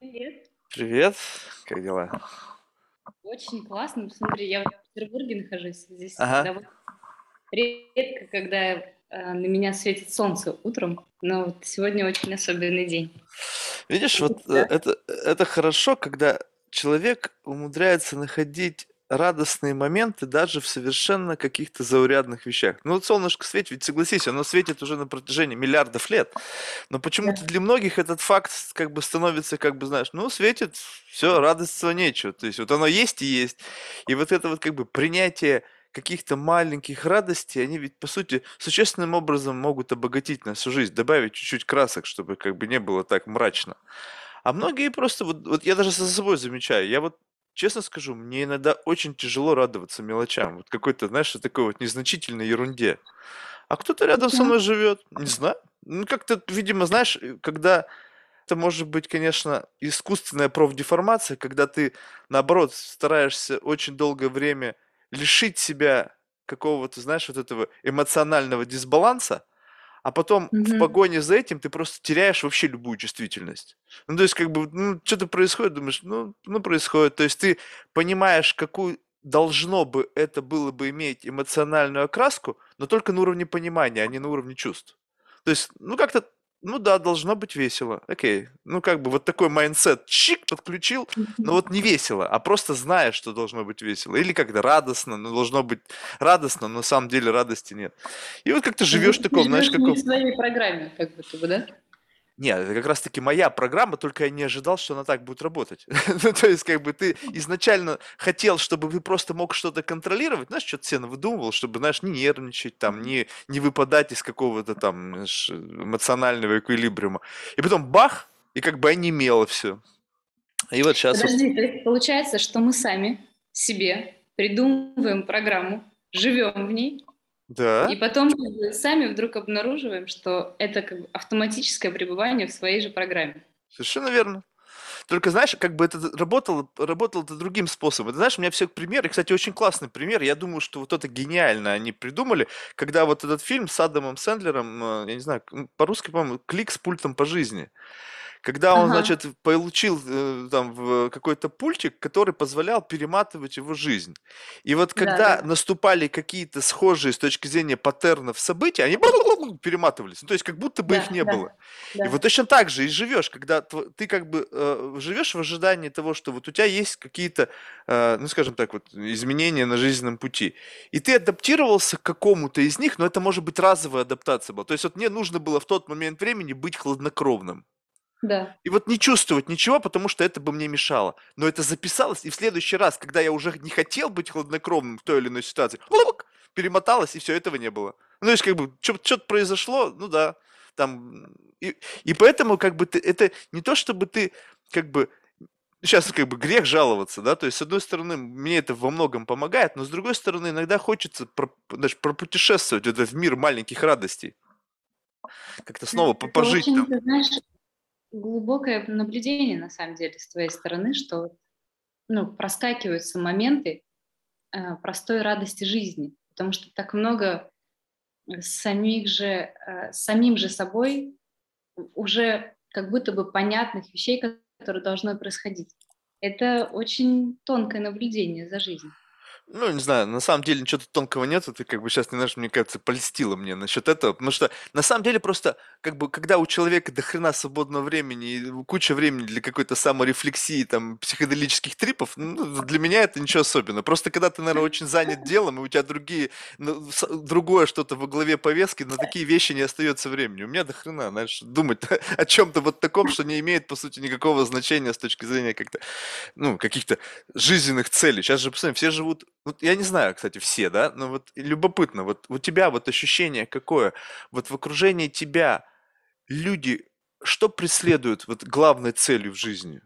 Привет. Привет, как дела? Очень классно. Смотри, я в Петербурге нахожусь. Здесь Ага. довольно редко, когда э, на меня светит солнце утром, но вот сегодня очень особенный день. Видишь, вот э, тебя? это, это хорошо, когда человек умудряется находить радостные моменты даже в совершенно каких-то заурядных вещах. Ну вот солнышко светит, ведь согласись, оно светит уже на протяжении миллиардов лет. Но почему-то для многих этот факт как бы становится, как бы, знаешь, ну светит, все, радостного нечего. То есть вот оно есть и есть. И вот это вот как бы принятие каких-то маленьких радостей, они ведь, по сути, существенным образом могут обогатить нашу жизнь, добавить чуть-чуть красок, чтобы как бы не было так мрачно. А многие просто, вот, вот я даже за собой замечаю, я вот честно скажу, мне иногда очень тяжело радоваться мелочам, вот какой-то, знаешь, такой вот незначительной ерунде. А кто-то рядом со Почему? мной живет, не знаю. Ну, как-то, видимо, знаешь, э, когда это может быть, конечно, искусственная профдеформация, когда ты, наоборот, стараешься очень долгое время лишить себя какого-то, знаешь, вот этого эмоционального дисбаланса, а потом в Мгм. погоне за этим ты просто теряешь вообще любую чувствительность. Ну, то есть, как бы, ну, что-то происходит, думаешь, ну, ну, происходит. То есть ты понимаешь, какую должно бы это было бы иметь эмоциональную окраску, но только на уровне понимания, а не на уровне чувств. То есть, ну, как-то, ну да, должно быть весело. Окей. Ну, как бы вот такой mindset, чик, подключил, но вот не весело, а просто знаешь, что должно быть весело. Или когда радостно, но должно быть радостно, но на самом деле радости нет. И вот как ты Как живешь в таком, знаешь, не в своей программе, как будто бы, да? Нет, это как раз-таки моя программа, только я не ожидал, что она так будет работать. Ну, то есть, как бы ты изначально хотел, чтобы ты просто мог что-то контролировать, знаешь, что-то себе выдумывал, чтобы, знаешь, не нервничать, там, не, не выпадать из какого-то там знаешь, эмоционального эквилибриума. И потом бах, и как бы онемело все. И вот сейчас вот, Подожди, то есть получается, что мы сами себе придумываем программу, живем в ней, и да, потом как бы сами вдруг обнаруживаем, что это как бы автоматическое пребывание в своей же программе. совершенно верно. Только, знаешь, как бы это работало, работало это другим способом. Ты знаешь, у меня все пример, и, кстати, очень классный пример. Я думаю, что вот это гениально они придумали, когда вот этот фильм с Адамом Сэндлером, э, я не знаю, по-русски, по-моему, «Клик с пультом по жизни». Когда он, Ага, значит, получил э, там какой-то пультик, который позволял перематывать его жизнь. И вот да, когда да, наступали какие-то схожие с точки зрения паттернов события, они перематывались. Ну, то есть как будто бы их да, не да, было. И вот да. точно так же и живешь, когда ты как бы э, живешь в ожидании того, что вот у тебя есть какие-то, э, ну, скажем так, вот изменения на жизненном пути. И ты адаптировался к какому-то из них, но это может быть разовая адаптация была. То есть вот мне нужно было в тот момент времени быть хладнокровным. Да. И вот не чувствовать ничего, потому что это бы мне мешало. Но это записалось, и в следующий раз, когда я уже не хотел быть хладнокровным в той или иной ситуации, лук, перемоталось, и все, этого не было. Ну, то есть, как бы, что-то произошло, ну да, там, и, и поэтому, как бы, ты, это не то, чтобы ты, как бы, сейчас, как бы, грех жаловаться, да, то есть, с одной стороны, мне это во многом помогает, но с другой стороны, иногда хочется, про, знаешь, пропутешествовать в мир маленьких радостей, как-то снова Это пожить очень, там. ты знаешь, глубокое наблюдение на самом деле с твоей стороны, что ну, проскакиваются моменты э, простой радости жизни, потому что так много самих же, э, самим же собой уже как будто бы понятных вещей, которые должны происходить. Это очень тонкое наблюдение за жизнью. Ну, не знаю, на самом деле ничего тонкого нету. Ты как бы сейчас немножко, мне кажется, польстила мне насчет этого. Потому что на самом деле просто, как бы, когда у человека до хрена свободного времени и куча времени для какой-то саморефлексии, там, психоделических трипов, ну, для меня это ничего особенного. Просто когда ты, наверное, очень занят делом, и у тебя другие, ну, другое что-то во главе повестки, на такие вещи не остается времени. У меня до хрена, знаешь, думать о чем-то вот таком, что не имеет, по сути, никакого значения с точки зрения как-то, ну, каких-то жизненных целей. Сейчас же, посмотрим, все живут, вот я не знаю, кстати, все, да, но вот любопытно, вот у тебя вот ощущение какое, вот в окружении тебя люди что преследуют вот главной целью в жизни?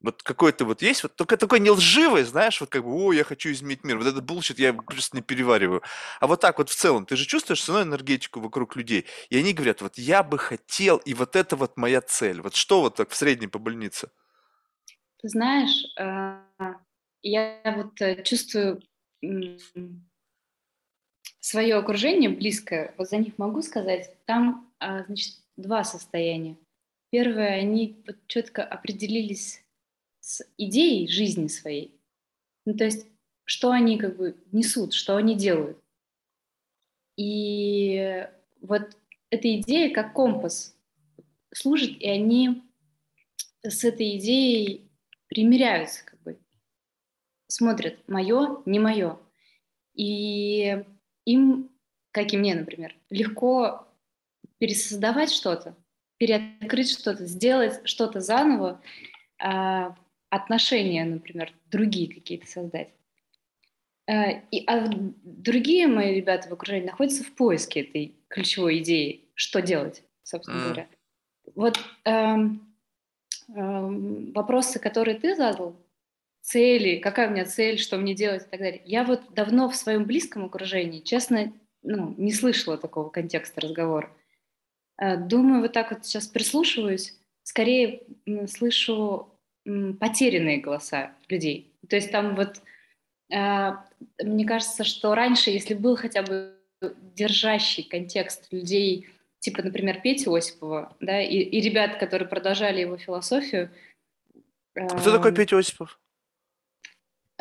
Вот какой-то вот есть, вот только такой не лживый, знаешь, вот как бы, о, я хочу изменить мир, вот этот bullshit я просто не перевариваю. А вот так вот в целом, ты же чувствуешь все энергетику вокруг людей, и они говорят, вот я бы хотел, и вот это вот моя цель. Вот что вот так в среднем по больнице? Ты знаешь, э, я вот э, чувствую свое окружение близкое, вот за них могу сказать, там, а, значит, два состояния. первое, они четко определились с идеей жизни своей. Ну, то есть, что они как бы несут, что они делают. И вот эта идея как компас служит, и они с этой идеей примиряются, смотрят, мое, не мое. И им, как и мне, например, легко пересоздавать что-то, переоткрыть что-то, сделать что-то заново, а, отношения, например, другие какие-то создать. А, и, а другие мои ребята в окружении находятся в поиске этой ключевой идеи, что делать, собственно mm. говоря. Вот эм, эм, вопросы, которые ты задал, цели, какая у меня цель, что мне делать и так далее. Я вот давно в своем близком окружении, честно, ну, не слышала такого контекста разговора. Э, думаю, вот так вот сейчас прислушиваюсь, скорее слышу потерянные голоса людей. То есть там вот, э, мне кажется, что раньше, если был хотя бы держащий контекст людей, типа, например, Пети Осипова, да, и, и ребят, которые продолжали его философию. Кто такой Петя Осипов?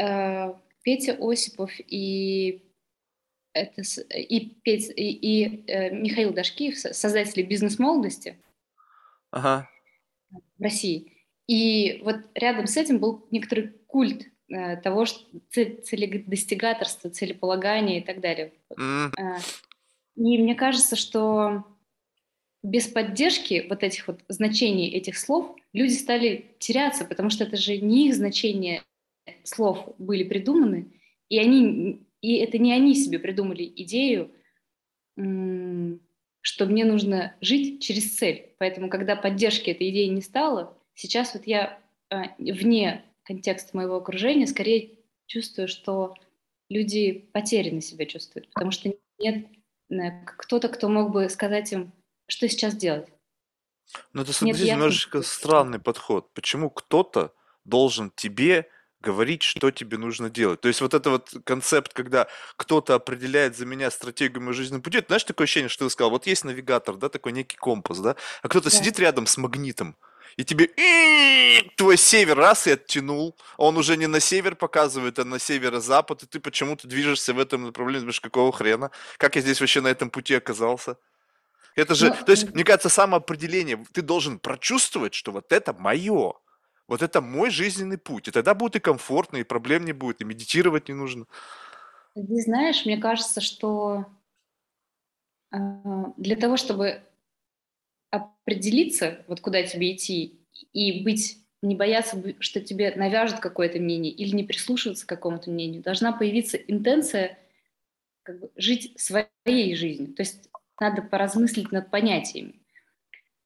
Э, Петя Осипов и это и, Петь, и, и э, Михаил Дашкиев, создатели бизнес-молодости ага. в России. И вот рядом с этим был некоторый культ э, того, что целедостигаторство, целеполагание и так далее. Mm. Э, и мне кажется, что без поддержки вот этих вот значений этих слов люди стали теряться, потому что это же не их значения слов были придуманы, и они и это не они себе придумали идею, что мне нужно жить через цель. Поэтому, когда поддержки этой идеи не стало, сейчас вот я а, вне контекста моего окружения скорее чувствую, что люди потерянно себя чувствуют, потому что нет э, кто-то, кто мог бы сказать им, что сейчас делать. Ну, это, согласись, немножечко странный подход. Почему кто-то должен тебе говорить, что тебе нужно делать. То есть вот это вот концепт, когда кто-то определяет за меня стратегию моего жизненного пути, это, знаешь, такое ощущение, что ты сказал, вот есть навигатор, да, такой некий компас, да, а кто-то да. сидит рядом с магнитом, и тебе твой север раз и оттянул, он уже не на север показывает, а на северо-запад, и ты почему-то движешься в этом направлении, думаешь, какого хрена, как я здесь вообще на этом пути оказался? Это же, ну, то есть, мне кажется, самоопределение, ты должен прочувствовать, что вот это мое, вот это мой жизненный путь. И тогда будет и комфортно, и проблем не будет, и медитировать не нужно. Ты знаешь, мне кажется, что э, для того, чтобы определиться, вот куда тебе идти, и быть, не бояться, что тебе навяжут какое-то мнение или не прислушиваться к какому-то мнению, должна появиться интенция как бы, жить своей жизнью. То есть надо поразмыслить над понятиями.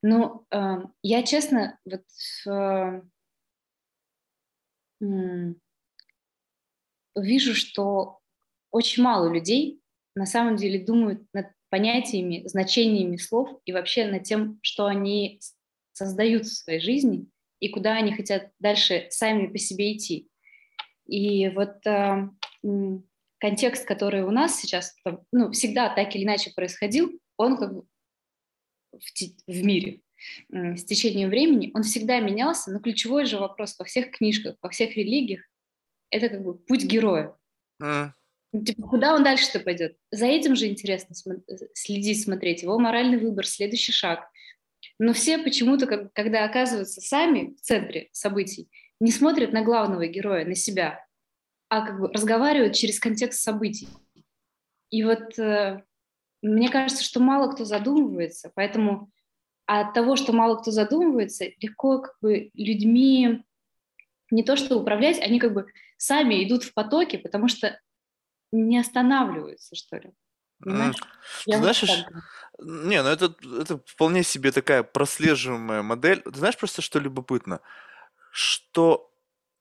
Но э, я, честно, вот э, вижу, что очень мало людей на самом деле думают над понятиями, значениями слов и вообще над тем, что они создают в своей жизни и куда они хотят дальше сами по себе идти. И вот э, контекст, который у нас сейчас, ну, всегда так или иначе происходил, он как бы в, в мире с течением времени, он всегда менялся, но ключевой же вопрос во всех книжках, во всех религиях, это как бы путь героя. Mm. Типа, куда он дальше-то пойдет? За этим же интересно следить, смотреть, его моральный выбор, следующий шаг. Но все почему-то, как, когда оказываются сами в центре событий, не смотрят на главного героя, на себя, а как бы разговаривают через контекст событий. И вот э, мне кажется, что мало кто задумывается, поэтому а от того, что мало кто задумывается, легко как бы людьми не то что управлять, они как бы сами идут в потоке, потому что не останавливаются, что ли. Понимаешь? Ты знаешь, не, ну это, это вполне себе такая прослеживаемая модель. Ты знаешь просто, что любопытно? Что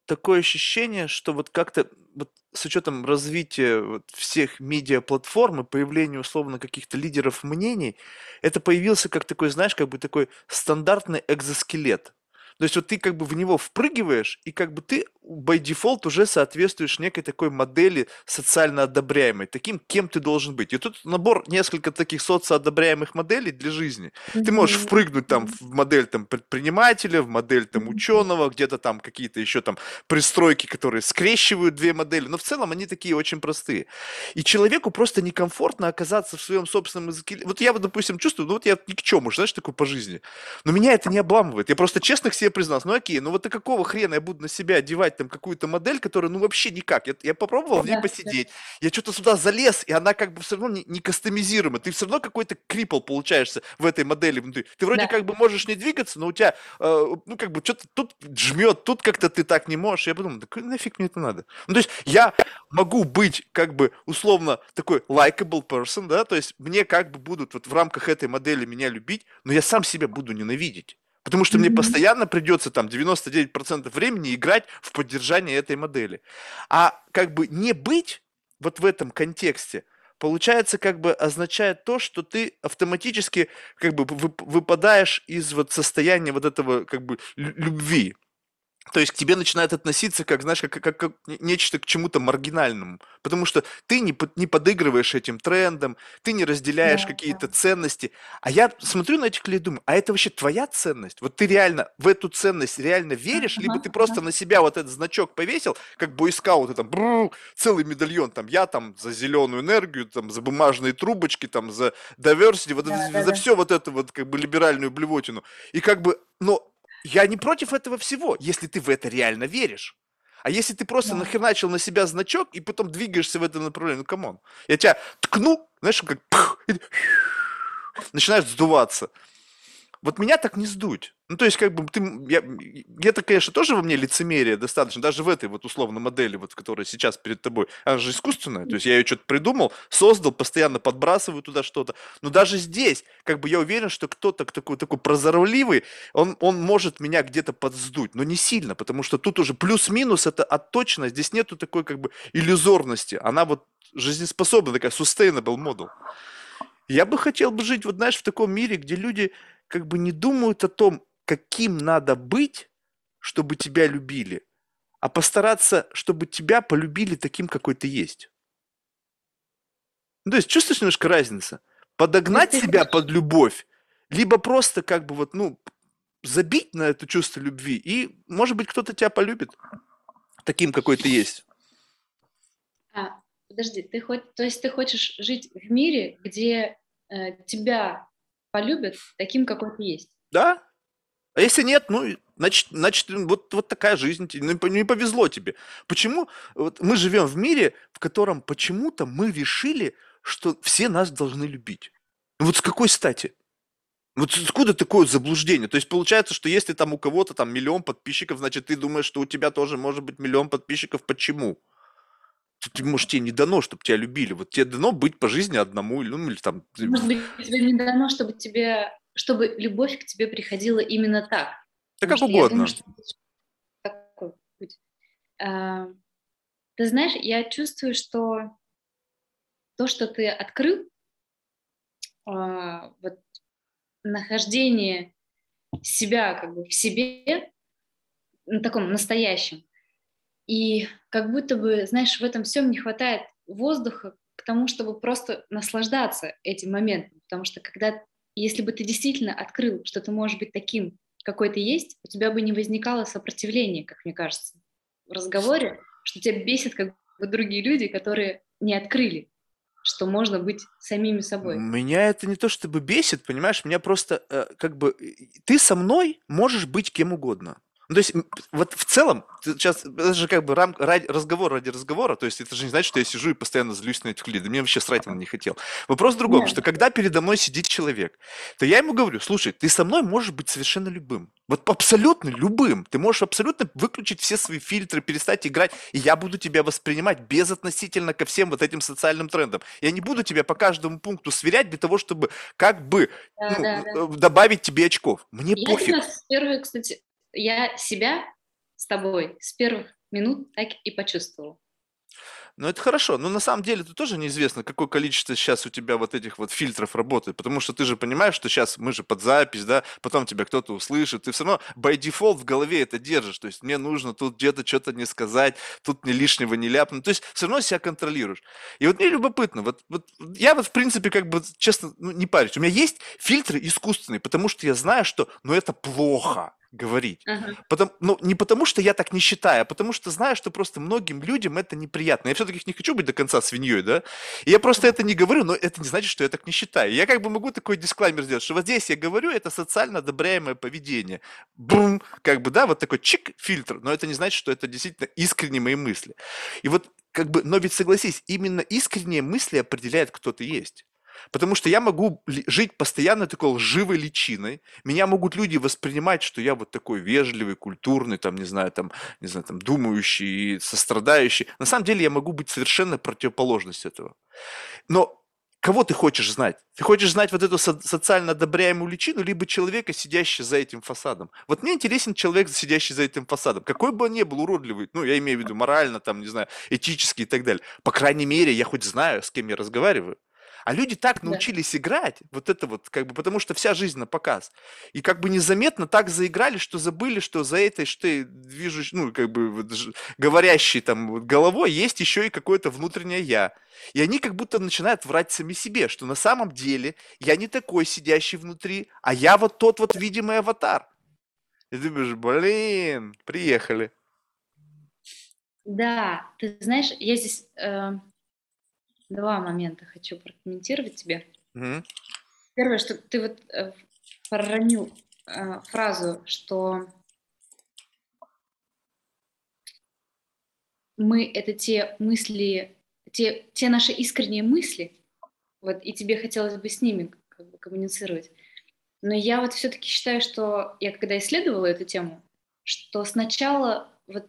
такое ощущение, что вот как-то вот с учетом развития вот всех медиаплатформ и появления условно каких-то лидеров мнений, это появился как такой, знаешь, как бы такой стандартный экзоскелет. То есть вот ты как бы в него впрыгиваешь, и как бы ты by default уже соответствуешь некой такой модели социально одобряемой, таким, кем ты должен быть. И тут набор несколько таких социоодобряемых моделей для жизни. Ты можешь впрыгнуть там в модель там предпринимателя, в модель там ученого, где-то там какие-то еще там пристройки, которые скрещивают две модели, но в целом они такие очень простые. И человеку просто некомфортно оказаться в своем собственном языке. Вот я, допустим, чувствую, ну вот я ни к чему, знаешь, такой по жизни. Но меня это не обламывает. Я просто честно к себе признался, ну окей, ну вот и какого хрена я буду на себя одевать там какую-то модель, которая ну вообще никак. Я, я попробовал в ней посидеть, я что-то сюда залез, и она как бы все равно не, не кастомизируема. Ты все равно какой-то крипл получаешься в этой модели внутри. Ты вроде да. как бы можешь не двигаться, но у тебя, э, ну как бы что-то тут жмет, тут как-то ты так не можешь. Я подумал, да нафиг мне это надо? Ну то есть я могу быть как бы условно такой likable person, да, то есть мне как бы будут вот в рамках этой модели меня любить, но я сам себя буду ненавидеть. Потому что mm-hmm. мне постоянно придется там 99% времени играть в поддержание этой модели. А как бы не быть вот в этом контексте, получается, как бы означает то, что ты автоматически как бы выпадаешь из вот состояния вот этого как бы любви. То есть к тебе начинает относиться как, знаешь, как, как, как нечто к чему-то маргинальному. Потому что ты не, не подыгрываешь этим трендам, ты не разделяешь да, какие-то да. ценности. А я смотрю на этих людей и думаю, а это вообще твоя ценность? Вот ты реально в эту ценность реально веришь, либо ты просто на себя вот этот значок повесил, как бойскауты, там, бррр, целый медальон, там, я там за зеленую энергию, там, за бумажные трубочки, там, за diversity, вот, да, за, да, за да. все вот это вот, как бы, либеральную блевотину. И как бы, но я не против этого всего, если ты в это реально веришь. А если ты просто да. нахерначил на себя значок и потом двигаешься в этом направлении, ну come on. Я тебя ткну, знаешь, как пух, и, начинаешь сдуваться. Вот меня так не сдуть. Ну, то есть, как бы, ты, я, это, конечно, тоже во мне лицемерие достаточно, даже в этой вот условно модели, вот, которая сейчас перед тобой, она же искусственная, то есть я ее что-то придумал, создал, постоянно подбрасываю туда что-то, но даже здесь, как бы, я уверен, что кто-то такой, такой прозорливый, он, он может меня где-то подсдуть, но не сильно, потому что тут уже плюс-минус это отточено, здесь нету такой, как бы, иллюзорности, она вот жизнеспособна, такая sustainable model. Я бы хотел бы жить, вот знаешь, в таком мире, где люди как бы не думают о том, каким надо быть, чтобы тебя любили, а постараться, чтобы тебя полюбили таким, какой ты есть. Ну, то есть чувствуешь немножко разницу? Подогнать себя под любовь, либо просто как бы вот, ну, забить на это чувство любви, и, может быть, кто-то тебя полюбит таким, какой ты есть. А, подожди, ты хоть, то есть ты хочешь жить в мире, где э, тебя полюбят таким, какой ты есть? Да, а если нет, ну, значит, значит вот, вот такая жизнь, не повезло тебе. Почему вот мы живем в мире, в котором почему-то мы решили, что все нас должны любить? Вот с какой стати? Вот откуда такое заблуждение? То есть получается, что если там у кого-то там миллион подписчиков, значит, ты думаешь, что у тебя тоже может быть миллион подписчиков. Почему? Ты, может, тебе не дано, чтобы тебя любили. Вот тебе дано быть по жизни одному, ну, или там... Может быть, тебе не дано, чтобы тебе чтобы любовь к тебе приходила именно так. Да как угодно. Думаю, что... А, ты знаешь, я чувствую, что то, что ты открыл, а, вот нахождение себя как бы в себе, на таком настоящем, и как будто бы, знаешь, в этом всем не хватает воздуха к тому, чтобы просто наслаждаться этим моментом, потому что когда если бы ты действительно открыл, что ты можешь быть таким, какой ты есть, у тебя бы не возникало сопротивления, как мне кажется, в разговоре, что тебя бесит как бы другие люди, которые не открыли, что можно быть самими собой. Меня это не то чтобы бесит, понимаешь, меня просто э, как бы ты со мной можешь быть кем угодно. Ну, то есть, вот в целом, сейчас, это же как бы рам, ради, разговор ради разговора, то есть это же не значит, что я сижу и постоянно злюсь на этих людей, да мне вообще срать он не хотел. Вопрос в другом, Нет. что когда передо мной сидит человек, то я ему говорю, слушай, ты со мной можешь быть совершенно любым, вот абсолютно любым, ты можешь абсолютно выключить все свои фильтры, перестать играть, и я буду тебя воспринимать безотносительно ко всем вот этим социальным трендам. Я не буду тебя по каждому пункту сверять для того, чтобы как бы да, ну, да, да. Э, добавить тебе очков. Мне я пофиг. Первый, кстати, я себя с тобой с первых минут так и почувствовала. Ну, это хорошо. Но на самом деле это тоже неизвестно, какое количество сейчас у тебя вот этих вот фильтров работает. Потому что ты же понимаешь, что сейчас мы же под запись, да, потом тебя кто-то услышит. Ты все равно by default в голове это держишь. То есть мне нужно тут где-то что-то не сказать, тут мне лишнего не ляпнуть. То есть все равно себя контролируешь. И вот мне любопытно. Вот, вот я вот в принципе как бы, честно, ну, не парюсь. У меня есть фильтры искусственные, потому что я знаю, что ну это плохо говорить. Ага. Потом, ну, не потому, что я так не считаю, а потому что знаю, что просто многим людям это неприятно. Я все-таки не хочу быть до конца свиньей, да? И я просто это не говорю, но это не значит, что я так не считаю. Я как бы могу такой дисклаймер сделать, что вот здесь я говорю, это социально одобряемое поведение. Бум! Как бы, да, вот такой чик, фильтр. Но это не значит, что это действительно искренние мои мысли. И вот как бы, но ведь согласись, именно искренние мысли определяют, кто ты есть. Потому что я могу жить постоянно такой лживой личиной. Меня могут люди воспринимать, что я вот такой вежливый, культурный, там, не знаю, там, не знаю, там, думающий, сострадающий. На самом деле я могу быть совершенно противоположность этого. Но кого ты хочешь знать? Ты хочешь знать вот эту со- социально одобряемую личину, либо человека, сидящего за этим фасадом? Вот мне интересен человек, сидящий за этим фасадом. Какой бы он ни был уродливый, ну, я имею в виду морально, там, не знаю, этически и так далее. По крайней мере, я хоть знаю, с кем я разговариваю. А люди так научились да. играть, вот это вот, как бы, потому что вся жизнь на показ. И как бы незаметно так заиграли, что забыли, что за этой, что ты движешь, ну, как бы, вот, говорящей там головой есть еще и какое-то внутреннее я. И они как будто начинают врать сами себе, что на самом деле я не такой сидящий внутри, а я вот тот вот видимый аватар. И ты думаешь, блин, приехали. Да, ты знаешь, я здесь э, Два момента хочу прокомментировать тебе. Угу. Первое, что ты вот э, проронил э, фразу, что мы это те мысли, те, те наши искренние мысли, вот, и тебе хотелось бы с ними как бы коммуницировать. Но я вот все-таки считаю, что я когда исследовала эту тему, что сначала вот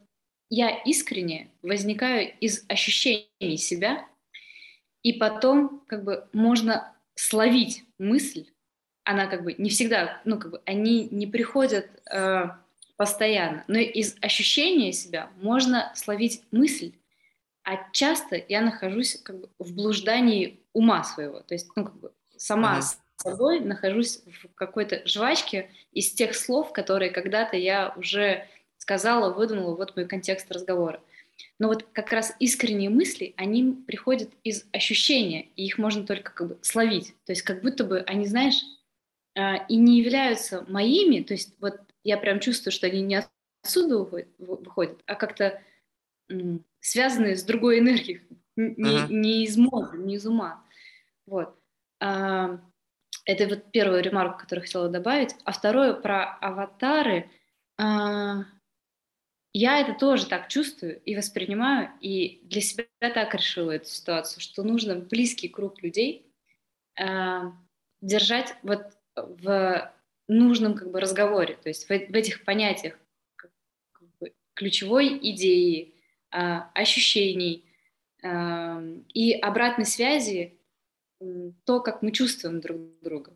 я искренне возникаю из ощущений себя, и потом как бы можно словить мысль, она как бы не всегда, ну как бы они не приходят э, постоянно, но из ощущения себя можно словить мысль, а часто я нахожусь как бы в блуждании ума своего, то есть ну как бы сама с собой нахожусь в какой-то жвачке из тех слов, которые когда-то я уже сказала, выдумала, вот мой контекст разговора. Но вот как раз искренние мысли, они приходят из ощущения, и их можно только как бы словить. То есть как будто бы они, знаешь, а, и не являются моими, то есть вот я прям чувствую, что они не отсюда выходят, а как-то связаны с другой энергией, не, uh-huh. не из мозга, не из ума. Вот. А, это вот первая ремарка, которую хотела добавить. А второе про аватары. Я это тоже так чувствую и воспринимаю, и для себя так решила эту ситуацию, что нужно близкий круг людей э, держать вот в нужном как бы разговоре, то есть в, в этих понятиях как бы, ключевой идеи, э, ощущений э, и обратной связи, э, то, как мы чувствуем друг друга,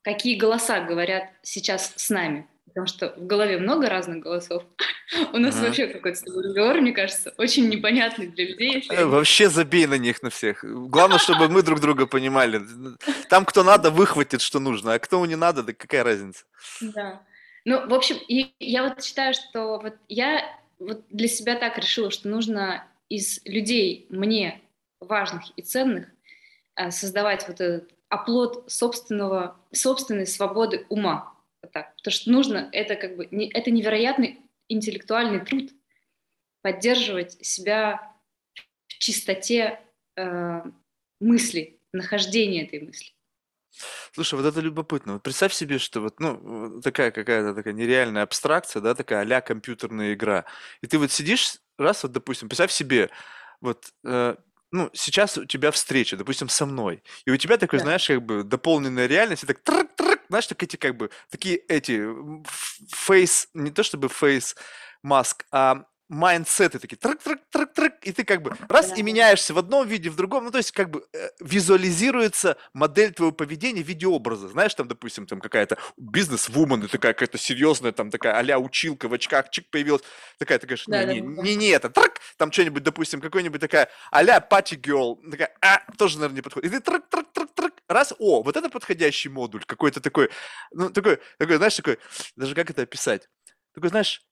какие голоса говорят сейчас с нами, потому что в голове много разных голосов. У нас ага. вообще какой-то разговор, мне кажется, очень непонятный для людей. Э, вообще забей на них, на всех. Главное, чтобы мы друг друга понимали. Там, кто надо, выхватит, что нужно, а кто не надо, да какая разница. Да. Ну, в общем, я вот считаю, что вот я вот для себя так решила, что нужно из людей мне важных и ценных э, создавать вот этот оплот собственного, собственной свободы ума. Так. Потому что нужно, это как бы, не, это невероятный интеллектуальный труд поддерживать себя в чистоте э, мысли, нахождения этой мысли. Слушай, вот это любопытно. Вот представь себе, что вот, ну, такая какая-то такая нереальная абстракция, да, такая а компьютерная игра. И ты вот сидишь, раз, вот, допустим, представь себе, вот, э, ну, сейчас у тебя встреча, допустим, со мной, и у тебя такой, да. знаешь, как бы дополненная реальность, и так трк -трк, знаешь, так эти как бы, такие эти face, не то чтобы face mask, а mindset ы такие, трак трак трак трак и ты как бы раз да. и меняешься в одном виде, в другом, ну, то есть как бы э, визуализируется модель твоего поведения в виде образа. Знаешь, там, допустим, там какая-то бизнес-вумен, и такая какая-то серьезная, там такая а училка в очках, чик появилась, такая, ты говоришь, не, не, не, не это, трак, там что-нибудь, допустим, какой-нибудь такая а-ля party girl, такая, а, тоже, наверное, не подходит. И ты трак трак трак трак раз, о, вот это подходящий модуль, какой-то такой, ну, такой, такой, знаешь, такой, даже как это описать? Такой, знаешь,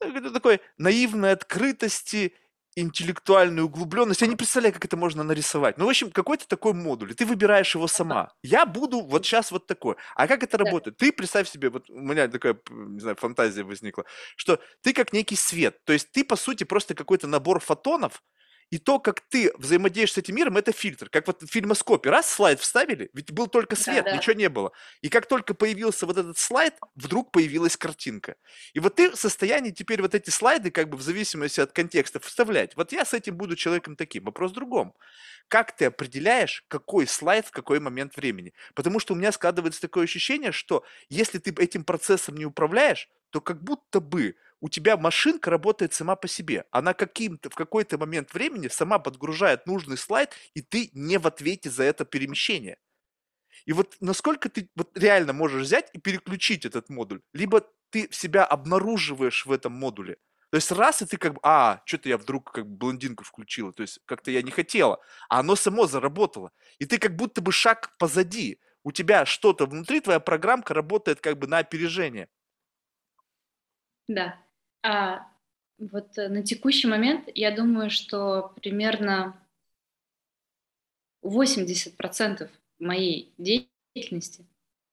э, такой наивной открытости, интеллектуальной углубленности. Я не представляю, как это можно нарисовать. Ну, в общем, какой-то такой модуль, и ты выбираешь его сама. Я буду вот сейчас вот такой. А как это работает? Ты представь себе, вот у меня такая, не знаю, фантазия возникла, что ты как некий свет. То есть ты, по сути, просто какой-то набор фотонов, и то, как ты взаимодействуешь с этим миром, это фильтр. Как вот в фильмоскопе. Раз слайд вставили, ведь был только свет, да, да. ничего не было. И как только появился вот этот слайд, вдруг появилась картинка. И вот ты в состоянии теперь вот эти слайды, как бы в зависимости от контекста, вставлять. Вот я с этим буду человеком таким. Вопрос в другом. Как ты определяешь, какой слайд в какой момент времени? Потому что у меня складывается такое ощущение, что если ты этим процессом не управляешь, то как будто бы у тебя машинка работает сама по себе. Она каким-то, в какой-то момент времени сама подгружает нужный слайд, и ты не в ответе за это перемещение. И вот насколько ты вот реально можешь взять и переключить этот модуль, либо ты себя обнаруживаешь в этом модуле. То есть раз, и ты как бы, а, что-то я вдруг как бы блондинку включила, то есть как-то я не хотела, а оно само заработало. И ты как будто бы шаг позади. У тебя что-то внутри, твоя программка работает как бы на опережение. Да. А вот э, на текущий момент я думаю, что примерно 80% моей деятельности,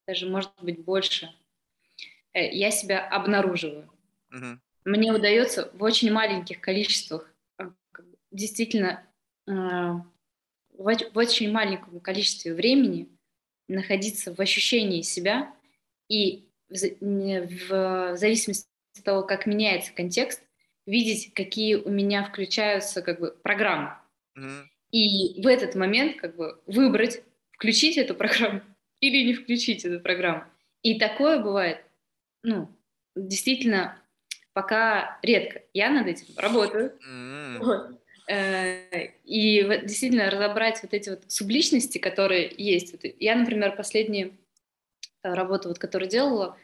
даже может быть больше, э, я себя обнаруживаю. Угу. Мне удается в очень маленьких количествах, э, действительно, в очень маленьком количестве времени находиться в ощущении себя и в зависимости того, как меняется контекст, видеть, какие у меня включаются как бы программы. Mm-hmm. И в этот момент как бы выбрать, включить эту программу или не включить эту программу. И такое бывает, ну, действительно, пока редко. Я над этим работаю. Mm-hmm. Вот. Э, и действительно разобрать вот эти вот субличности, которые есть. Я, например, последние э, работы, вот, которые делала,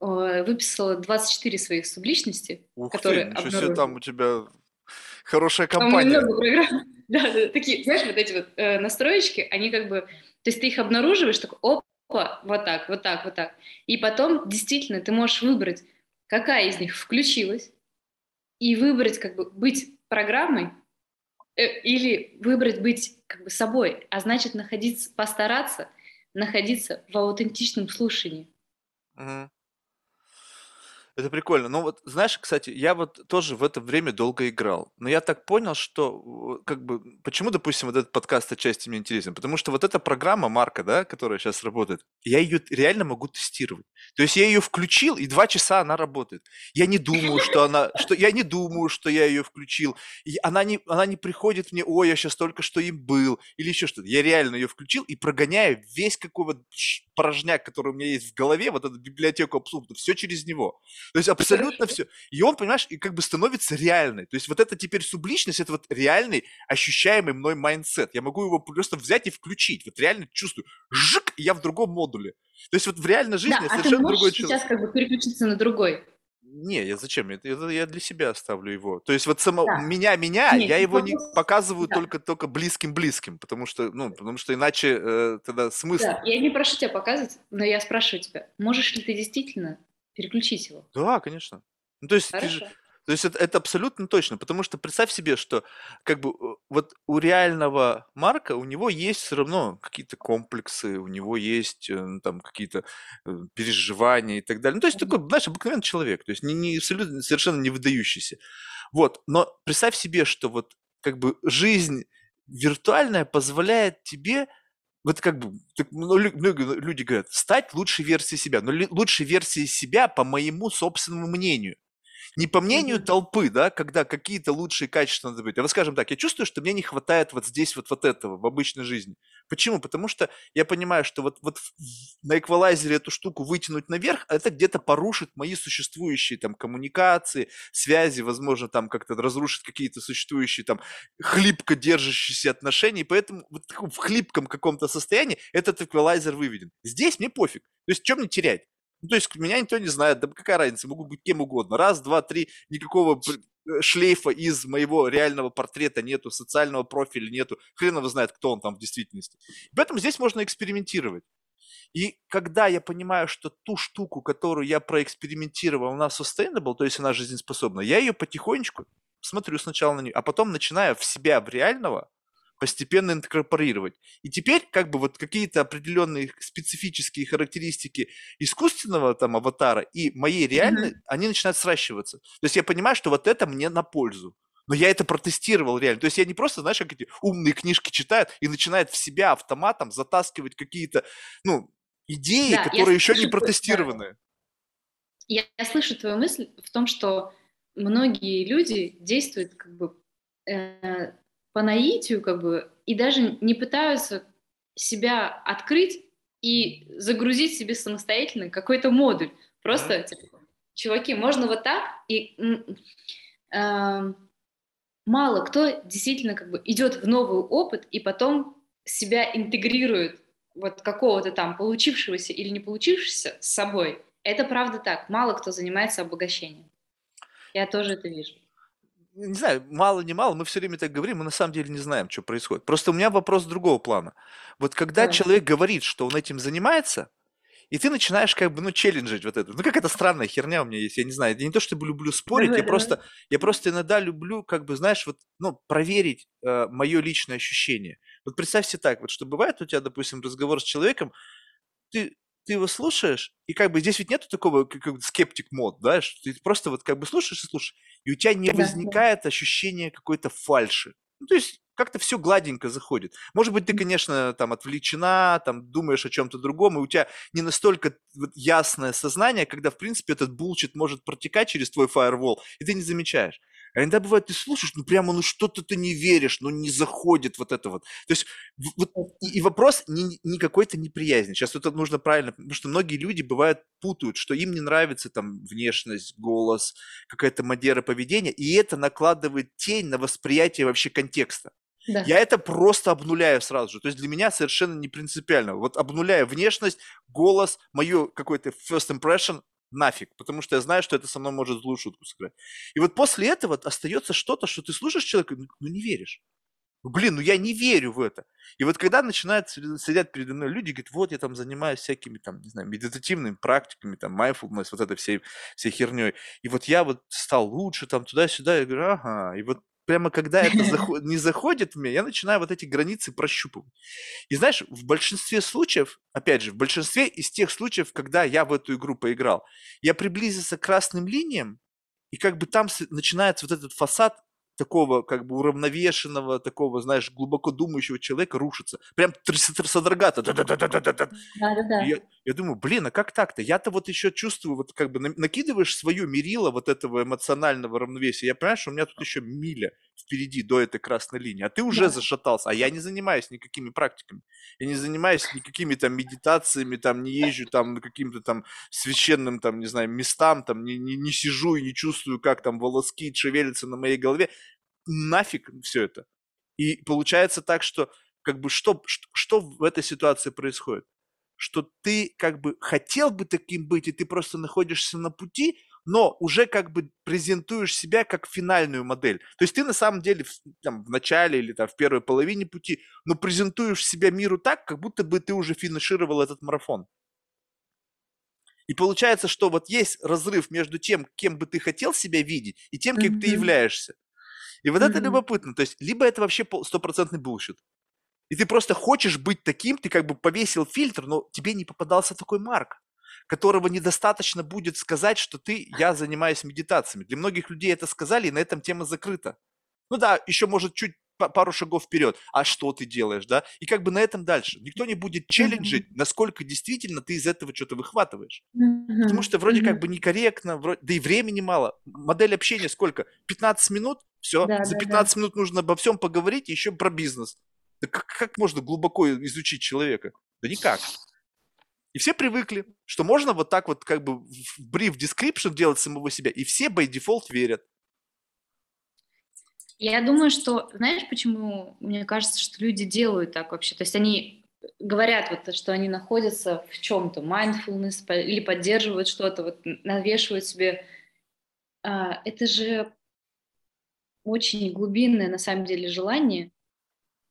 выписала 24 своих субличности, Ух которые ты, ничего себе, там у тебя хорошая компания. Там много программ. Да, да, такие, знаешь, вот эти вот э, настроечки, они как бы, то есть ты их обнаруживаешь, так, опа, вот так, вот так, вот так. И потом действительно ты можешь выбрать, какая из них включилась, и выбрать как бы быть программой, э, или выбрать быть как бы собой, а значит находиться, постараться находиться в аутентичном слушании. Угу. Это прикольно. Ну вот, знаешь, кстати, я вот тоже в это время долго играл. Но я так понял, что как бы, почему, допустим, вот этот подкаст отчасти мне интересен? Потому что вот эта программа Марка, да, которая сейчас работает, я ее реально могу тестировать. То есть я ее включил, и два часа она работает. Я не думаю, что она, что я не думаю, что я ее включил. И она не, она не приходит мне, ой, я сейчас только что им был, или еще что-то. Я реально ее включил и прогоняю весь какой вот порожняк, который у меня есть в голове, вот эту библиотеку абсурда, все через него. То есть абсолютно все. И он, понимаешь, и как бы становится реальной. То есть вот это теперь субличность, это вот реальный, ощущаемый мной mindset. Я могу его просто взять и включить. Вот реально чувствую, жик, и я в другом модуле. То есть вот в реальной жизни да, я совершенно а ты другой человек. сейчас как бы переключиться на другой. Не, я зачем? Это я для себя оставлю его. То есть вот само да. меня, меня, Нет, я его не показываю да. только только близким близким, потому что, ну, потому что иначе э, тогда смысл. Да, я не прошу тебя показывать, но я спрашиваю тебя, можешь ли ты действительно переключить его. Да, конечно. Ну, то есть, ты же, то есть это, это абсолютно точно, потому что представь себе, что как бы э, вот у реального Марка у него есть все равно какие-то комплексы, у него есть э, ну, там какие-то э, переживания и так далее. Ну, то есть такой, знаешь, обыкновенный человек, то есть не, не абсолютно совершенно не выдающийся. Вот, но представь себе, что вот как бы жизнь виртуальная позволяет тебе вот как бы, ну, люди говорят, стать лучшей версией себя. Но лучшей версией себя, по моему собственному мнению, Не по мнению толпы, да, когда какие-то лучшие качества надо быть. А вот скажем так, я чувствую, что мне не хватает вот здесь вот, вот этого в обычной жизни. Почему? Потому что я понимаю, что вот, вот на эквалайзере эту штуку вытянуть наверх, а это где-то порушит мои существующие там коммуникации, связи, возможно, там как-то разрушит какие-то существующие там хлипко держащиеся отношения. Поэтому вот в хлипком каком-то состоянии этот эквалайзер выведен. Здесь мне пофиг. То есть, что мне терять? Ну, то есть меня никто не знает, да какая разница, могу быть кем угодно. Раз, два, три, никакого шлейфа из моего реального портрета нету, социального профиля нету, хрен его знает, кто он там в действительности. Поэтому здесь можно экспериментировать. И когда я понимаю, что ту штуку, которую я проэкспериментировал, она sustainable, то есть она жизнеспособна, я ее потихонечку смотрю сначала на нее, а потом начинаю в себя, в реального, постепенно инкорпорировать. И теперь как бы вот какие-то определенные специфические характеристики искусственного там аватара и моей реальной, mm-hmm. они начинают сращиваться. То есть я понимаю, что вот это мне на пользу. Но я это протестировал реально. То есть я не просто, знаешь, как эти умные книжки читают и начинает в себя автоматом затаскивать какие-то, ну, идеи, да, которые еще слышу, не протестированы. Я, я слышу твою мысль в том, что многие люди действуют как бы э, по наитию, как бы, и даже не пытаются себя открыть и загрузить себе самостоятельно какой-то модуль. Просто, типа, чуваки, можно вот так, и э, мало кто действительно как бы идет в новый опыт и потом себя интегрирует вот какого-то там получившегося или не получившегося с собой. Это правда так. Мало кто занимается обогащением. Я тоже это вижу не знаю, мало не мало, мы все время так говорим, мы на самом деле не знаем, что происходит. Просто у меня вопрос другого плана. Вот когда да. человек говорит, что он этим занимается, и ты начинаешь как бы, ну, челленджить вот это. Ну, какая-то странная херня у меня есть, я не знаю. Я не то, чтобы люблю спорить, я. Просто, я просто иногда люблю, как бы, знаешь, вот, ну, проверить э, мое личное ощущение. Вот представь себе так, вот что бывает у тебя, допустим, разговор с человеком, ты ты его слушаешь, и как бы здесь ведь нету такого как, как скептик мод, да, что ты просто вот как бы слушаешь и слушаешь, и у тебя не да, возникает да. ощущения какой-то фальши. Ну, то есть как-то все гладенько заходит. Может быть, ты, конечно, там отвлечена, там думаешь о чем-то другом, и у тебя не настолько вот, ясное сознание, когда, в принципе, этот булчит может протекать через твой фаервол, и ты не замечаешь. А иногда бывает, ты слушаешь, ну прямо, ну что-то ты не веришь, ну не заходит вот это вот. То есть вот, и, и вопрос не, не какой-то неприязни. Сейчас это нужно правильно, потому что многие люди бывают путают, что им не нравится там внешность, голос, какая-то модера поведения, и это накладывает тень на восприятие вообще контекста. Да. Я это просто обнуляю сразу же. То есть для меня совершенно не принципиально. Вот обнуляю внешность, голос, мою какой-то first impression, нафиг, потому что я знаю, что это со мной может злую шутку сыграть. И вот после этого остается что-то, что ты слушаешь человека, ну, ну не веришь. Ну, блин, ну я не верю в это. И вот когда начинают сидят передо мной люди, говорят, вот я там занимаюсь всякими там, не знаю, медитативными практиками, там, mindfulness, вот этой всей, всей херней. И вот я вот стал лучше, там, туда-сюда, я говорю, ага. И вот прямо когда это заход, не заходит в меня, я начинаю вот эти границы прощупывать. И знаешь, в большинстве случаев, опять же, в большинстве из тех случаев, когда я в эту игру поиграл, я приблизился к красным линиям, и как бы там начинается вот этот фасад такого как бы уравновешенного, такого, знаешь, глубоко думающего человека рушится. Прям содрогато. Да, да, да, да, да, да. Я, я думаю, блин, а как так-то? Я-то вот еще чувствую, вот как бы накидываешь свою мерило вот этого эмоционального равновесия. Я понимаю, что у меня тут еще миля впереди до этой красной линии, а ты уже да. зашатался, а я не занимаюсь никакими практиками. Я не занимаюсь никакими там медитациями, там не езжу там каким-то там священным там, не знаю, местам, там не, не, не сижу и не чувствую, как там волоски шевелятся на моей голове нафиг все это. И получается так, что как бы что, что, что в этой ситуации происходит? Что ты как бы хотел бы таким быть, и ты просто находишься на пути, но уже как бы презентуешь себя как финальную модель. То есть ты на самом деле в, там, в начале или там, в первой половине пути, но презентуешь себя миру так, как будто бы ты уже финишировал этот марафон. И получается, что вот есть разрыв между тем, кем бы ты хотел себя видеть, и тем, кем mm-hmm. ты являешься. И вот mm-hmm. это любопытно. То есть, либо это вообще стопроцентный bullshit. И ты просто хочешь быть таким, ты как бы повесил фильтр, но тебе не попадался такой Марк, которого недостаточно будет сказать, что ты, я занимаюсь медитациями. Для многих людей это сказали, и на этом тема закрыта. Ну да, еще может чуть пару шагов вперед, а что ты делаешь, да, и как бы на этом дальше. Никто не будет челленджить, насколько действительно ты из этого что-то выхватываешь. Потому что вроде как бы некорректно, вроде, да и времени мало. Модель общения сколько? 15 минут? Все, да, за 15 да, минут нужно обо всем поговорить, еще про бизнес. Да как, как можно глубоко изучить человека? Да никак. И все привыкли, что можно вот так вот как бы в brief description делать самого себя, и все by default верят. Я думаю, что, знаешь, почему мне кажется, что люди делают так вообще? То есть они говорят, вот, что они находятся в чем-то, mindfulness, или поддерживают что-то, вот, навешивают себе. А, это же очень глубинное, на самом деле, желание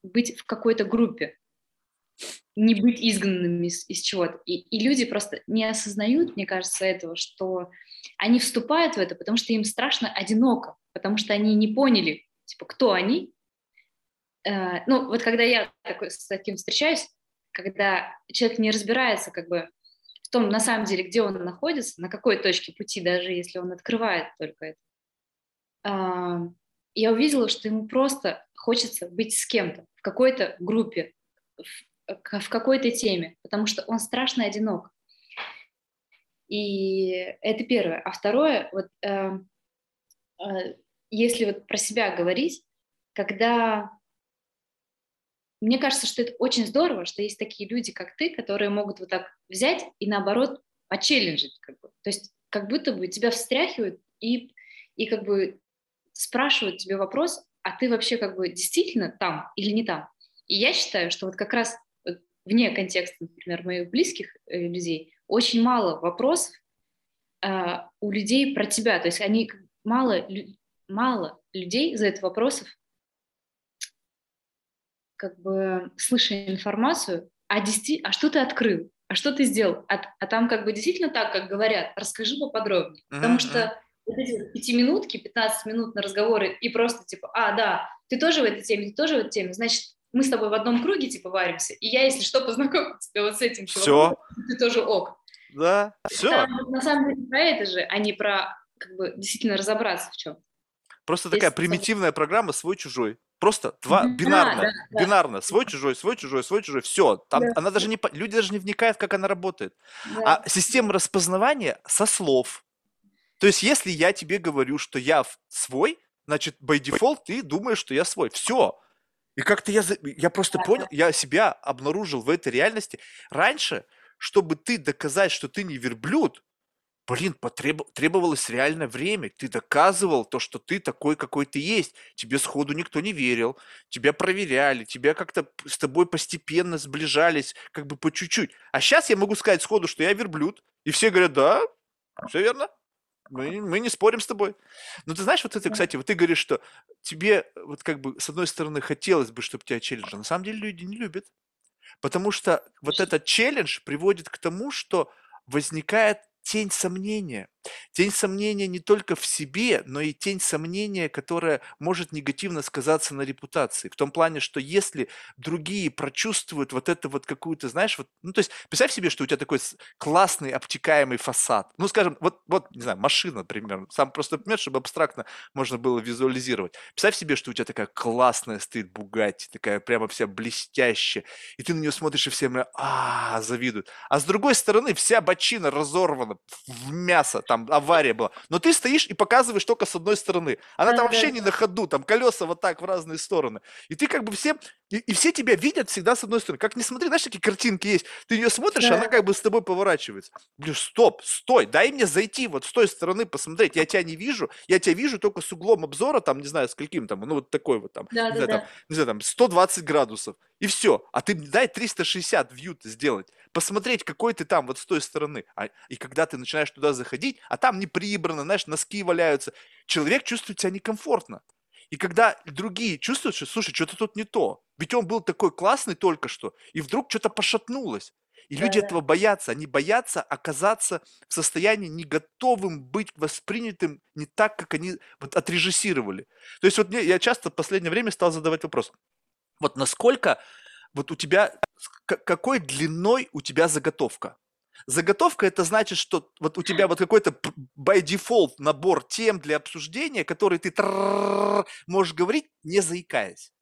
быть в какой-то группе не быть изгнанными из, из чего-то. И, и люди просто не осознают, мне кажется, этого, что они вступают в это, потому что им страшно одиноко, потому что они не поняли, типа, кто они. Э, ну, вот когда я такой, с таким встречаюсь, когда человек не разбирается как бы в том, на самом деле, где он находится, на какой точке пути, даже если он открывает только это, э, я увидела, что ему просто хочется быть с кем-то, в какой-то группе, какой-то теме, потому что он страшно одинок. И это первое. А второе, вот э, э, если вот про себя говорить, когда мне кажется, что это очень здорово, что есть такие люди, как ты, которые могут вот так взять и наоборот почелленджить, как бы. то есть как будто бы тебя встряхивают и и как бы спрашивают тебе вопрос, а ты вообще как бы действительно там или не там? И я считаю, что вот как раз вне контекста, например, моих близких э, людей, очень мало вопросов э, у людей про тебя. То есть они мало, мало людей задают вопросов, как бы слыша информацию, а, действи- а что ты открыл, а что ты сделал, а, а там как бы действительно так, как говорят, расскажи поподробнее, uh-huh. потому что вот эти пятиминутки, 15 минут на разговоры и просто типа, а, да, ты тоже в этой теме, ты тоже в этой теме, значит, мы с тобой в одном круге, типа, варимся, и я, если что, познакомлю тебя вот с этим чуваком, ты тоже ок. Да, все. Там, на самом деле про это же, а не про, как бы, действительно разобраться в чем. Просто Если такая примитивная сам... программа свой-чужой. Просто два, бинарно, да, да, бинарно, свой-чужой, свой-чужой, свой-чужой, все. Там да. она даже не, люди даже не вникают, как она работает. Да. А система распознавания со слов. То есть, если я тебе говорю, что я свой, значит, by default ты думаешь, что я свой. Все. И как-то я, я просто понял, я себя обнаружил в этой реальности. Раньше, чтобы ты доказать, что ты не верблюд, блин, потреб... требовалось реальное время. Ты доказывал то, что ты такой, какой ты есть. Тебе сходу никто не верил, тебя проверяли, тебя как-то с тобой постепенно сближались, как бы по чуть-чуть. А сейчас я могу сказать сходу, что я верблюд, и все говорят, да, все верно. Мы, мы не спорим с тобой. Но ты знаешь, вот это, кстати, вот ты говоришь, что тебе, вот как бы, с одной стороны, хотелось бы, чтобы тебя челленджа. На самом деле люди не любят. Потому что вот этот челлендж приводит к тому, что возникает тень сомнения. Тень сомнения не только в себе, но и тень сомнения, которая может негативно сказаться на репутации. В том плане, что если другие прочувствуют вот это вот какую-то, знаешь, вот, ну то есть представь себе, что у тебя такой классный обтекаемый фасад. Ну скажем, вот, вот не знаю, машина, например, сам просто пример, чтобы абстрактно можно было визуализировать. Представь себе, что у тебя такая классная стоит Бугатти, такая прямо вся блестящая, и ты на нее смотришь, и все а, завидуют. А с другой стороны, вся бочина разорвана в мясо, там авария была. Но ты стоишь и показываешь только с одной стороны. Она да, там вообще не на ходу, там колеса вот так в разные стороны. И ты как бы все, и, и все тебя видят всегда с одной стороны. Как не смотри, знаешь, такие картинки есть. Ты ее смотришь, да. она как бы с тобой поворачивается. Блин, стоп, стой, дай мне зайти вот с той стороны посмотреть. Я тебя не вижу, я тебя вижу только с углом обзора, там, не знаю, с каким там, ну вот такой вот там, да, не, да, знаю, да. там не знаю, там 120 градусов. И все. А ты дай 360 вью сделать посмотреть, какой ты там вот с той стороны. А, и когда ты начинаешь туда заходить, а там не прибрано, знаешь, носки валяются, человек чувствует себя некомфортно. И когда другие чувствуют, что, слушай, что-то тут не то, ведь он был такой классный только что, и вдруг что-то пошатнулось. И люди да. этого боятся. Они боятся оказаться в состоянии не готовым быть воспринятым не так, как они вот отрежиссировали. То есть вот мне, я часто в последнее время стал задавать вопрос. Вот насколько вот у тебя, какой длиной у тебя заготовка? Заготовка это значит, что вот у тебя вот какой-то by default набор тем для обсуждения, который ты можешь говорить, не заикаясь.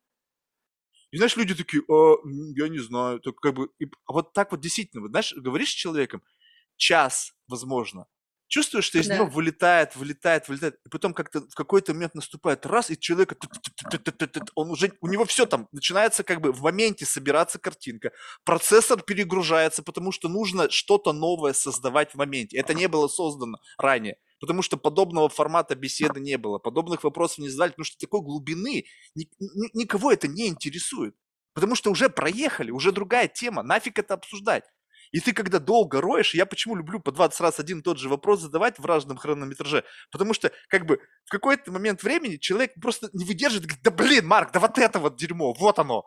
И знаешь, люди такие, а, я не знаю, так как бы, и, а вот так вот действительно, вот, знаешь, говоришь с человеком, час, возможно, чувствуешь, что из него вылетает, вылетает, вылетает, и потом как-то в какой-то момент наступает раз, и человек, он уже, у него все там, начинается как бы в моменте собираться картинка, процессор перегружается, потому что нужно что-то новое создавать в моменте. Это не было создано ранее, потому что подобного формата беседы не было, подобных вопросов не задали, потому что такой глубины никого это не интересует. Потому что уже проехали, уже другая тема, нафиг это обсуждать. И ты когда долго роешь, я почему люблю по 20 раз один и тот же вопрос задавать в разном хронометраже, потому что как бы в какой-то момент времени человек просто не выдерживает, говорит, да блин, Марк, да вот это вот дерьмо, вот оно.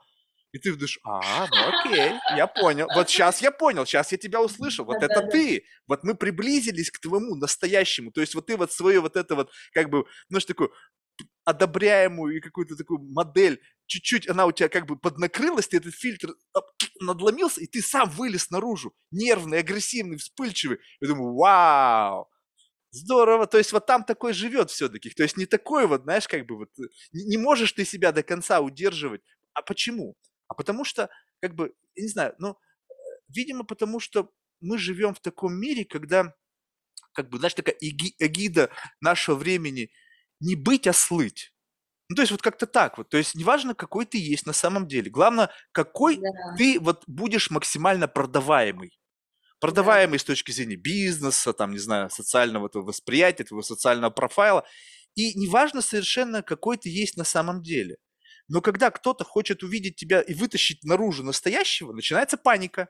И ты думаешь, а, ну окей, я понял. Вот сейчас я понял, сейчас я тебя услышал. Вот это ты. Вот мы приблизились к твоему настоящему. То есть вот ты вот свою вот это вот, как бы, ну что такое, одобряемую и какую-то такую модель, чуть-чуть она у тебя как бы поднакрылась, ты этот фильтр надломился, и ты сам вылез наружу, нервный, агрессивный, вспыльчивый. Я думаю, вау, здорово, то есть вот там такой живет все-таки, то есть не такой вот, знаешь, как бы вот, не, не можешь ты себя до конца удерживать. А почему? А потому что, как бы, я не знаю, ну, видимо, потому что мы живем в таком мире, когда, как бы, знаешь, такая эгида нашего времени – не быть, а слыть. Ну, то есть вот как-то так вот. То есть неважно, какой ты есть на самом деле. Главное, какой да. ты вот будешь максимально продаваемый. Продаваемый да. с точки зрения бизнеса, там, не знаю, социального твоего восприятия, твоего социального профайла. И неважно совершенно, какой ты есть на самом деле. Но когда кто-то хочет увидеть тебя и вытащить наружу настоящего, начинается паника.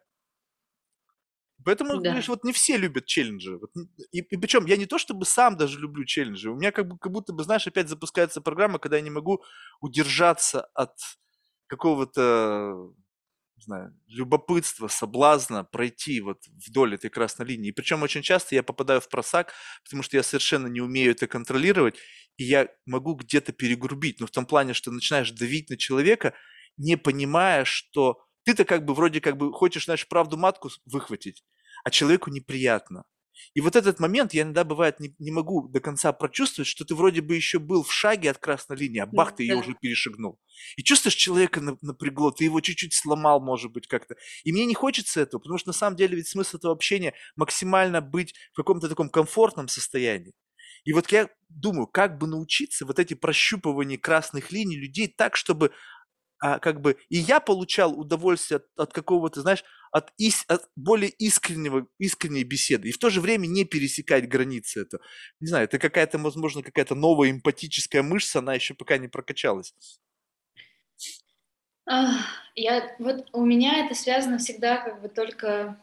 Поэтому, да. говоришь, вот не все любят челленджи. Вот, и, и причем я не то чтобы сам даже люблю челленджи. У меня как, бы, как будто бы, знаешь, опять запускается программа, когда я не могу удержаться от какого-то не знаю, любопытства, соблазна пройти вот вдоль этой красной линии. И причем очень часто я попадаю в просак, потому что я совершенно не умею это контролировать, и я могу где-то перегрубить. Но в том плане, что начинаешь давить на человека, не понимая, что ты-то как бы вроде как бы хочешь, знаешь, правду матку выхватить, а человеку неприятно. И вот этот момент я иногда, бывает, не, не могу до конца прочувствовать, что ты вроде бы еще был в шаге от красной линии, а бах, ты ее уже перешагнул. И чувствуешь, человека напрягло, ты его чуть-чуть сломал, может быть, как-то. И мне не хочется этого, потому что на самом деле ведь смысл этого общения максимально быть в каком-то таком комфортном состоянии. И вот я думаю, как бы научиться вот эти прощупывания красных линий людей так, чтобы а, как бы и я получал удовольствие от, от какого-то, знаешь, от, ис, от более искреннего, искренней беседы. И в то же время не пересекать границы это. Не знаю, это какая-то, возможно, какая-то новая эмпатическая мышца, она еще пока не прокачалась. Я, вот у меня это связано всегда как бы только,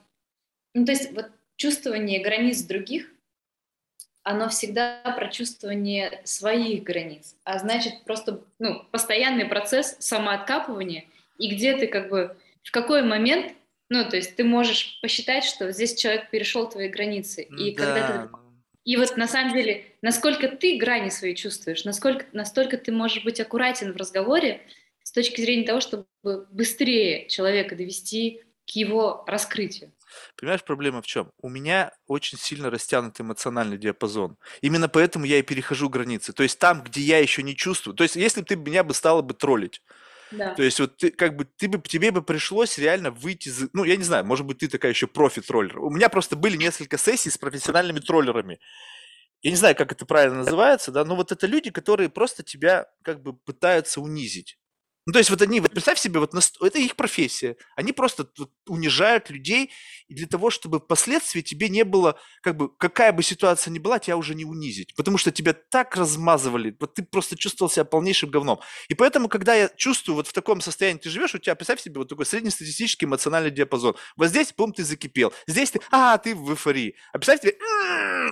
ну то есть вот чувствование границ других, оно всегда про чувствование своих границ, а значит просто ну, постоянный процесс самооткапывания, и где ты как бы в какой момент, ну то есть ты можешь посчитать, что здесь человек перешел твои границы, и да. когда ты и вот на самом деле, насколько ты грани свои чувствуешь, насколько, настолько ты можешь быть аккуратен в разговоре с точки зрения того, чтобы быстрее человека довести к его раскрытию. Понимаешь, проблема в чем? У меня очень сильно растянут эмоциональный диапазон. Именно поэтому я и перехожу границы. То есть там, где я еще не чувствую. То есть если бы ты меня бы стала бы троллить, да. То есть вот ты как бы ты бы тебе бы пришлось реально выйти из, ну я не знаю, может быть ты такая еще профи-троллер. У меня просто были несколько сессий с профессиональными троллерами. Я не знаю, как это правильно называется, да, но вот это люди, которые просто тебя как бы пытаются унизить. Ну, то есть вот они, вот представь себе, вот это их профессия. Они просто унижают людей, и для того, чтобы впоследствии тебе не было, как бы, какая бы ситуация ни была, тебя уже не унизить. Потому что тебя так размазывали, вот ты просто чувствовал себя полнейшим говном. И поэтому, когда я чувствую вот в таком состоянии, ты живешь, у тебя, представь себе, вот такой среднестатистический эмоциональный диапазон. Вот здесь, бум, ты закипел. Здесь ты, а, ты в эйфории. А представь себе,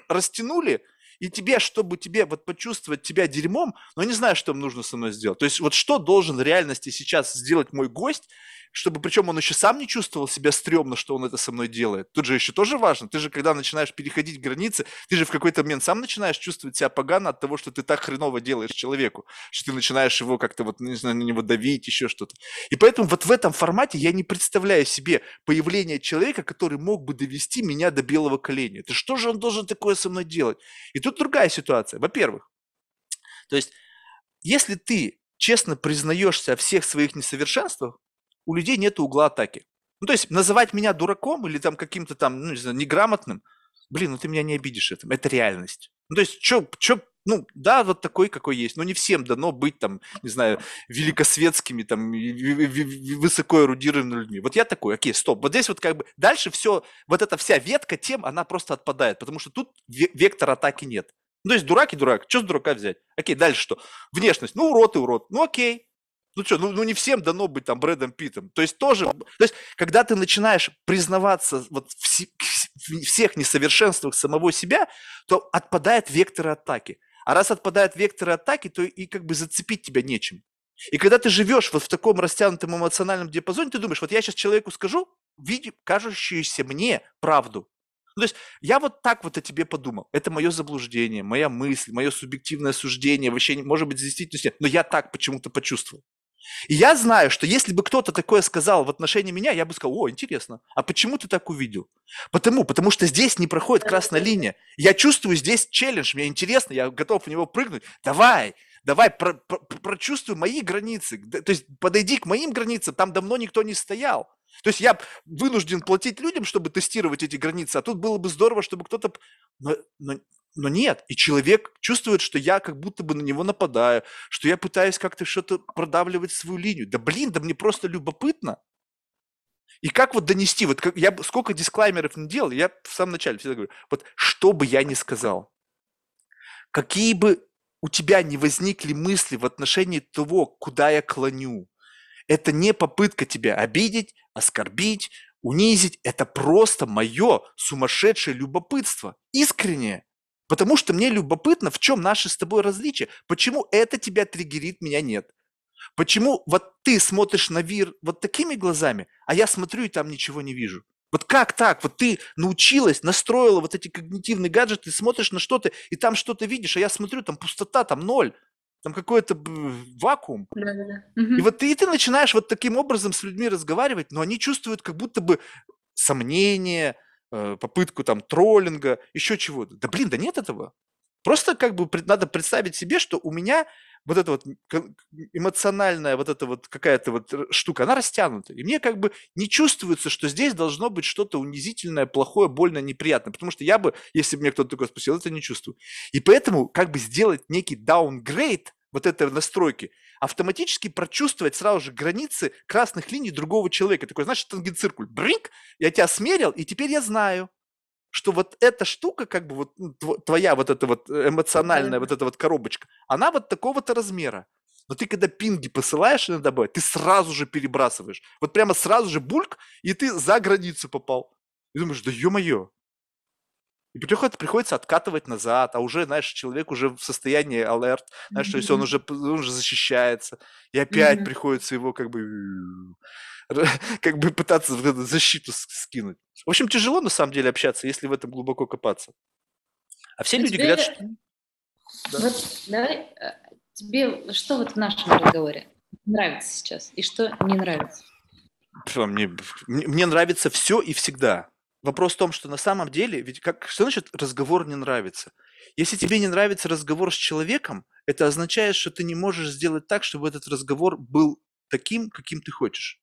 растянули, и тебе, чтобы тебе вот почувствовать тебя дерьмом, но не знаю, что нужно со мной сделать. То есть вот что должен в реальности сейчас сделать мой гость, чтобы причем он еще сам не чувствовал себя стрёмно, что он это со мной делает. Тут же еще тоже важно. Ты же, когда начинаешь переходить границы, ты же в какой-то момент сам начинаешь чувствовать себя погано от того, что ты так хреново делаешь человеку, что ты начинаешь его как-то вот, не знаю, на него давить, еще что-то. И поэтому вот в этом формате я не представляю себе появление человека, который мог бы довести меня до белого коленя. Это что же он должен такое со мной делать? И тут другая ситуация. Во-первых, то есть, если ты честно признаешься о всех своих несовершенствах, у людей нет угла атаки. Ну, то есть называть меня дураком или там каким-то там, ну, не знаю, неграмотным, блин, ну ты меня не обидишь этим, это реальность. Ну, то есть, что, что, ну, да, вот такой, какой есть, но не всем дано быть там, не знаю, великосветскими, там, высоко эрудированными людьми. Вот я такой, окей, стоп. Вот здесь вот как бы дальше все, вот эта вся ветка тем, она просто отпадает, потому что тут вектора атаки нет. Ну, то есть дурак и дурак, что с дурака взять? Окей, дальше что? Внешность, ну, урод и урод, ну, окей, ну что, ну, ну не всем дано быть там Брэдом Питом. То есть тоже, то есть когда ты начинаешь признаваться вот в, в всех несовершенствах самого себя, то отпадает вектор атаки. А раз отпадает вектор атаки, то и как бы зацепить тебя нечем. И когда ты живешь вот в таком растянутом эмоциональном диапазоне, ты думаешь, вот я сейчас человеку скажу, видя кажущуюся мне правду. Ну, то есть я вот так вот о тебе подумал. Это мое заблуждение, моя мысль, мое субъективное суждение, вообще, может быть, действительно, но я так почему-то почувствовал. И я знаю, что если бы кто-то такое сказал в отношении меня, я бы сказал, о, интересно, а почему ты так увидел? Потому, потому что здесь не проходит красная линия. Я чувствую здесь челлендж, мне интересно, я готов в него прыгнуть. Давай, давай, про, про, прочувствуй мои границы. То есть подойди к моим границам, там давно никто не стоял. То есть я вынужден платить людям, чтобы тестировать эти границы, а тут было бы здорово, чтобы кто-то... Но, но но нет, и человек чувствует, что я как будто бы на него нападаю, что я пытаюсь как-то что-то продавливать свою линию. Да блин, да мне просто любопытно. И как вот донести, вот как, я сколько дисклаймеров не делал, я в самом начале всегда говорю, вот что бы я ни сказал, какие бы у тебя не возникли мысли в отношении того, куда я клоню, это не попытка тебя обидеть, оскорбить, унизить, это просто мое сумасшедшее любопытство, искреннее. Потому что мне любопытно, в чем наше с тобой различие. Почему это тебя триггерит, меня нет. Почему вот ты смотришь на мир вот такими глазами, а я смотрю и там ничего не вижу. Вот как так? Вот ты научилась, настроила вот эти когнитивные гаджеты, смотришь на что-то, и там что-то видишь, а я смотрю, там пустота, там ноль, там какой-то вакуум. Да, да, да. И вот ты, и ты начинаешь вот таким образом с людьми разговаривать, но они чувствуют как будто бы сомнение, Э, попытку там троллинга, еще чего-то. Да блин, да нет этого. Просто как бы надо представить себе, что у меня вот эта вот эмоциональная вот эта вот какая-то вот штука, она растянута. И мне как бы не чувствуется, что здесь должно быть что-то унизительное, плохое, больно, неприятное. Потому что я бы, если бы мне кто-то такое спросил, это не чувствую. И поэтому как бы сделать некий downgrade вот этой настройки, автоматически прочувствовать сразу же границы красных линий другого человека. Такой, знаешь, тангенциркуль, бринк, я тебя смерил, и теперь я знаю, что вот эта штука, как бы вот ну, твоя вот эта вот эмоциональная вот эта вот коробочка, она вот такого-то размера. Но ты когда пинги посылаешь иногда бывает, ты сразу же перебрасываешь. Вот прямо сразу же бульк, и ты за границу попал. И думаешь, да ё-моё, и приходится, приходится откатывать назад, а уже, знаешь, человек уже в состоянии алерт, знаешь, mm-hmm. то есть он уже, он уже защищается, и опять mm-hmm. приходится его как бы как бы пытаться защиту скинуть. В общем, тяжело на самом деле общаться, если в этом глубоко копаться. А все а люди тебе... говорят, что... Да. Вот, давай, э, тебе что вот в нашем разговоре нравится сейчас и что не нравится? Мне, мне нравится все и всегда. Вопрос в том, что на самом деле, ведь как, что значит разговор не нравится? Если тебе не нравится разговор с человеком, это означает, что ты не можешь сделать так, чтобы этот разговор был таким, каким ты хочешь.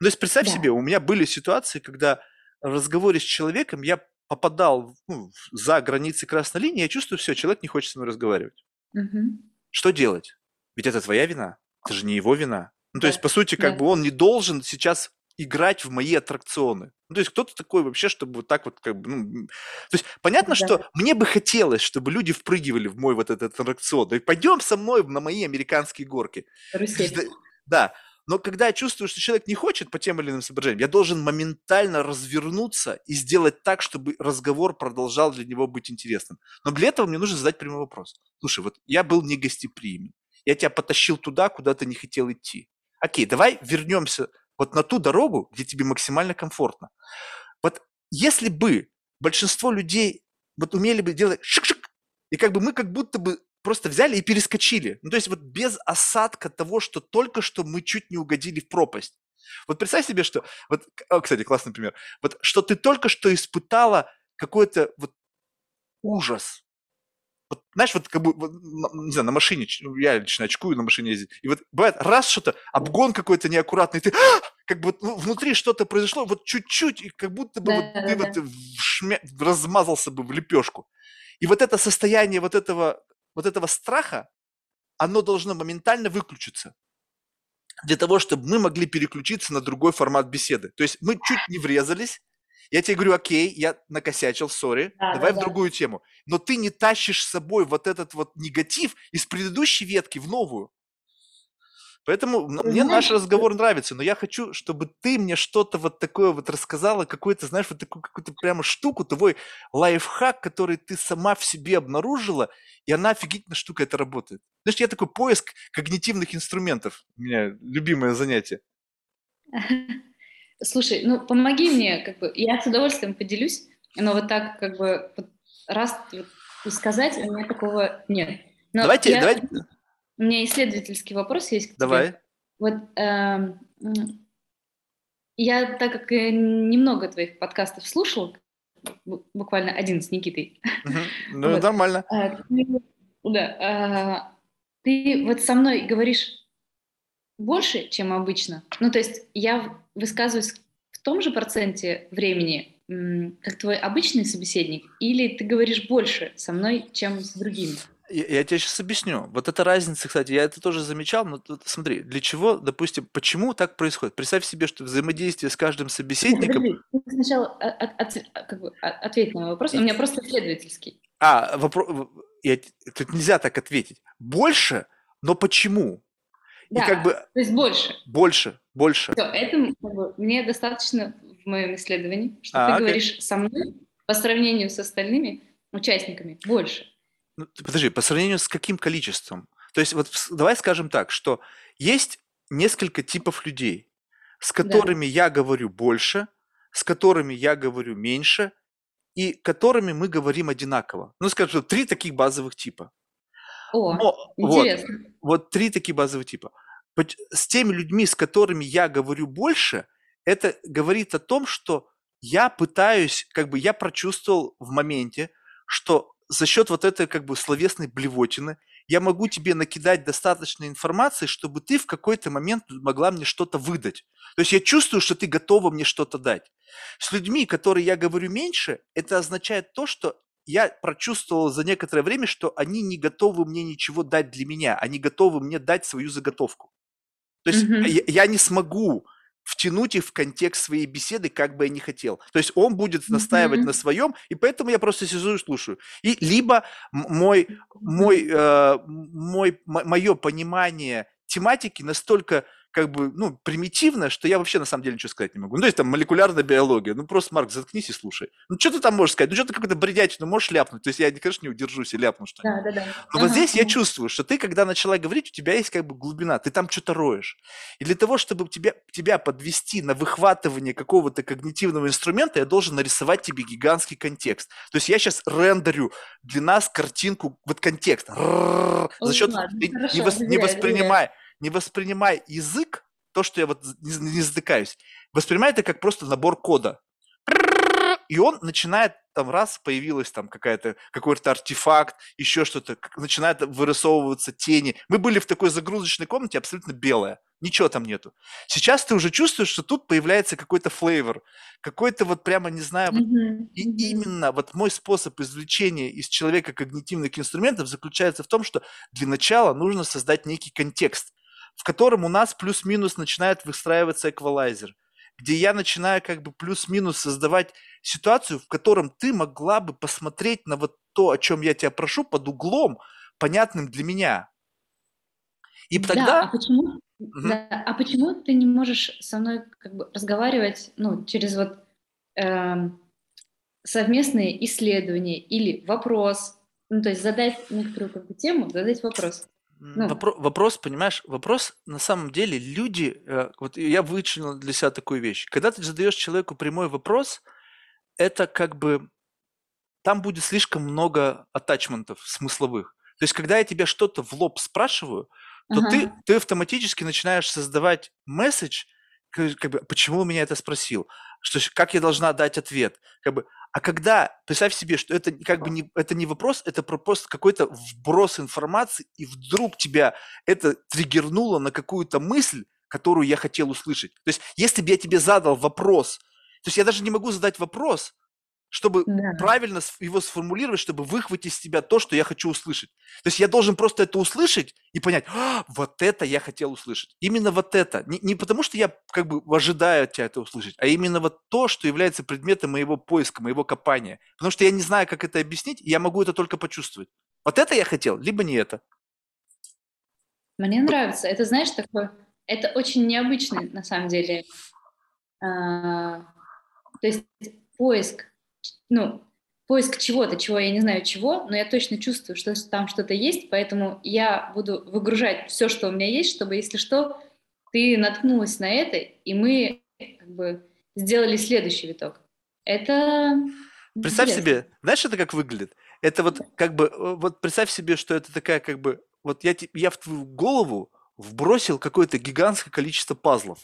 Ну, то есть представь да. себе, у меня были ситуации, когда в разговоре с человеком я попадал ну, за границы красной линии, я чувствую, все, человек не хочет со мной разговаривать. Угу. Что делать? Ведь это твоя вина, это же не его вина. Ну, да. то есть, по сути, как да. бы он не должен сейчас играть в мои аттракционы. Ну, то есть кто-то такой вообще, чтобы вот так вот как бы, ну, то есть понятно, да. что мне бы хотелось, чтобы люди впрыгивали в мой вот этот аттракцион. И пойдем со мной на мои американские горки. Карусель. Да, но когда я чувствую, что человек не хочет по тем или иным соображениям, я должен моментально развернуться и сделать так, чтобы разговор продолжал для него быть интересным. Но для этого мне нужно задать прямой вопрос. Слушай, вот я был негостеприимен. Я тебя потащил туда, куда ты не хотел идти. Окей, давай вернемся вот на ту дорогу, где тебе максимально комфортно. Вот если бы большинство людей вот умели бы делать шик-шик, и как бы мы как будто бы просто взяли и перескочили. Ну, то есть вот без осадка того, что только что мы чуть не угодили в пропасть. Вот представь себе, что... Вот, о, кстати, классный пример. Вот что ты только что испытала какой-то вот ужас. Вот, знаешь, вот как бы, вот, не знаю, на машине, я лично очкую на машине ездить, и вот бывает раз что-то, обгон какой-то неаккуратный, ты как бы ну, внутри что-то произошло, вот чуть-чуть, и как будто бы да, вот, да, ты да. вот шмя... размазался бы в лепешку. И вот это состояние вот этого, вот этого страха, оно должно моментально выключиться для того, чтобы мы могли переключиться на другой формат беседы. То есть мы чуть не врезались, я тебе говорю, окей, я накосячил, сори, да, давай да, в другую да. тему. Но ты не тащишь с собой вот этот вот негатив из предыдущей ветки в новую. Поэтому ты мне знаешь, наш разговор нравится, но я хочу, чтобы ты мне что-то вот такое вот рассказала, какую-то, знаешь, вот такую какую-то прямо штуку, твой лайфхак, который ты сама в себе обнаружила, и она офигительно штука это работает. Знаешь, я такой поиск когнитивных инструментов, у меня любимое занятие. Слушай, ну помоги мне, как бы, я с удовольствием поделюсь, но вот так как бы раз вот, сказать, у меня такого нет. Но давайте, я, давайте. У меня исследовательский вопрос есть Давай. Вот э, я, так как немного твоих подкастов слушал, буквально один с Никитой. Ну, вот. нормально. А, да. А, ты вот со мной говоришь больше, чем обычно. Ну, то есть я высказываюсь в том же проценте времени, как твой обычный собеседник, или ты говоришь больше со мной, чем с другими? Я, я тебе сейчас объясню. Вот эта разница, кстати, я это тоже замечал, но тут, смотри, для чего, допустим, почему так происходит? Представь себе, что взаимодействие с каждым собеседником... Подожди, сначала от, от, как бы, ответь на мой вопрос, у меня просто исследовательский. А, вопрос... Я, тут нельзя так ответить. Больше, но почему? Да, И как бы... то есть больше. Больше, больше. Все, это как бы, мне достаточно в моем исследовании, что а, ты окей. говоришь со мной по сравнению с остальными участниками больше. Ну, подожди, по сравнению с каким количеством? То есть вот давай скажем так, что есть несколько типов людей, с которыми да. я говорю больше, с которыми я говорю меньше, и которыми мы говорим одинаково. Ну, скажем, три таких базовых типа. О, Но, интересно. Вот, вот три таких базовых типа. С теми людьми, с которыми я говорю больше, это говорит о том, что я пытаюсь, как бы я прочувствовал в моменте, что за счет вот этой как бы словесной блевотины я могу тебе накидать достаточно информации, чтобы ты в какой-то момент могла мне что-то выдать. То есть я чувствую, что ты готова мне что-то дать. С людьми, которые я говорю меньше, это означает то, что я прочувствовал за некоторое время, что они не готовы мне ничего дать для меня, они готовы мне дать свою заготовку. То есть mm-hmm. я, я не смогу втянуть их в контекст своей беседы, как бы я ни хотел. То есть он будет настаивать mm-hmm. на своем, и поэтому я просто сижу и слушаю. И либо мой, мой, э, мой, мое понимание тематики настолько как бы, ну, примитивно, что я вообще на самом деле ничего сказать не могу. Ну, то есть там молекулярная биология. Ну, просто, Марк, заткнись и слушай. Ну, что ты там можешь сказать? Ну, что ты какой-то бредячий, ну, можешь ляпнуть. То есть я, конечно, не удержусь и ляпну что-нибудь. Да, да, да. Но ага. вот здесь я чувствую, что ты, когда начала говорить, у тебя есть как бы глубина, ты там что-то роешь. И для того, чтобы тебя, тебя подвести на выхватывание какого-то когнитивного инструмента, я должен нарисовать тебе гигантский контекст. То есть я сейчас рендерю для нас картинку, вот контекст. За счет... Не воспринимай не воспринимай язык, то, что я вот не, не затыкаюсь, воспринимай это как просто набор кода. И он начинает, там раз появилась там какая-то, какой-то артефакт, еще что-то, начинает вырисовываться тени. Мы были в такой загрузочной комнате, абсолютно белая, ничего там нету. Сейчас ты уже чувствуешь, что тут появляется какой-то флейвор, какой-то вот прямо, не знаю, вот, mm-hmm. и именно вот мой способ извлечения из человека когнитивных инструментов заключается в том, что для начала нужно создать некий контекст в котором у нас плюс-минус начинает выстраиваться эквалайзер, где я начинаю как бы плюс-минус создавать ситуацию, в котором ты могла бы посмотреть на вот то, о чем я тебя прошу, под углом, понятным для меня. И тогда... Да, а почему, угу. да, а почему ты не можешь со мной как бы разговаривать ну, через вот э, совместные исследования или вопрос, ну, то есть задать некоторую как бы, тему, задать вопрос. Ну. Вопро- вопрос, понимаешь, вопрос на самом деле люди, э, вот я вычленил для себя такую вещь. Когда ты задаешь человеку прямой вопрос, это как бы там будет слишком много атачментов смысловых. То есть, когда я тебя что-то в лоб спрашиваю, то ага. ты, ты автоматически начинаешь создавать месседж, как бы, почему меня это спросил? что, как я должна дать ответ. Как бы, а когда, представь себе, что это как бы не, это не вопрос, это просто какой-то вброс информации, и вдруг тебя это триггернуло на какую-то мысль, которую я хотел услышать. То есть, если бы я тебе задал вопрос, то есть я даже не могу задать вопрос, чтобы да. правильно его сформулировать, чтобы выхватить из тебя то, что я хочу услышать. То есть я должен просто это услышать и понять, а, вот это я хотел услышать. Именно вот это. Не, не потому, что я как бы ожидаю от тебя это услышать, а именно вот то, что является предметом моего поиска, моего копания. Потому что я не знаю, как это объяснить, и я могу это только почувствовать. Вот это я хотел, либо не это. Мне нравится. Это, знаешь, такое... Это очень необычный, на самом деле. А, то есть поиск ну, поиск чего-то, чего я не знаю чего, но я точно чувствую, что там что-то есть, поэтому я буду выгружать все, что у меня есть, чтобы, если что, ты наткнулась на это, и мы как бы сделали следующий виток. Это Представь интересно. себе, знаешь, это как выглядит? Это вот как бы, вот представь себе, что это такая как бы, вот я, я в твою голову вбросил какое-то гигантское количество пазлов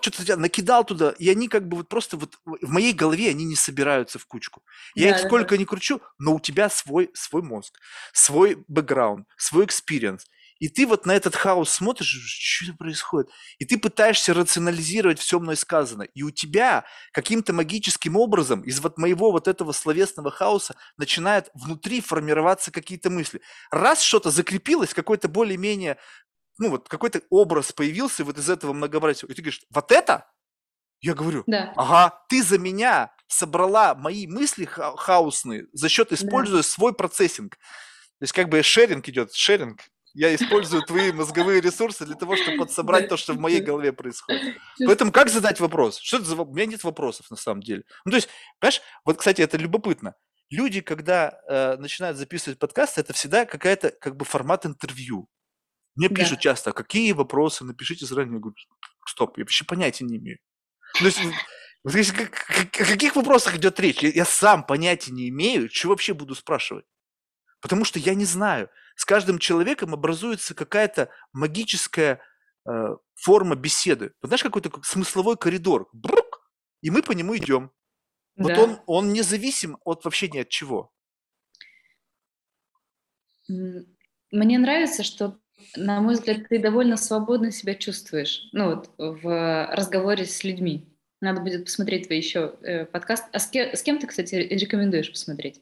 что-то накидал туда, и они как бы вот просто вот в моей голове они не собираются в кучку. Я да, их сколько да. не кручу, но у тебя свой, свой мозг, свой бэкграунд, свой experience. И ты вот на этот хаос смотришь, что происходит, и ты пытаешься рационализировать все мной сказанное. И у тебя каким-то магическим образом из вот моего вот этого словесного хаоса начинает внутри формироваться какие-то мысли. Раз что-то закрепилось, какой-то более-менее ну вот какой-то образ появился вот из этого многообразия. И ты говоришь, вот это? Я говорю, да. ага, ты за меня собрала мои мысли ха- хаосные за счет используя да. свой процессинг. То есть как бы шеринг идет, шеринг. Я использую твои мозговые ресурсы для того, чтобы подсобрать то, что в моей голове происходит. Поэтому как задать вопрос? Что это за... У меня нет вопросов на самом деле. Ну, то есть, понимаешь, вот, кстати, это любопытно. Люди, когда э, начинают записывать подкаст, это всегда какая-то как бы формат интервью. Мне Да. пишут часто: "Какие вопросы? Напишите заранее". Я говорю: "Стоп, я вообще понятия не имею". Ну, то есть, о каких вопросах идет речь? Я я сам понятия не имею, чё вообще буду спрашивать. Потому что я не знаю. С каждым человеком образуется какая-то магическая, э, форма беседы. Вот знаешь, какой-то смысловой коридор. Брук! И мы по нему идем. Вот он Да. он независим от вообще ни от чего. Мне нравится, что на мой взгляд, ты довольно свободно себя чувствуешь, ну вот в разговоре с людьми. Надо будет посмотреть твой еще э, подкаст. А с, ке- с кем ты, кстати, рекомендуешь посмотреть?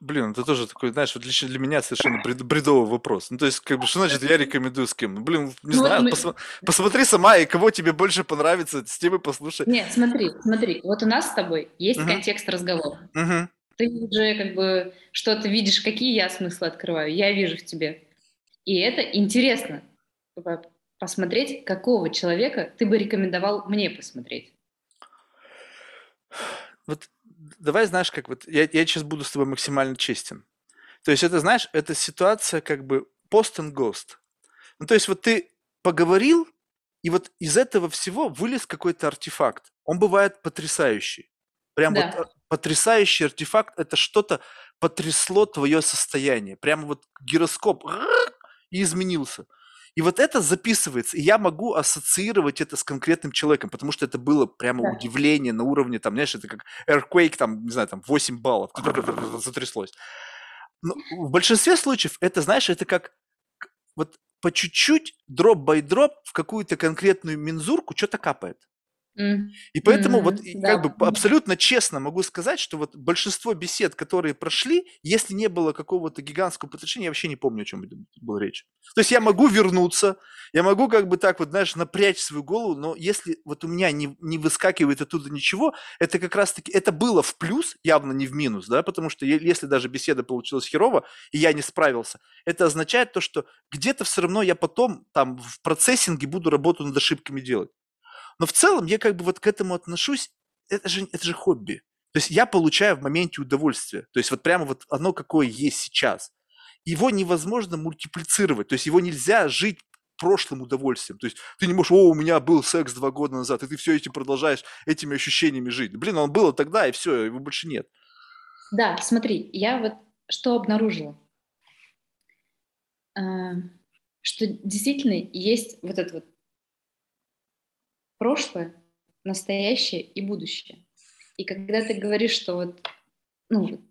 Блин, это тоже такой, знаешь, вот лично для меня совершенно бред, бредовый вопрос. Ну, то есть, как бы, что значит я рекомендую с кем? Ну, блин, не ну, знаю, мы... пос, посмотри сама, и кого тебе больше понравится, с тем и послушай. Нет, смотри, смотри, вот у нас с тобой есть угу. контекст разговора. Угу. Ты уже как бы что-то видишь, какие я смыслы открываю, я вижу в тебе. И это интересно посмотреть, какого человека ты бы рекомендовал мне посмотреть. Вот давай, знаешь, как вот я, я сейчас буду с тобой максимально честен. То есть это, знаешь, это ситуация как бы post and ghost. Ну, то есть вот ты поговорил, и вот из этого всего вылез какой-то артефакт. Он бывает потрясающий. Прям да. вот потрясающий артефакт – это что-то потрясло твое состояние. Прямо вот гироскоп и изменился. И вот это записывается, и я могу ассоциировать это с конкретным человеком, потому что это было прямо да. удивление на уровне, там, знаешь, это как earthquake, там, не знаю, там, 8 баллов, затряслось. Но в большинстве случаев это, знаешь, это как вот по чуть-чуть, drop by drop в какую-то конкретную мензурку что-то капает. И поэтому вот да. как бы абсолютно честно могу сказать, что вот большинство бесед, которые прошли, если не было какого-то гигантского потрясения, я вообще не помню, о чем была речь. То есть я могу вернуться, я могу как бы так вот, знаешь, напрячь свою голову, но если вот у меня не, не выскакивает оттуда ничего, это как раз-таки, это было в плюс, явно не в минус, да, потому что если даже беседа получилась херово, и я не справился, это означает то, что где-то все равно я потом там в процессинге буду работу над ошибками делать. Но в целом я как бы вот к этому отношусь, это же, это же хобби. То есть я получаю в моменте удовольствие. То есть вот прямо вот оно какое есть сейчас. Его невозможно мультиплицировать. То есть его нельзя жить прошлым удовольствием. То есть ты не можешь, о, у меня был секс два года назад, и ты все этим продолжаешь этими ощущениями жить. Блин, он было тогда, и все, его больше нет. Да, смотри, я вот что обнаружила. А, что действительно есть вот это вот прошлое, настоящее и будущее. И когда ты говоришь, что вот, ну,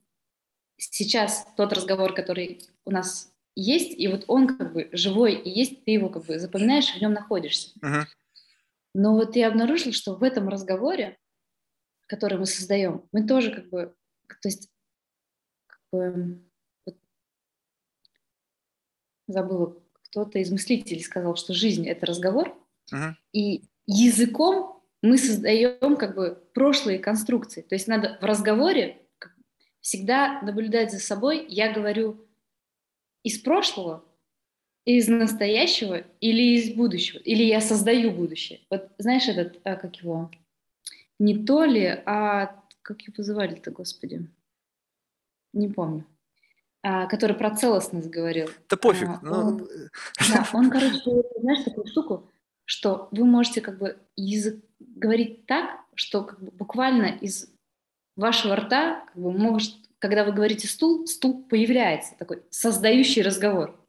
сейчас тот разговор, который у нас есть, и вот он как бы живой и есть, ты его как бы запоминаешь, в нем находишься. Мгм. Но вот я обнаружила, что в этом разговоре, который мы создаем, мы тоже как бы, то есть, как бы, вот забыла, кто-то из мыслителей сказал, что жизнь — это разговор, Мгм. и языком мы создаем как бы прошлые конструкции. То есть надо в разговоре всегда наблюдать за собой. Я говорю из прошлого, из настоящего или из будущего, или я создаю будущее. Вот знаешь этот, а, как его, не то ли, а как его звали-то, господи, не помню, а, который про целостность говорил. Да пофиг. А, ну, он- Да, он, короче, знаешь, такую штуку, что вы можете как бы язык говорить так, что как бы буквально из вашего рта, как бы, может, когда вы говорите стул, стул появляется, такой создающий разговор.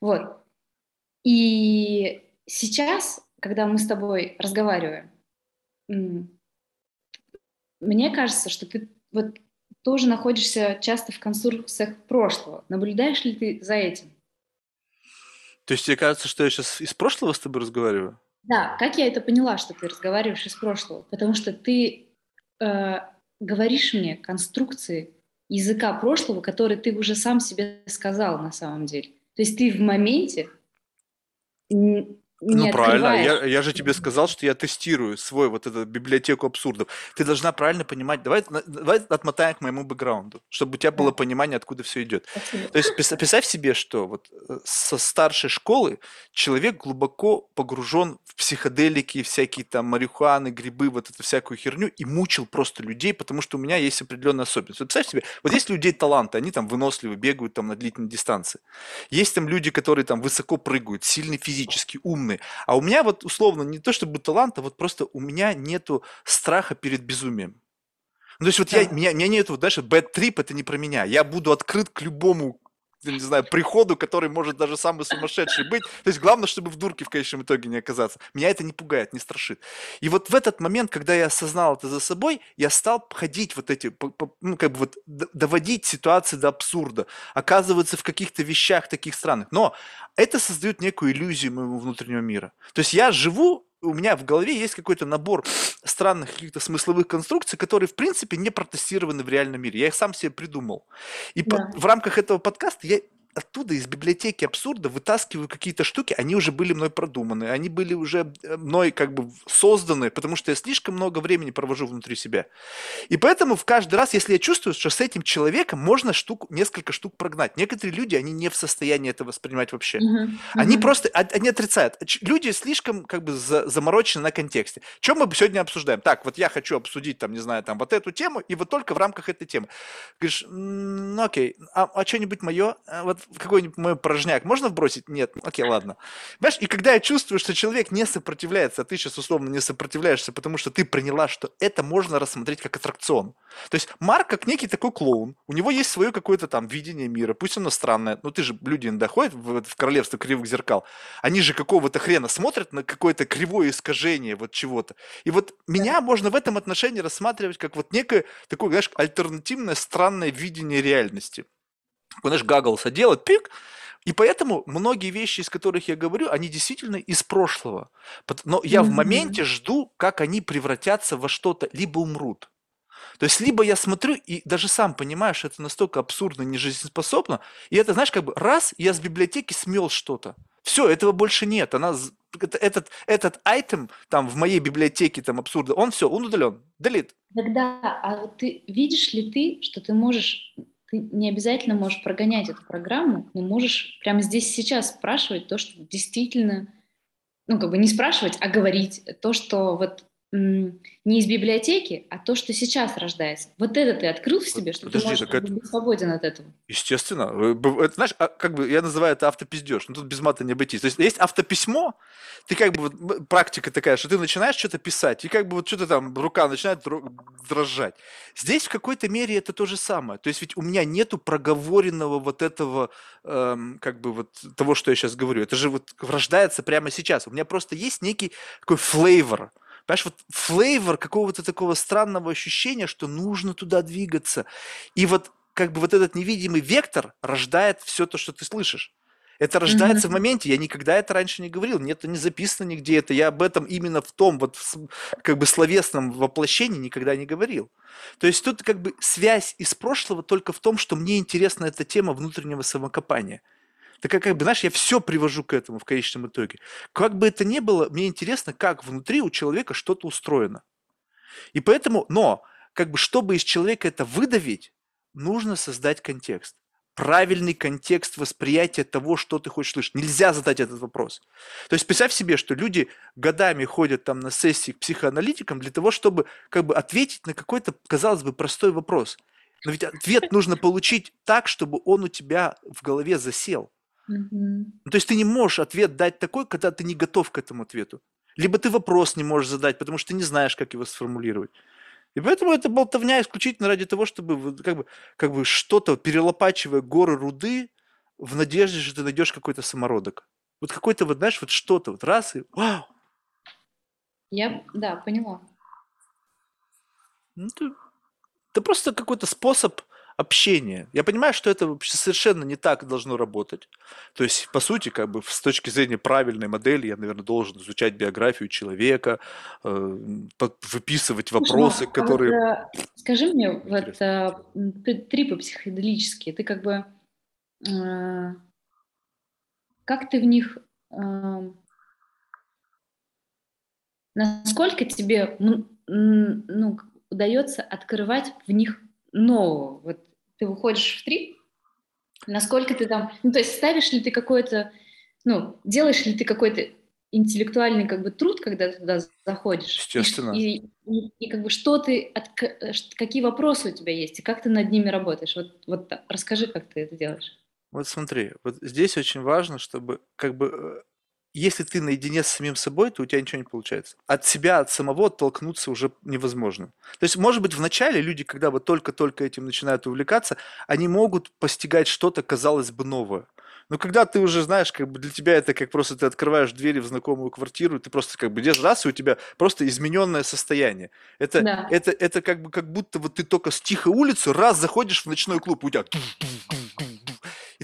Вот. И сейчас, когда мы с тобой разговариваем, мне кажется, что ты вот тоже находишься часто в конструкциях прошлого. Наблюдаешь ли ты за этим? То есть тебе кажется, что я сейчас из прошлого с тобой разговариваю? Да, как я это поняла, что ты разговариваешь из прошлого? Потому что ты э, говоришь мне конструкции языка прошлого, который ты уже сам себе сказал на самом деле. То есть ты в моменте Ну, правильно. открываешь. Я, я же тебе сказал, что я тестирую свой вот эту библиотеку абсурдов. Ты должна правильно понимать. Давай, давай отмотаем к моему бэкграунду, чтобы у тебя было понимание, откуда все идет. Спасибо. То есть представь себе, что вот э, со старшей школы человек глубоко погружен в психоделики, всякие там марихуаны, грибы, вот эту всякую херню и мучил просто людей, потому что у меня есть определенная особенность. Вот представь себе, вот есть людей таланты, они там выносливы, бегают там на длительной дистанции. Есть там люди, которые там высоко прыгают, сильные физически, умные. А у меня вот условно не то чтобы талант, а вот просто у меня нету страха перед безумием. Ну, то есть вот я, Да. меня, меня нету, знаешь, bad trip это не про меня. Я буду открыт к любому, я не знаю, приходу, который может даже самый сумасшедший быть. То есть главное, чтобы в дурке в конечном итоге не оказаться. Меня это не пугает, не страшит. И вот в этот момент, когда я осознал это за собой, я стал ходить вот эти, ну, как бы вот доводить ситуации до абсурда, оказываться в каких-то вещах таких странных. Но это создает некую иллюзию моего внутреннего мира. То есть я живу, у меня в голове есть какой-то набор странных каких-то смысловых конструкций, которые, в принципе, не протестированы в реальном мире. Я их сам себе придумал. И по- Да. в рамках этого подкаста я оттуда, из библиотеки абсурда, вытаскиваю какие-то штуки, они уже были мной продуманы, они были уже э, мной как бы созданы, потому что я слишком много времени провожу внутри себя. И поэтому в каждый раз, если я чувствую, что с этим человеком можно штук, несколько штук прогнать. Некоторые люди, они не в состоянии это воспринимать вообще. Мгм, Они мгм. просто, от- они отрицают. Люди слишком как бы за- заморочены на контексте. Чем мы сегодня обсуждаем? Так, вот я хочу обсудить, там, не знаю, там, вот эту тему, и вот только в рамках этой темы. Говоришь, «М, ну окей, а, а что-нибудь мое, вот какой-нибудь мой порожняк можно вбросить? Нет, окей, ладно. Понимаешь, и когда я чувствую, что человек не сопротивляется, а ты сейчас условно не сопротивляешься, потому что ты приняла, что это можно рассмотреть как аттракцион. То есть Марк как некий такой клоун, у него есть свое какое-то там видение мира, пусть оно странное, но ты же, люди иногда ходят в, в королевство кривых зеркал, они же какого-то хрена смотрят на какое-то кривое искажение вот чего-то. И вот меня можно в этом отношении рассматривать как вот некое такое, знаешь, альтернативное странное видение реальности. Знаешь, Гагглса делает, пик, и поэтому многие вещи, из которых я говорю, они действительно из прошлого. Но я в моменте жду, как они превратятся во что-то, либо умрут. То есть, либо я смотрю и даже сам понимаю, что это настолько абсурдно, нежизнеспособно, и это, знаешь, как бы раз, я с библиотеки смел что-то. Все, этого больше нет. Она, этот, этот айтем там в моей библиотеке там абсурда, он все, он удален, делит. Тогда, а вот ты видишь ли ты, что ты можешь, ты не обязательно можешь прогонять эту программу, но можешь прямо здесь сейчас спрашивать то, что действительно, ну как бы не спрашивать, а говорить то, что вот не из библиотеки, а то, что сейчас рождается. Вот это ты открыл в себе, что Подожди, ты можешь это- быть свободен от этого. Естественно. Это, знаешь, а, как бы я называю это автопиздеж. Ну, тут без мата не обойтись. То есть есть автописьмо, ты как бы, вот, практика такая, что ты начинаешь что-то писать, и как бы вот что-то там, рука начинает дро- дрожать. Здесь в какой-то мере это то же самое. То есть ведь у меня нету проговоренного вот этого, эм, как бы вот того, что я сейчас говорю. Это же вот рождается прямо сейчас. У меня просто есть некий такой флейвор, Понимаешь, вот флейвор какого-то такого странного ощущения, что нужно туда двигаться. И вот как бы вот этот невидимый вектор рождает все то, что ты слышишь. Это рождается mm-hmm. в моменте. Я никогда это раньше не говорил. Нет, это не записано нигде. Это я об этом именно в том вот как бы словесном воплощении никогда не говорил. То есть тут как бы связь из прошлого только в том, что мне интересна эта тема внутреннего самокопания. Так как, бы, знаешь, я все привожу к этому в конечном итоге. Как бы это ни было, мне интересно, как внутри у человека что-то устроено. И поэтому, но, как бы, чтобы из человека это выдавить, нужно создать контекст правильный контекст восприятия того, что ты хочешь слышать. Нельзя задать этот вопрос. То есть представь себе, что люди годами ходят там на сессии к психоаналитикам для того, чтобы как бы ответить на какой-то, казалось бы, простой вопрос. Но ведь ответ нужно получить так, чтобы он у тебя в голове засел. Mm-hmm. то есть ты не можешь ответ дать такой, когда ты не готов к этому ответу. Либо ты вопрос не можешь задать, потому что ты не знаешь, как его сформулировать. И поэтому это болтовня исключительно ради того, чтобы как бы, как бы что-то, перелопачивая горы руды, в надежде, что ты найдешь какой-то самородок. Вот какой-то, вот знаешь, вот что-то, вот раз и вау! Я, да, поняла. Ну, это, это просто какой-то способ общения. Я понимаю, что это совершенно не так должно работать. То есть, по сути, как бы с точки зрения правильной модели, я, наверное, должен изучать биографию человека, э, выписывать вопросы, Слушай, которые... А вот, скажи мне, вот а, трипы психоделические, ты как бы... А, как ты в них... А, насколько тебе ну, удается открывать в них нового? Вот ты выходишь в трип, насколько ты там, ну, то есть ставишь ли ты какой-то, ну, делаешь ли ты какой-то интеллектуальный как бы труд, когда ты туда заходишь. Естественно. И, и, и, и как бы что ты, от, какие вопросы у тебя есть, и как ты над ними работаешь. Вот, вот расскажи, как ты это делаешь. Вот смотри, вот здесь очень важно, чтобы как бы э, если ты наедине с самим собой, то у тебя ничего не получается. От себя, от самого оттолкнуться уже невозможно. То есть, может быть, в начале люди, когда вот только-только этим начинают увлекаться, они могут постигать что-то, казалось бы, новое. Но когда ты уже знаешь, как бы для тебя это как просто ты открываешь двери в знакомую квартиру, ты просто как бы держишь раз, и у тебя просто измененное состояние. Это, да. это, это как бы как будто вот ты только с тихой улицы раз заходишь в ночной клуб, у тебя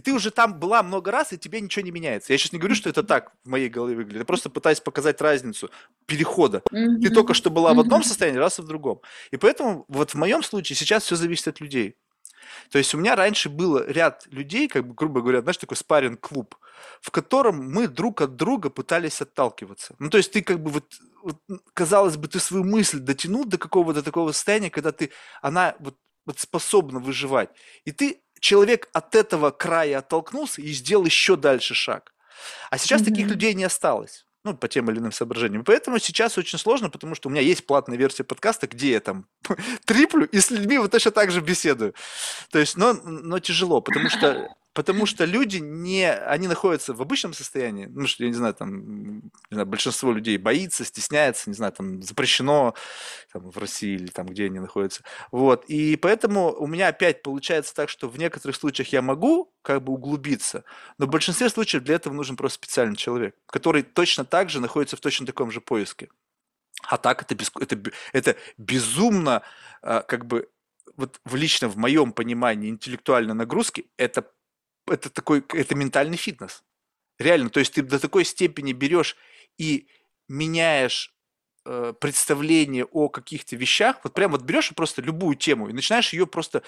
ты уже там была много раз, и тебе ничего не меняется. Я сейчас не говорю, что это так в моей голове выглядит. Я просто пытаюсь показать разницу перехода. Mm-hmm. Ты только что была mm-hmm. в одном состоянии, раз и в другом. И поэтому вот в моем случае сейчас все зависит от людей. То есть у меня раньше был ряд людей, как бы, грубо говоря, знаешь, такой спаринг клуб в котором мы друг от друга пытались отталкиваться. Ну, то есть ты как бы вот, вот казалось бы, ты свою мысль дотянул до какого-то такого состояния, когда ты, она вот, вот способна выживать. И ты человек от этого края оттолкнулся и сделал еще дальше шаг. А сейчас mm-hmm. таких людей не осталось. Ну, по тем или иным соображениям. Поэтому сейчас очень сложно, потому что у меня есть платная версия подкаста, где я там триплю и с людьми вот точно так же беседую. То есть, но, но тяжело, потому что потому что люди не, они находятся в обычном состоянии, ну, что, я не знаю, там, не знаю, большинство людей боится, стесняется, не знаю, там, запрещено там, в России или там, где они находятся, вот, и поэтому у меня опять получается так, что в некоторых случаях я могу как бы углубиться, но в большинстве случаев для этого нужен просто специальный человек, который точно так же находится в точно таком же поиске. А так это, без, это, это безумно, а, как бы, вот в лично в моем понимании интеллектуальной нагрузки, это это такой, это ментальный фитнес. Реально, то есть ты до такой степени берешь и меняешь э, представление о каких-то вещах, вот прям вот берешь просто любую тему и начинаешь ее просто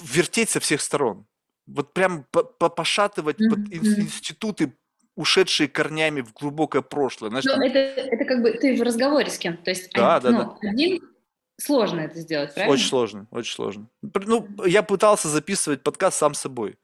вертеть со всех сторон. Вот прям пошатывать под институты, ушедшие корнями в глубокое прошлое. Знаешь, там... это, это как бы ты в разговоре с кем-то. То есть да, один, да, ну, да. один сложно это сделать, правильно? Очень сложно, очень сложно. Ну, я пытался записывать подкаст сам собой.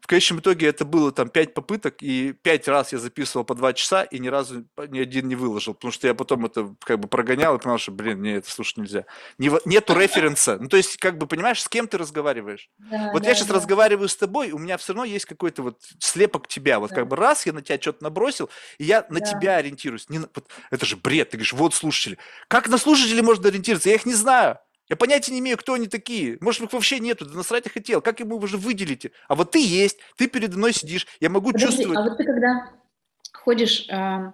В конечном итоге это было там пять попыток, и пять раз я записывал по два часа, и ни разу ни один не выложил, потому что я потом это как бы прогонял и понял, что, блин, мне это слушать нельзя. Не, нету референса. Ну, то есть, как бы, понимаешь, с кем ты разговариваешь? Да, вот да, я сейчас да. разговариваю с тобой, у меня все равно есть какой-то вот слепок тебя. Вот да. как бы раз я на тебя что-то набросил, и я на да. тебя ориентируюсь. Не, вот, это же бред. Ты говоришь, вот слушатели. Как на слушателей можно ориентироваться? Я их не знаю. Я понятия не имею, кто они такие. Может, их вообще нету, да насрать я хотел. Как ему уже выделите? А вот ты есть, ты передо мной сидишь, я могу Подожди, чувствовать. А вот ты когда ходишь, э,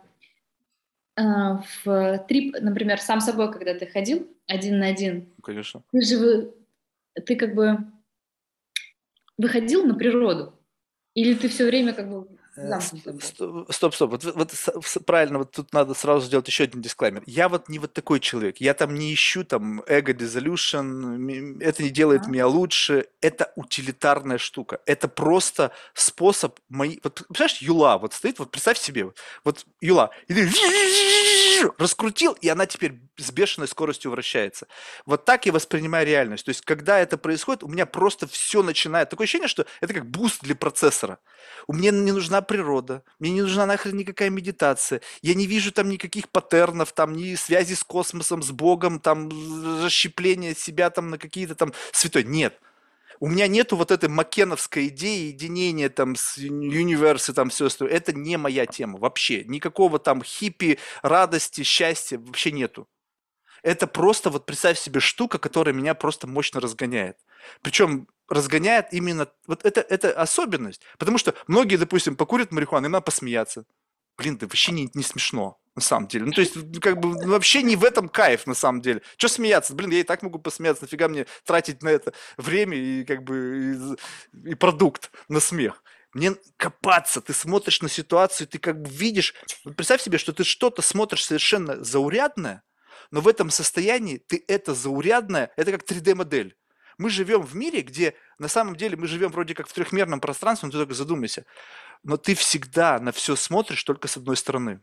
а, в трип, например, сам собой, когда ты ходил один на один, Конечно. ты же ты как бы выходил на природу, или ты все время как бы Э, стоп, стоп. Вот, вот правильно, вот тут надо сразу сделать еще один дисклеймер. Я вот не вот такой человек. Я там не ищу там эго dissolution, это не делает а? меня лучше. Это утилитарная штука. Это просто способ моей... Вот представляешь, Юла вот стоит, вот представь себе, вот Юла, и ты раскрутил, и она теперь с бешеной скоростью вращается. Вот так я воспринимаю реальность. То есть, когда это происходит, у меня просто все начинает. Такое ощущение, что это как boost для процессора. У меня не нужна природа, мне не нужна нахрен никакая медитация. Я не вижу там никаких паттернов, там ни связи с космосом, с Богом, там расщепления себя там на какие-то там святой. Нет. У меня нету вот этой маккенновской идеи единения там с universe, там все остальное. Это не моя тема вообще. Никакого там хиппи, радости, счастья вообще нету. Это просто, вот представь себе, штука, которая меня просто мощно разгоняет. Причем разгоняет именно, вот это, это особенность. Потому что многие, допустим, покурят марихуану, им надо посмеяться. Блин, да вообще не, не смешно, на самом деле. Ну, то есть, как бы, вообще не в этом кайф, на самом деле. Что смеяться? Блин, я и так могу посмеяться, нафига мне тратить на это время и, как бы, и, и продукт на смех. Мне копаться, ты смотришь на ситуацию, ты как бы видишь, представь себе, что ты что-то смотришь совершенно заурядное, но в этом состоянии ты это заурядное, это как 3D-модель. Мы живем в мире, где на самом деле мы живем вроде как в трехмерном пространстве, но ты только задумайся. Но ты всегда на все смотришь только с одной стороны.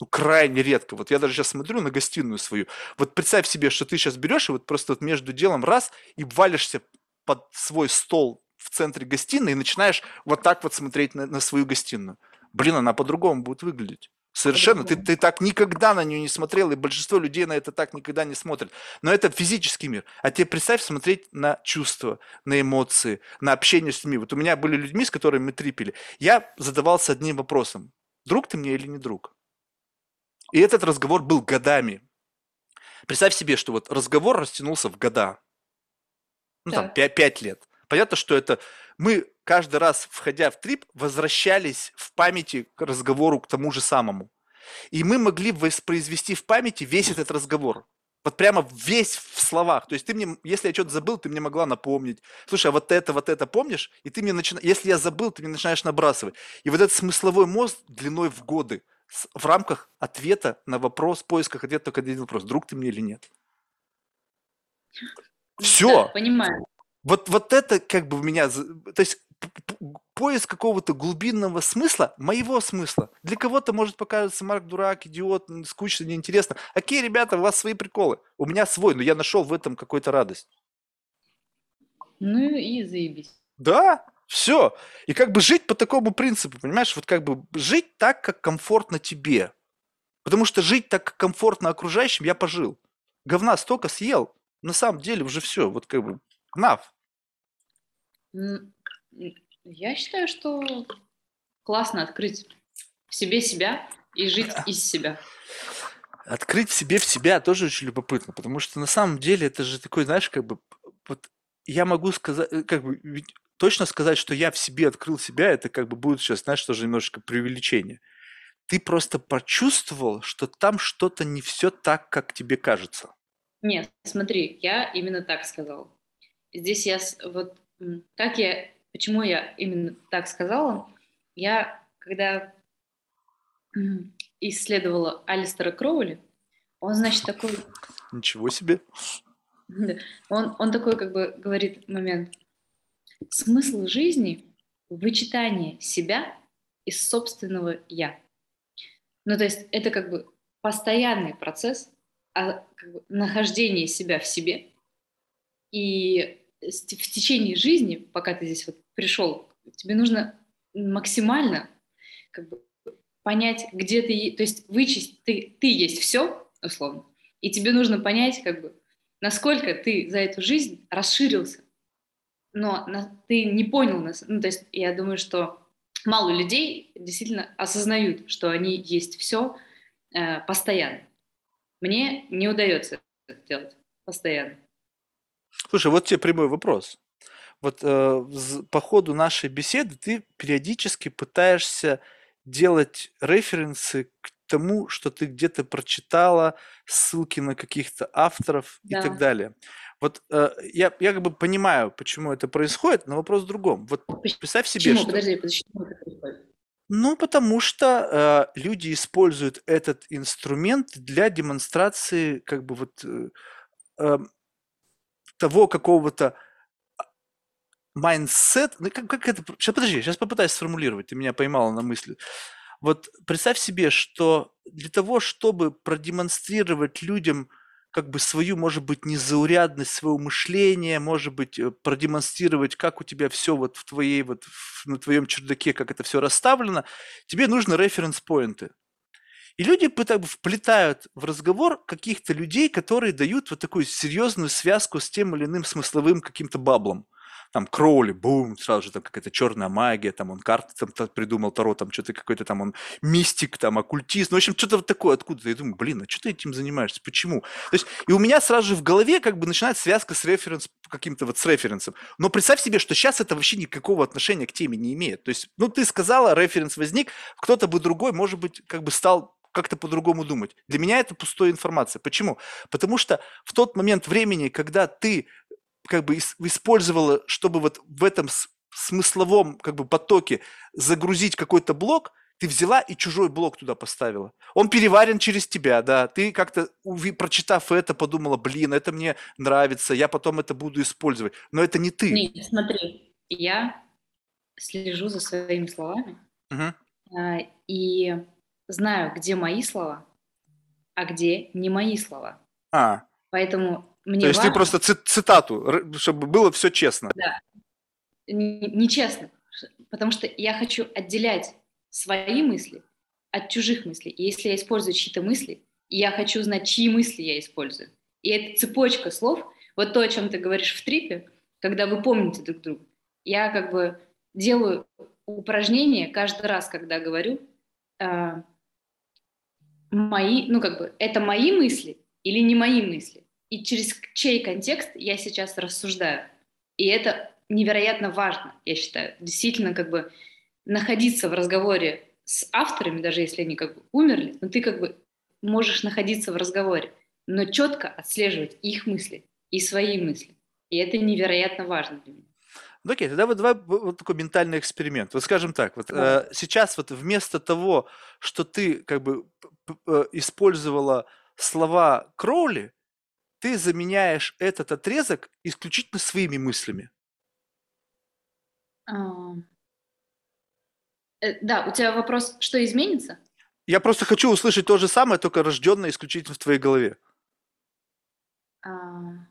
Ну, крайне редко. Вот я даже сейчас смотрю на гостиную свою. Вот представь себе, что ты сейчас берешь и вот просто вот между делом раз и валишься под свой стол в центре гостиной и начинаешь вот так вот смотреть на, на свою гостиную. Блин, она по-другому будет выглядеть. Совершенно. Ты, ты так никогда на нее не смотрел, и большинство людей на это так никогда не смотрят. Но это физический мир. А тебе представь смотреть на чувства, на эмоции, на общение с людьми. Вот у меня были людьми, с которыми мы трипили. Я задавался одним вопросом. Друг ты мне или не друг? И этот разговор был годами. Представь себе, что вот разговор растянулся в года. Ну, да. там, пять 5 лет. Понятно, что это мы каждый раз, входя в трип, возвращались в памяти к разговору к тому же самому. И мы могли воспроизвести в памяти весь этот разговор. Вот прямо весь в словах. То есть ты мне, если я что-то забыл, ты мне могла напомнить. Слушай, а вот это, вот это помнишь? И ты мне начинаешь, если я забыл, ты мне начинаешь набрасывать. И вот этот смысловой мозг длиной в годы в рамках ответа на вопрос, поисках ответа только один вопрос. Друг ты мне или нет? Все. Да, понимаю. Вот, вот это как бы в меня... То есть поиск какого-то глубинного смысла, моего смысла. Для кого-то может покажется Марк дурак, идиот, скучно, неинтересно. Окей, ребята, у вас свои приколы. У меня свой, но я нашел в этом какую-то радость. Ну и заебись. Да, все. И как бы жить по такому принципу, понимаешь? Вот как бы жить так, как комфортно тебе. Потому что жить так, как комфортно окружающим, я пожил. Говна столько съел. На самом деле уже все. Вот как бы, нав. Я считаю, что классно открыть в себе себя и жить из себя. Открыть в себе в себя тоже очень любопытно, потому что на самом деле это же такой, знаешь, как бы вот я могу сказать, э, как бы ведь точно сказать, что я в себе открыл себя, это как бы будет сейчас, знаешь, тоже немножко преувеличение. Ты просто почувствовал, что там что-то не все так, как тебе кажется. Нет, смотри, я именно так сказал. Здесь я вот как я, почему я именно так сказала? Я, когда исследовала Алистера Кроули, он, значит, такой... Ничего себе. Он, он такой, как бы, говорит момент. Смысл жизни – вычитание себя из собственного «я». Ну, то есть это как бы постоянный процесс а, как бы, нахождения себя в себе. И в течение жизни, пока ты здесь вот пришел, тебе нужно максимально как бы, понять, где ты, то есть вычесть, ты, ты есть все, условно, и тебе нужно понять, как бы, насколько ты за эту жизнь расширился, но ты не понял нас, ну, то есть я думаю, что мало людей действительно осознают, что они есть все э, постоянно. Мне не удается это делать постоянно. Слушай, вот тебе прямой вопрос. Вот э, по ходу нашей беседы ты периодически пытаешься делать референсы к тому, что ты где-то прочитала, ссылки на каких-то авторов и так далее. Вот э, я, я как бы понимаю, почему это происходит, но вопрос в другом. Вот представь себе, Почему? что... Подожди, почему это происходит? Ну, потому что э, люди используют этот инструмент для демонстрации как бы вот э, э, того какого-то mindset, ну как, как это, сейчас подожди, сейчас попытаюсь сформулировать, ты меня поймала на мысли. Вот представь себе, что для того, чтобы продемонстрировать людям как бы свою, может быть, незаурядность своего мышления, может быть, э, продемонстрировать, как у тебя все вот в твоей вот на твоем чердаке, как это все расставлено, тебе нужны референс-поинты. И люди пытаются, вплетают в разговор каких-то людей, которые дают вот такую серьезную связку с тем или иным смысловым каким-то баблом там Кроули, бум, сразу же там какая-то черная магия, там он карты там придумал, Таро, там что-то какой-то там он мистик, там оккультист, ну, в общем, что-то вот такое откуда-то. Я думаю, блин, а что ты этим занимаешься, почему? То есть, и у меня сразу же в голове как бы начинает связка с референс, каким-то вот с референсом. Но представь себе, что сейчас это вообще никакого отношения к теме не имеет. То есть, ну, ты сказала, референс возник, кто-то бы другой, может быть, как бы стал как-то по-другому думать. Для меня это пустая информация. Почему? Потому что в тот момент времени, когда ты как бы использовала, чтобы вот в этом смысловом как бы потоке загрузить какой-то блок, ты взяла и чужой блок туда поставила. Он переварен через тебя, да. Ты как-то, прочитав это, подумала, блин, это мне нравится, я потом это буду использовать. Но это не ты. Нет, смотри, я слежу за своими словами угу. и знаю, где мои слова, а где не мои слова. А. Поэтому мне То есть важно... ты просто цитату, чтобы было все честно. Да. Нечестно. Потому что я хочу отделять свои мысли от чужих мыслей. И если я использую чьи-то мысли, я хочу знать, чьи мысли я использую. И эта цепочка слов, вот то, о чем ты говоришь в трипе, когда вы помните друг друга, я как бы делаю упражнение каждый раз, когда говорю, э, мои, ну как бы, это мои мысли или не мои мысли и через чей контекст я сейчас рассуждаю. И это невероятно важно, я считаю. Действительно, как бы находиться в разговоре с авторами, даже если они как бы умерли, но ты как бы можешь находиться в разговоре, но четко отслеживать их мысли и свои мысли. И это невероятно важно для меня. Ну окей, тогда вот давай вот такой ментальный эксперимент. Вот скажем так, вот да. э, сейчас вот вместо того, что ты как бы э, использовала слова Кроули, ты заменяешь этот отрезок исключительно своими мыслями. А, э, да, у тебя вопрос, что изменится? Я просто хочу услышать то же самое, только рожденное исключительно в твоей голове. А...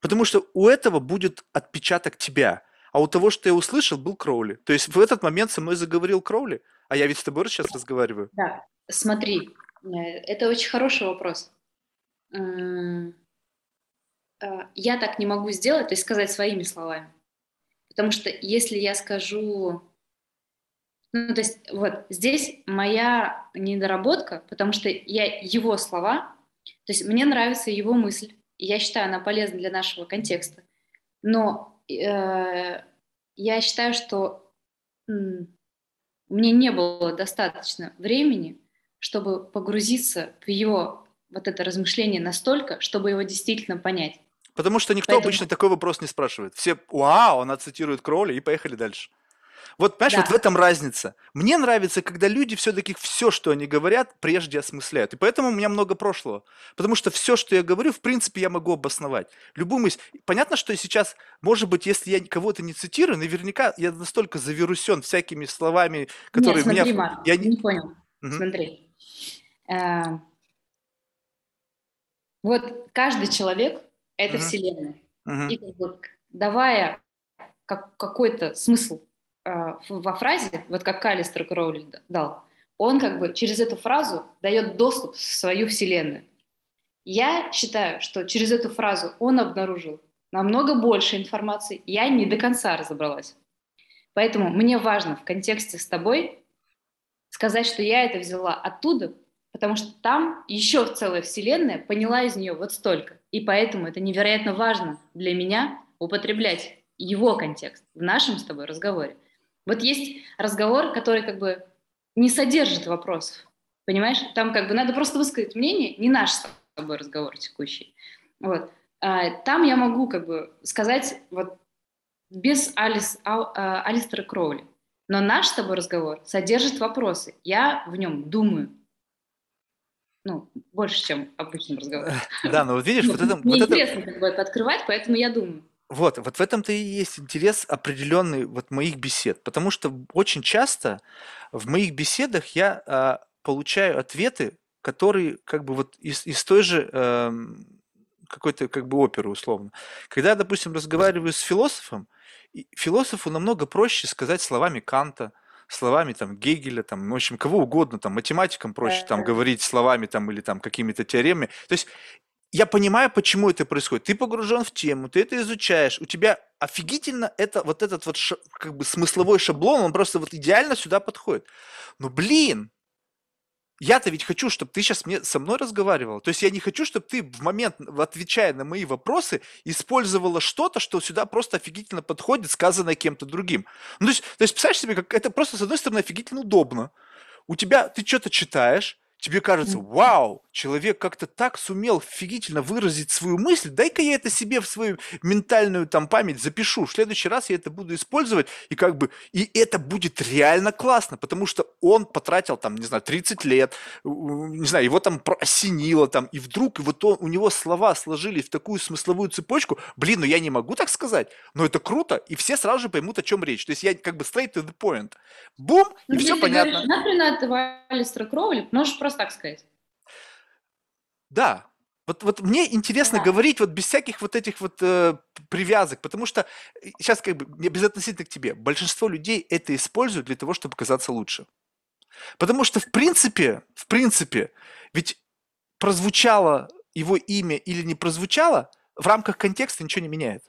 Потому что у этого будет отпечаток тебя. А у того, что я услышал, был Кроули. То есть в этот момент со мной заговорил Кроули. А я ведь с тобой сейчас разговариваю. Да, смотри, э, это очень хороший вопрос. А, я так не могу сделать, то есть сказать своими словами. Потому что если я скажу, ну, то есть вот здесь моя недоработка, потому что я его слова, то есть мне нравится его мысль, я считаю, она полезна для нашего контекста. Но э, я считаю, что мне не было достаточно времени, чтобы погрузиться в его вот это размышление настолько, чтобы его действительно понять. Потому что никто Поэтому... обычно такой вопрос не спрашивает. Все, вау, она цитирует Кроули, и поехали дальше. Вот, понимаешь, да. вот в этом разница. Мне нравится, когда люди все-таки все, что они говорят, прежде осмысляют. И поэтому у меня много прошлого. Потому что все, что я говорю, в принципе, я могу обосновать. Любую мысль. Понятно, что сейчас, может быть, если я кого-то не цитирую, наверняка я настолько завирусен всякими словами, которые Нет, смотри, меня... Марк, я не понял. Угу. Смотри. Э, вот каждый человек — это uh-huh. Вселенная. Uh-huh. И бы, давая как, какой-то смысл э, во фразе, вот как Калистер Кроули дал, он как бы через эту фразу дает доступ в свою Вселенную. Я считаю, что через эту фразу он обнаружил намного больше информации, я не до конца разобралась. Поэтому мне важно в контексте с тобой сказать, что я это взяла оттуда, потому что там еще целая вселенная поняла из нее вот столько. И поэтому это невероятно важно для меня употреблять его контекст в нашем с тобой разговоре. Вот есть разговор, который как бы не содержит вопросов. Понимаешь? Там как бы надо просто высказать мнение, не наш с тобой разговор текущий. Вот. А, там я могу как бы сказать вот без Алис, а, а, Алистера Кроули. Но наш с тобой разговор содержит вопросы. Я в нем думаю. Ну, больше, чем обычным разговором. Да, но вот видишь, ну, вот это... Мне интересно как бы это открывать, поэтому я думаю. Вот, вот в этом-то и есть интерес определенный вот моих бесед, потому что очень часто в моих беседах я а, получаю ответы, которые как бы вот из, из той же э, какой-то как бы оперы условно. Когда, допустим, разговариваю с философом, философу намного проще сказать словами Канта, словами там Гегеля, там, в общем, кого угодно, там, математикам проще там говорить словами там или там какими-то теоремами. То есть я понимаю, почему это происходит. Ты погружен в тему, ты это изучаешь, у тебя офигительно это вот этот вот ша, как бы смысловой шаблон, он просто вот идеально сюда подходит. Но блин, я-то ведь хочу, чтобы ты сейчас мне, со мной разговаривал. То есть я не хочу, чтобы ты в момент, отвечая на мои вопросы, использовала что-то, что сюда просто офигительно подходит, сказанное кем-то другим. Ну, то есть, то есть представляешь себе, как это просто, с одной стороны, офигительно удобно. У тебя, ты что-то читаешь, тебе кажется, вау, человек как-то так сумел офигительно выразить свою мысль, дай-ка я это себе в свою ментальную там память запишу, в следующий раз я это буду использовать, и как бы, и это будет реально классно, потому что он потратил там, не знаю, 30 лет, не знаю, его там осенило там, и вдруг и вот он, у него слова сложились в такую смысловую цепочку, блин, ну я не могу так сказать, но это круто, и все сразу же поймут, о чем речь, то есть я как бы straight to the point, бум, и ну, все понятно. Говоришь, ты Алистера Кроули, можешь просто так сказать. Да, вот, вот мне интересно да. говорить вот без всяких вот этих вот э, привязок, потому что сейчас как бы безотносительно к тебе, большинство людей это используют для того, чтобы казаться лучше. Потому что в принципе, в принципе, ведь прозвучало его имя или не прозвучало, в рамках контекста ничего не меняет.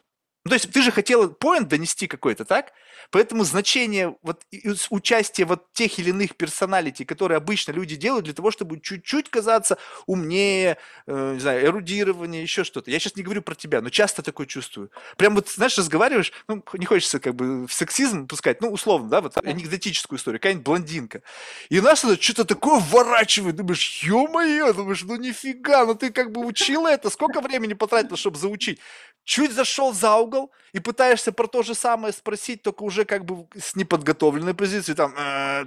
Ну, то есть ты же хотел поинт донести какой-то, так? Поэтому значение вот участия вот тех или иных персоналитей, которые обычно люди делают для того, чтобы чуть-чуть казаться умнее, э, не знаю, эрудирование, еще что-то. Я сейчас не говорю про тебя, но часто такое чувствую. Прям вот, знаешь, разговариваешь, ну, не хочется как бы в сексизм пускать, ну, условно, да, вот анекдотическую историю, какая-нибудь блондинка. И нас что-то такое вворачивает, думаешь, ё-моё, думаешь, ну нифига, ну ты как бы учила это, сколько времени потратила, чтобы заучить? чуть зашел за угол и пытаешься про то же самое спросить, только уже как бы с неподготовленной позиции, там, э,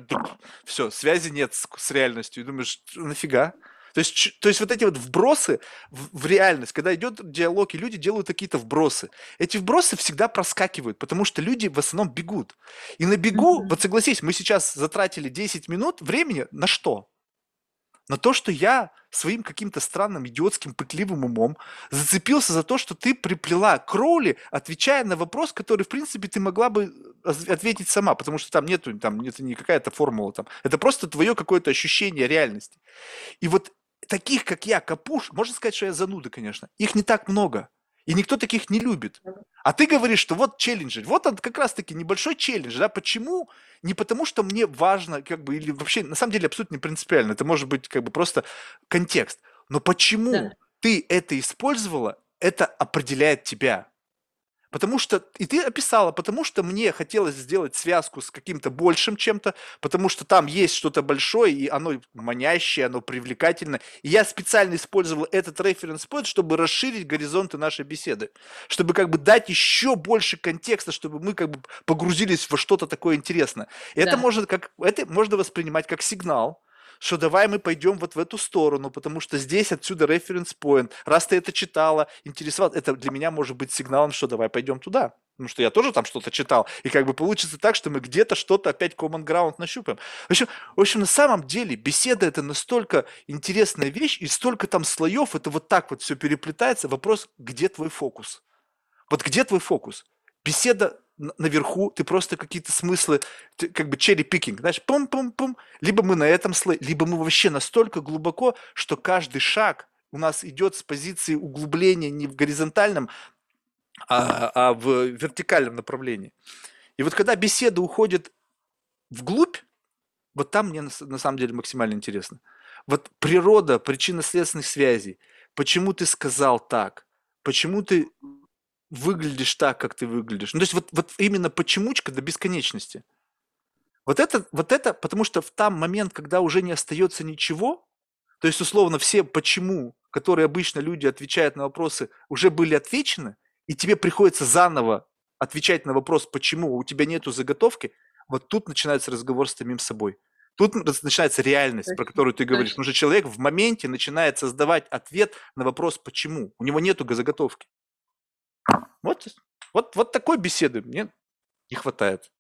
все, связи нет с, с реальностью. И думаешь, нафига? То есть, то есть вот эти вот вбросы в, в реальность, когда идет диалог, и люди делают какие-то вбросы. Эти вбросы всегда проскакивают, потому что люди в основном бегут. И на бегу, mm-hmm. вот согласись, мы сейчас затратили 10 минут времени на что? На то, что я своим каким-то странным, идиотским, пытливым умом зацепился за то, что ты приплела Кроули, отвечая на вопрос, который, в принципе, ты могла бы ответить сама, потому что там нету, там это не какая-то формула, там, это просто твое какое-то ощущение реальности. И вот таких, как я, Капуш, можно сказать, что я зануда, конечно, их не так много. И никто таких не любит. А ты говоришь, что вот челлендж. Вот он как раз-таки небольшой челлендж. Да? Почему? Не потому, что мне важно, как бы, или вообще, на самом деле, абсолютно не принципиально. Это может быть как бы просто контекст. Но почему да. ты это использовала, это определяет тебя. Потому что, и ты описала, потому что мне хотелось сделать связку с каким-то большим чем-то, потому что там есть что-то большое, и оно манящее, оно привлекательное. И я специально использовал этот референс-point, чтобы расширить горизонты нашей беседы, чтобы как бы дать еще больше контекста, чтобы мы как бы погрузились во что-то такое интересное. И да. это, можно, как, это можно воспринимать как сигнал, что давай мы пойдем вот в эту сторону, потому что здесь отсюда reference point. Раз ты это читала, интересовал, это для меня может быть сигналом, что давай пойдем туда. Потому что я тоже там что-то читал. И как бы получится так, что мы где-то что-то опять common ground нащупаем. В общем, в общем, на самом деле беседа это настолько интересная вещь, и столько там слоев, это вот так вот все переплетается. Вопрос, где твой фокус? Вот где твой фокус? Беседа наверху, ты просто какие-то смыслы, ты, как бы черри пикинг, знаешь, пум-пум-пум, либо мы на этом слое, либо мы вообще настолько глубоко, что каждый шаг у нас идет с позиции углубления не в горизонтальном, а, а в вертикальном направлении. И вот когда беседа уходит вглубь, вот там мне на, на самом деле максимально интересно. Вот природа причинно-следственных связей. Почему ты сказал так? Почему ты выглядишь так, как ты выглядишь. Ну, то есть вот, вот именно почемучка до бесконечности. Вот это, вот это, потому что в там момент, когда уже не остается ничего, то есть, условно, все почему, которые обычно люди отвечают на вопросы, уже были отвечены, и тебе приходится заново отвечать на вопрос, почему у тебя нету заготовки, вот тут начинается разговор с самим собой. Тут начинается реальность, про которую ты говоришь. Потому что человек в моменте начинает создавать ответ на вопрос «почему?». У него нету заготовки. Вот, вот, вот такой беседы мне не хватает.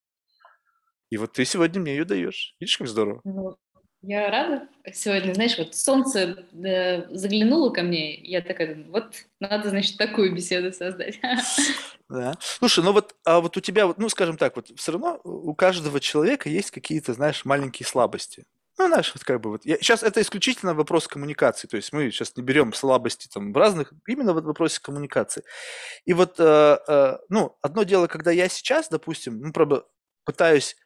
И вот ты сегодня мне ее даешь. Видишь, как здорово? Ну, я рада сегодня, знаешь, вот солнце да, заглянуло ко мне, я такая, вот надо, значит, такую беседу создать. Да. Слушай, ну вот, а вот у тебя, ну, скажем так, вот все равно у каждого человека есть какие-то, знаешь, маленькие слабости. Ну, знаешь, вот как бы вот. Я, сейчас это исключительно вопрос коммуникации. То есть мы сейчас не берем слабости там разных, именно в вопросе коммуникации. И вот, э, э, ну, одно дело, когда я сейчас, допустим, ну, правда, пытаюсь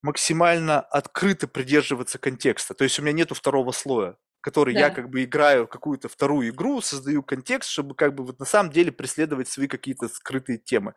максимально открыто придерживаться контекста. То есть у меня нету второго слоя, который я как бы играю какую-то вторую игру, создаю контекст, чтобы как бы вот на самом деле преследовать свои какие-то скрытые темы.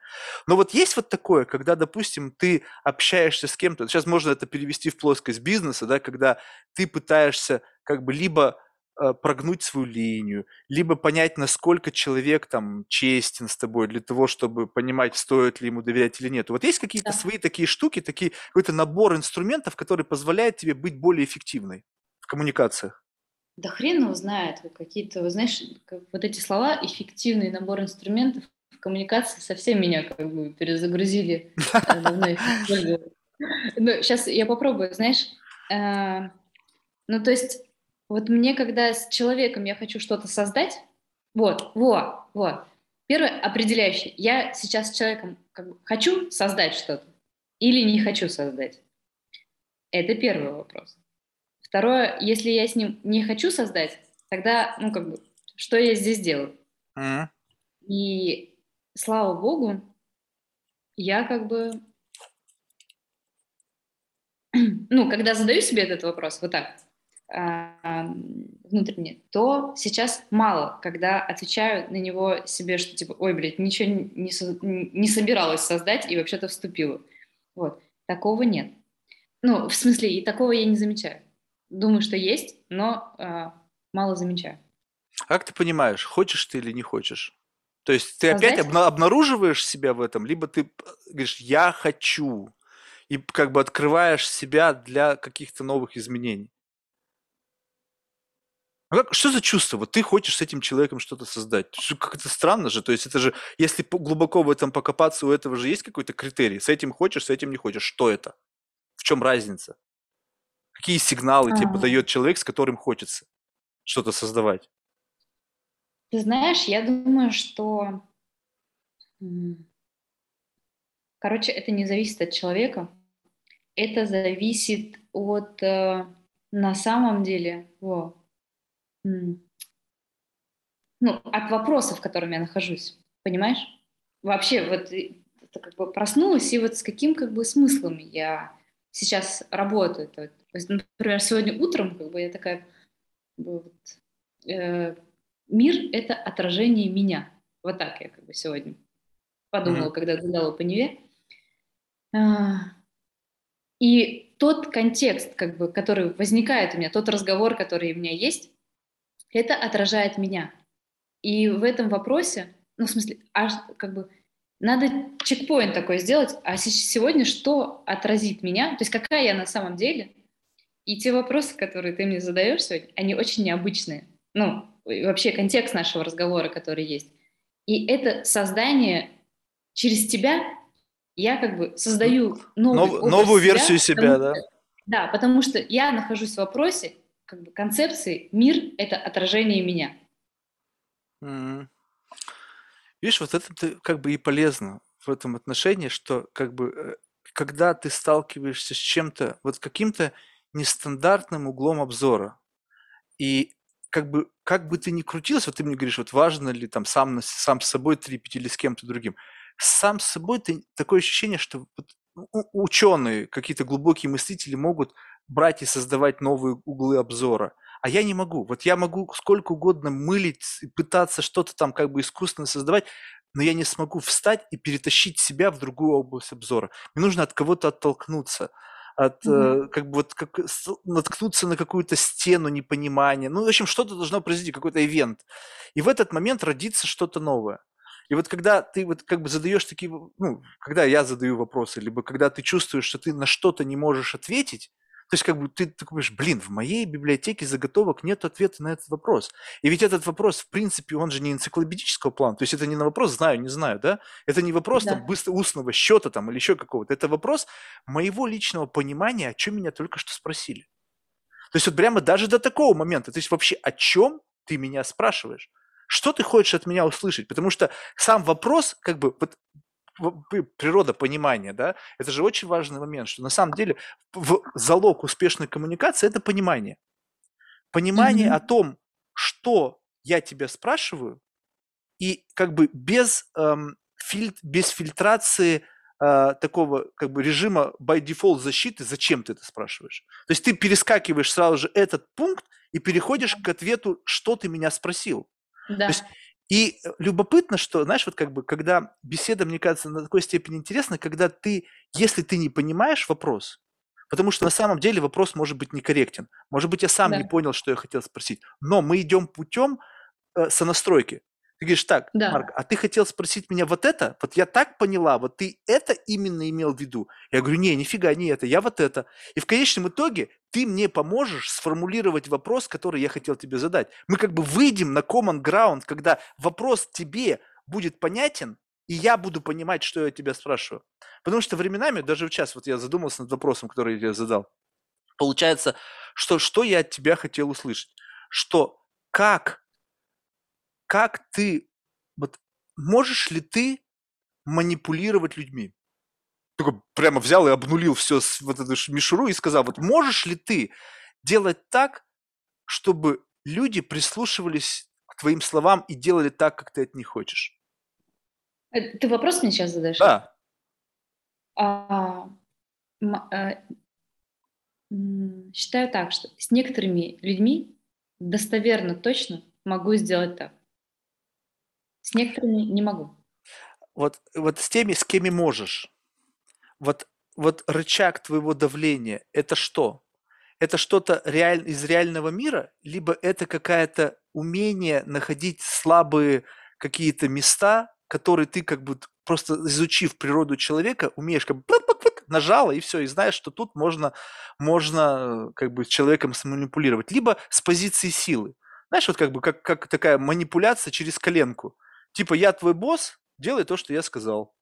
Но вот есть вот такое, когда, допустим, ты общаешься с кем-то, сейчас можно это перевести в плоскость бизнеса, да, когда ты пытаешься как бы либо Э, прогнуть свою линию, либо понять, насколько человек там честен с тобой для того, чтобы понимать, стоит ли ему доверять или нет. Вот есть какие-то да. свои такие штуки, такие какой-то набор инструментов, который позволяет тебе быть более эффективной в коммуникациях? Да хрен его знает. Какие-то, знаешь, вот эти слова «эффективный набор инструментов» в коммуникации совсем меня как бы перезагрузили. Ну, сейчас я попробую, знаешь. Э, ну, то есть вот мне, когда с человеком я хочу что-то создать, вот, вот, вот. Первое определяющее. Я сейчас с человеком хочу создать что-то или не хочу создать. Это первый вопрос. Второе, если я с ним не хочу создать, тогда, ну, как бы, что я здесь делаю? Mm-hmm. И слава богу, я как бы, ну, когда задаю себе этот вопрос, вот так, внутренне, то сейчас мало, когда отвечаю на него себе, что типа, ой, блядь, ничего не, не собиралась создать и вообще-то вступила. Вот. Такого нет. Ну, в смысле, и такого я не замечаю. Думаю, что есть, но э, мало замечаю. Как ты понимаешь, хочешь ты или не хочешь? То есть ты Создать? опять обна- обнаруживаешь себя в этом, либо ты говоришь, я хочу, и как бы открываешь себя для каких-то новых изменений. А как, что за чувство? Вот ты хочешь с этим человеком что-то создать. Как это странно же. То есть это же, если глубоко в этом покопаться, у этого же есть какой-то критерий. С этим хочешь, с этим не хочешь. Что это? В чем разница? Какие сигналы тебе подает человек, с которым хочется что-то создавать? Ты знаешь, я думаю, что... Короче, это не зависит от человека. Это зависит от... Э, на самом деле... Во, ну, от вопросов, в котором я нахожусь, понимаешь? Вообще, вот это как бы проснулась, и вот с каким как бы смыслом я сейчас работаю. То есть, например, сегодня утром как бы я такая, вот, э, мир — это отражение меня. Вот так я как бы сегодня подумала, mm-hmm. когда гуляла по Неве. А, и тот контекст, как бы, который возникает у меня, тот разговор, который у меня есть, это отражает меня. И в этом вопросе, ну, в смысле, аж как бы надо чекпоинт такой сделать, а сегодня что отразит меня, то есть какая я на самом деле, и те вопросы, которые ты мне задаешь сегодня, они очень необычные. Ну, вообще контекст нашего разговора, который есть. И это создание через тебя, я как бы создаю новый Нов, новую себя, версию себя, да? Да, потому что я нахожусь в вопросе, как бы концепции мир — это отражение меня. Mm. Видишь, вот это как бы и полезно в этом отношении, что как бы э, когда ты сталкиваешься с чем-то, вот каким-то нестандартным углом обзора, и как бы, как бы ты ни крутился, вот ты мне говоришь, вот важно ли там сам, сам с собой трепить или с кем-то другим, сам с собой ты, такое ощущение, что вот ученые, какие-то глубокие мыслители могут брать и создавать новые углы обзора. А я не могу. Вот я могу сколько угодно мылить пытаться что-то там как бы искусственно создавать, но я не смогу встать и перетащить себя в другую область обзора. Мне нужно от кого-то оттолкнуться. От mm-hmm. как бы вот как, наткнуться на какую-то стену непонимания. Ну, в общем, что-то должно произойти, какой-то ивент. И в этот момент родится что-то новое. И вот когда ты вот как бы задаешь такие, ну, когда я задаю вопросы, либо когда ты чувствуешь, что ты на что-то не можешь ответить, то есть как бы ты, ты говоришь, блин, в моей библиотеке заготовок нет ответа на этот вопрос. И ведь этот вопрос, в принципе, он же не энциклопедического плана. То есть это не на вопрос «знаю, не знаю», да? Это не вопрос да. там быстро устного счета там или еще какого-то. Это вопрос моего личного понимания, о чем меня только что спросили. То есть вот прямо даже до такого момента. То есть вообще о чем ты меня спрашиваешь? Что ты хочешь от меня услышать? Потому что сам вопрос, как бы, вот, природа понимания, да, это же очень важный момент, что на самом деле в залог успешной коммуникации это понимание. Понимание mm-hmm. о том, что я тебя спрашиваю, и как бы без, эм, филь, без фильтрации э, такого как бы режима by default защиты, зачем ты это спрашиваешь. То есть ты перескакиваешь сразу же этот пункт и переходишь к ответу, что ты меня спросил. Да. То есть, и э, любопытно, что, знаешь, вот как бы, когда беседа, мне кажется, на такой степени интересна, когда ты, если ты не понимаешь вопрос, потому что на самом деле вопрос может быть некорректен, может быть, я сам да. не понял, что я хотел спросить, но мы идем путем э, сонастройки. Ты говоришь, так, да. Марк, а ты хотел спросить меня вот это? Вот я так поняла, вот ты это именно имел в виду? Я говорю, не, нифига, не это, я вот это. И в конечном итоге ты мне поможешь сформулировать вопрос, который я хотел тебе задать. Мы как бы выйдем на common ground, когда вопрос тебе будет понятен, и я буду понимать, что я тебя спрашиваю. Потому что временами, даже в час, вот я задумался над вопросом, который я тебе задал. Получается, что, что я от тебя хотел услышать? Что как как ты, вот можешь ли ты манипулировать людьми? Такой прямо взял и обнулил все вот эту мишуру и сказал, вот можешь ли ты делать так, чтобы люди прислушивались к твоим словам и делали так, как ты от них хочешь? Э, ты вопрос мне сейчас задаешь? Да. А, а, считаю так, что с некоторыми людьми достоверно точно могу сделать так. С некоторыми не могу. Вот, вот с теми, с кем можешь. Вот, вот рычаг твоего давления – это что? Это что-то реаль, из реального мира, либо это какое-то умение находить слабые какие-то места, которые ты как бы просто изучив природу человека, умеешь как бы нажала и все, и знаешь, что тут можно, можно э, как бы человеком сманипулировать. Либо с позиции силы. Знаешь, вот как бы как, как такая манипуляция через коленку. Типа, я твой босс, делай то, что я сказал.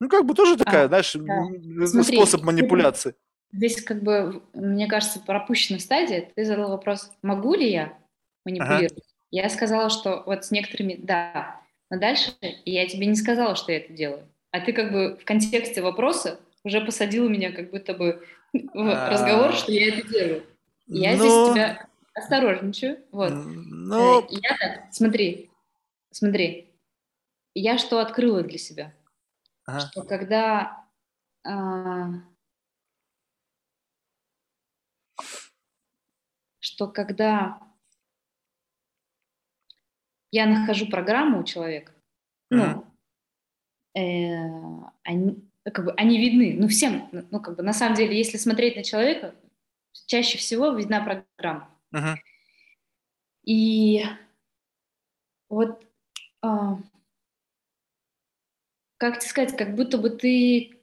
Ну, как бы тоже такая, а, знаешь, да. Смотри, способ манипуляции. Здесь, как бы, мне кажется, пропущена стадия. Ты задал вопрос, могу ли я манипулировать? Ага. Я сказала, что вот с некоторыми да, но дальше я тебе не сказала, что я это делаю. А ты как бы в контексте вопроса уже посадил меня как будто бы в разговор, что я это делаю. Я здесь тебя осторожничаю. Вот. Но... Э, я так, смотри, Смотри, я что открыла для себя? Ага. Что когда а, что когда я нахожу программу у человека, ну, э, они, как бы, они видны, ну, всем, ну, как бы, на самом деле, если смотреть на человека, чаще всего видна программа. Uh-huh. И вот как тебе сказать, как будто бы ты,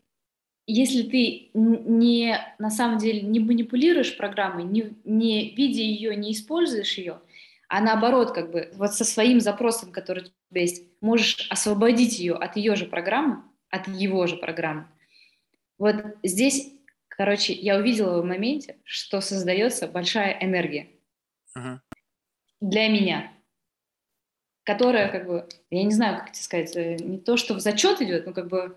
если ты не на самом деле не манипулируешь программой, не, не видя ее, не используешь ее, а наоборот, как бы вот со своим запросом, который у тебя есть, можешь освободить ее от ее же программы, от его же программы. Вот здесь, короче, я увидела в моменте, что создается большая энергия uh-huh. для меня которая, как бы, я не знаю, как тебе сказать, э, не то, что в зачет идет, но как бы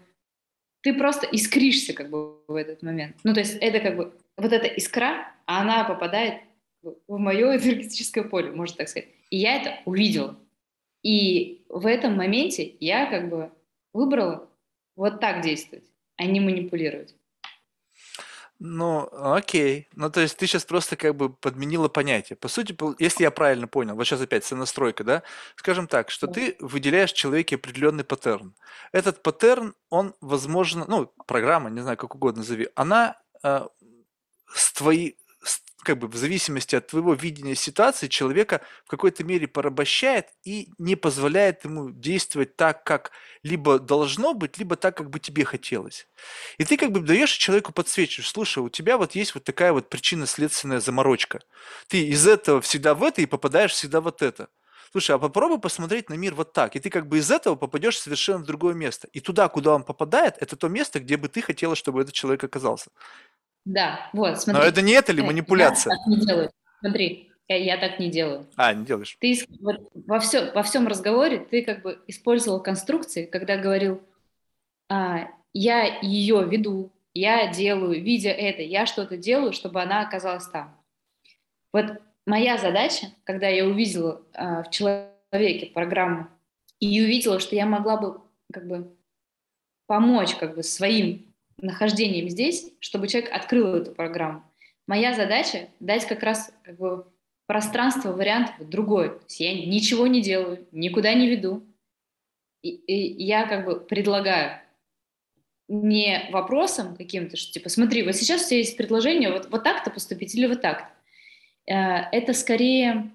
ты просто искришься как бы в этот момент. Ну, то есть это как бы вот эта искра, она попадает в мое энергетическое поле, можно так сказать. И я это увидела. И в этом моменте я как бы выбрала вот так действовать, а не манипулировать. Ну, окей. Ну, то есть ты сейчас просто как бы подменила понятие. По сути, если я правильно понял, вот сейчас опять сонастройка, да? Скажем так, что ты выделяешь человеке определенный паттерн. Этот паттерн, он, возможно, ну, программа, не знаю, как угодно назови, она а, с твоей как бы в зависимости от твоего видения ситуации человека в какой-то мере порабощает и не позволяет ему действовать так, как либо должно быть, либо так, как бы тебе хотелось. И ты как бы даешь человеку подсвечиваешь, слушай, у тебя вот есть вот такая вот причинно-следственная заморочка. Ты из этого всегда в это и попадаешь всегда вот это. Слушай, а попробуй посмотреть на мир вот так, и ты как бы из этого попадешь совершенно в другое место. И туда, куда он попадает, это то место, где бы ты хотела, чтобы этот человек оказался. Да, вот, смотри. Но это не это ли манипуляция? Я так не делаю. Смотри, я, я так не делаю. А, не делаешь. Ты вот, во, все, во всем разговоре ты как бы использовал конструкции, когда говорил, а, я ее веду, я делаю, видя это, я что-то делаю, чтобы она оказалась там. Вот моя задача, когда я увидела а, в человеке программу и увидела, что я могла бы как бы помочь как бы своим нахождением здесь, чтобы человек открыл эту программу. Моя задача дать как раз как бы, пространство вариантов другой. То есть я ничего не делаю, никуда не веду. И, и я как бы предлагаю не вопросом каким-то, что типа, смотри, вот сейчас у тебя есть предложение, вот, вот так-то поступить или вот так-то. Э, это скорее,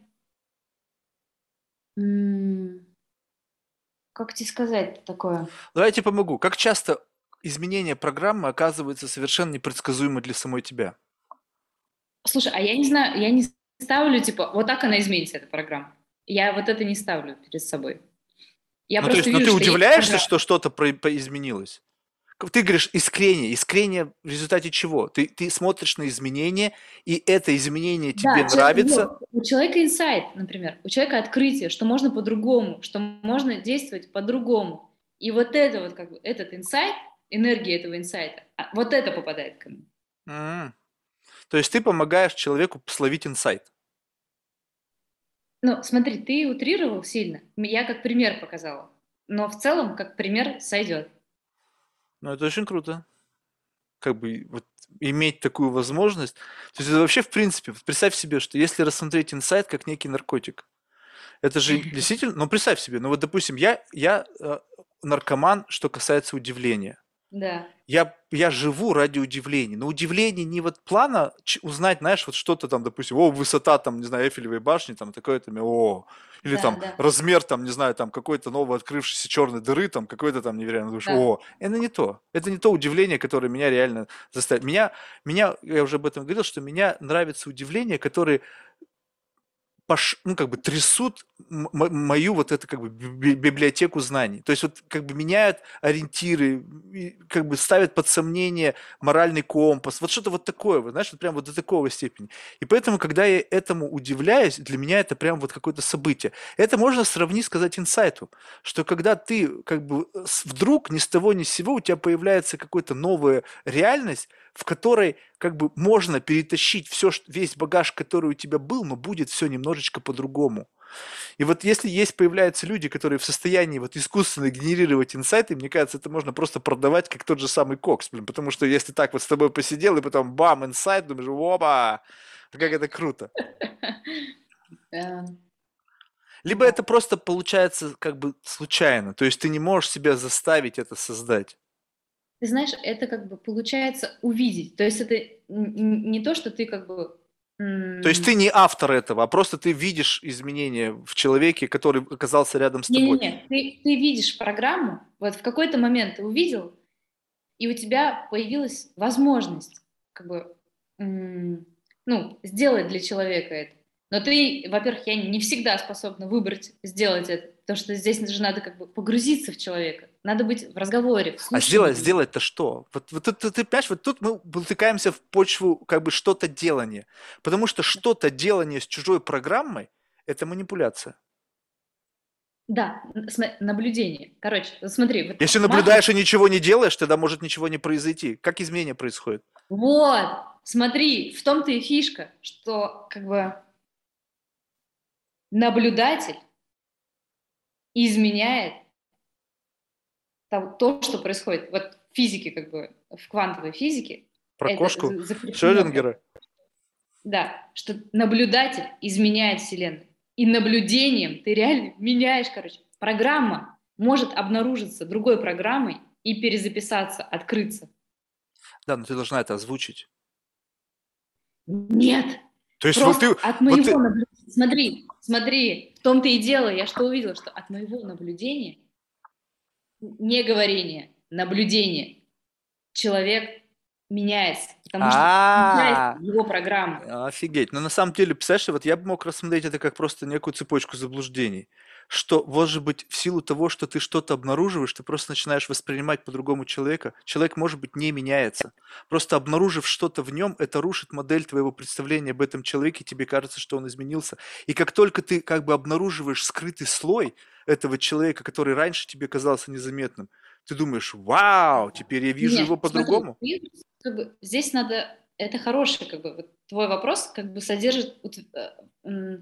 как тебе сказать такое? Давайте помогу. Как часто изменение программы оказывается совершенно непредсказуемо для самой тебя. Слушай, а я не знаю, я не ставлю, типа, вот так она изменится, эта программа. Я вот это не ставлю перед собой. Я ну, то есть, вижу, но ты удивляешься, что что-то про- изменилось? Ты говоришь искрение. Искрение в результате чего? Ты, ты смотришь на изменения, и это изменение тебе да, нравится. Человек, у человека инсайт, например, у человека открытие, что можно по-другому, что можно действовать по-другому. И вот это вот как бы этот инсайт, энергии этого инсайта. А вот это попадает ко мне. Mm. То есть ты помогаешь человеку словить инсайт. Ну, смотри, ты утрировал сильно. Я как пример показала. Но в целом, как пример, сойдет. Ну, это очень круто. Как бы вот иметь такую возможность. То есть это вообще, в принципе, представь себе, что если рассмотреть инсайт как некий наркотик, это же действительно, ну представь себе, ну вот допустим, я, я э, наркоман, что касается удивления. Да. Я, я живу ради удивления. Но удивление не вот плана узнать, знаешь, вот что-то там, допустим, о, высота там, не знаю, Эйфелевой башни, там, такое-то, о, или да, там да. размер, там, не знаю, там, какой-то новый открывшейся черной дыры, там, какой-то там невероятно душ, да. о, это не то. Это не то удивление, которое меня реально заставит. Меня, меня, я уже об этом говорил, что меня нравится удивление, которое пош, ну, как бы трясут мою вот эту как бы библиотеку знаний. То есть вот как бы меняют ориентиры, как бы ставят под сомнение моральный компас. Вот что-то вот такое, вот, знаешь, вот прям вот до такого степени. И поэтому, когда я этому удивляюсь, для меня это прям вот какое-то событие. Это можно сравнить, сказать, инсайту, что когда ты как бы вдруг ни с того ни с сего у тебя появляется какая-то новая реальность, в которой как бы можно перетащить все, весь багаж, который у тебя был, но будет все немножечко по-другому. И вот если есть, появляются люди, которые в состоянии вот искусственно генерировать инсайты, мне кажется, это можно просто продавать как тот же самый кокс, блин, потому что если так вот с тобой посидел, и потом бам, инсайт, думаешь, опа, как это круто. Либо это просто получается как бы случайно, то есть ты не можешь себя заставить это создать ты знаешь, это как бы получается увидеть. То есть это не то, что ты как бы... То есть ты не автор этого, а просто ты видишь изменения в человеке, который оказался рядом с тобой. Нет, ты, ты видишь программу, вот в какой-то момент ты увидел, и у тебя появилась возможность как бы, ну, сделать для человека это. Но ты, во-первых, я не всегда способна выбрать, сделать это, потому что здесь же надо как бы погрузиться в человека. Надо быть в разговоре. В а сделать, сделать-то что? Вот, вот ты, ты, ты понимаешь, вот тут мы втыкаемся в почву как бы что-то делание. Потому что что-то делание с чужой программой – это манипуляция. Да, наблюдение. Короче, смотри. Вот Если наблюдаешь и ничего не делаешь, тогда может ничего не произойти. Как изменение происходит? Вот, смотри, в том-то и фишка, что как бы наблюдатель изменяет то, что происходит. Вот в физике, как бы, в квантовой физике. Про кошку Шрёдингера? Да, что наблюдатель изменяет Вселенную. И наблюдением ты реально меняешь, короче. Программа может обнаружиться другой программой и перезаписаться, открыться. Да, но ты должна это озвучить. Нет. То есть вот Просто ты... от вот моего ты- наблюдения, смотри, смотри, в том-то и дело, я что увидела, что от моего наблюдения, не говорения, наблюдения, человек меняется, потому что меняется его программа. Офигеть. Но на самом деле, представляешь, вот я бы мог рассмотреть это как просто некую цепочку заблуждений. Что, может быть, в силу того, что ты что-то обнаруживаешь, ты просто начинаешь воспринимать по-другому человека. Человек, может быть, не меняется. Просто обнаружив что-то в нем, это рушит модель твоего представления об этом человеке, тебе кажется, что он изменился. И как только ты как бы обнаруживаешь скрытый слой этого человека, который раньше тебе казался незаметным, ты думаешь, вау, теперь я вижу Нет, его по-другому. как бы, здесь надо, это хороший, как бы, вот твой вопрос как бы содержит, э,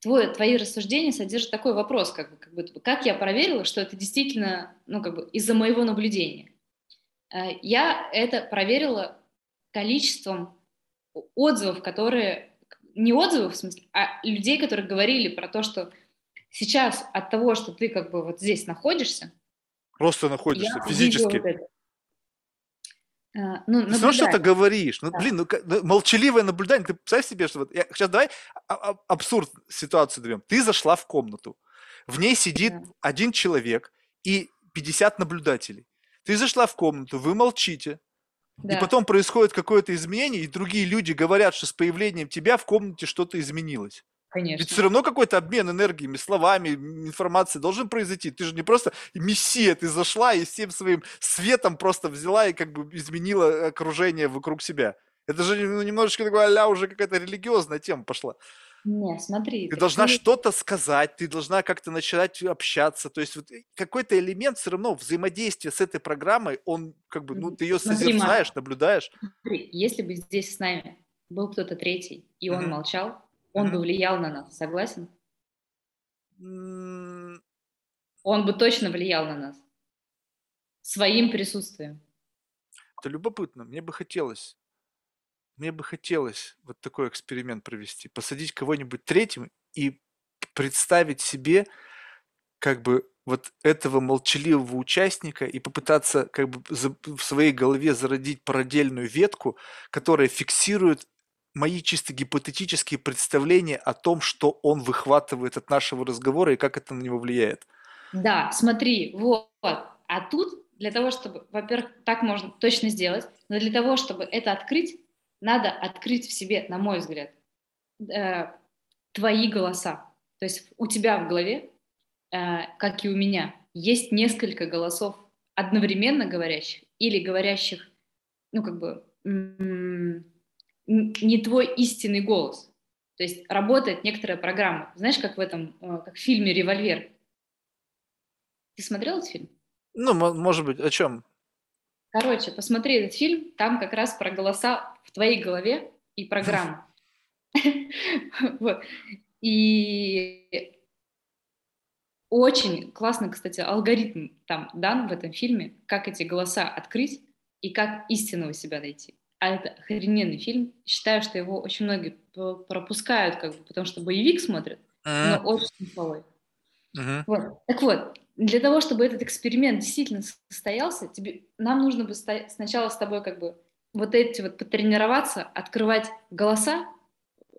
твой, твои рассуждения содержат такой вопрос, как бы, как будто бы, как я проверила, что это действительно, ну, как бы, из-за моего наблюдения. Э, Я это проверила количеством отзывов, которые, не отзывов, в смысле, а людей, которые говорили про то, что сейчас от того, что ты как бы вот здесь находишься, Просто находишься я физически. вот это. Э, Ну, Ты все равно что-то говоришь. Ну, Да. блин, ну, ну, молчаливое наблюдание. Ты представь себе, что вот... сейчас давай а- а- абсурд ситуацию даем. Ты зашла в комнату. В ней сидит Да. один человек и 50 наблюдателей. Ты зашла в комнату, вы молчите. И Да. потом происходит какое-то изменение, и другие люди говорят, что с появлением тебя в комнате что-то изменилось. Конечно. Ведь все равно какой-то обмен энергиями, словами, информацией должен произойти. Ты же не просто мессия, ты зашла и всем своим светом просто взяла и как бы изменила окружение вокруг себя. Это же ну, немножечко такое а уже какая-то религиозная тема пошла. Не, смотри. Ты должна ты- что-то сказать, ты должна как-то начинать общаться. То есть вот э, какой-то элемент все равно взаимодействия с этой программой, он как бы, ну, ты ее созерцаешь, наблюдаешь. смотри, если бы здесь с нами был кто-то третий, и он Мгм. молчал, он бы влиял на нас, согласен? Он бы точно влиял на нас. Своим присутствием. Это любопытно, мне бы хотелось. Мне бы хотелось вот такой эксперимент провести. Посадить кого-нибудь третьим и представить себе как бы вот этого молчаливого участника и попытаться как бы в своей голове зародить параллельную ветку, которая фиксирует мои чисто гипотетические представления о том, что он выхватывает от нашего разговора и как это на него влияет. Да, смотри, вот. А тут для того, чтобы, во-первых, так можно точно сделать, но для того, чтобы это открыть, надо открыть в себе, на мой взгляд, э, твои голоса. То есть у тебя в голове, э, как и у меня, есть несколько голосов одновременно говорящих или говорящих, ну как бы не твой истинный голос. То есть работает некоторая программа. Знаешь, как в этом, э, как в фильме «Револьвер». Ты смотрел этот фильм? Ну, мо- может быть, о чем? Короче, посмотри этот фильм, там как раз про голоса в твоей голове и программа. Вот. И очень классно, кстати, алгоритм там дан в этом фильме, как эти голоса открыть и как истинного себя найти. А это охрененный фильм. Считаю, что его очень многие пропускают, как бы, потому что боевик смотрят, но очень смысловой. мгм. Вот. Так вот, для того, чтобы этот эксперимент действительно состоялся, тебе, нам нужно бы ста- сначала с тобой как бы вот эти вот потренироваться, открывать голоса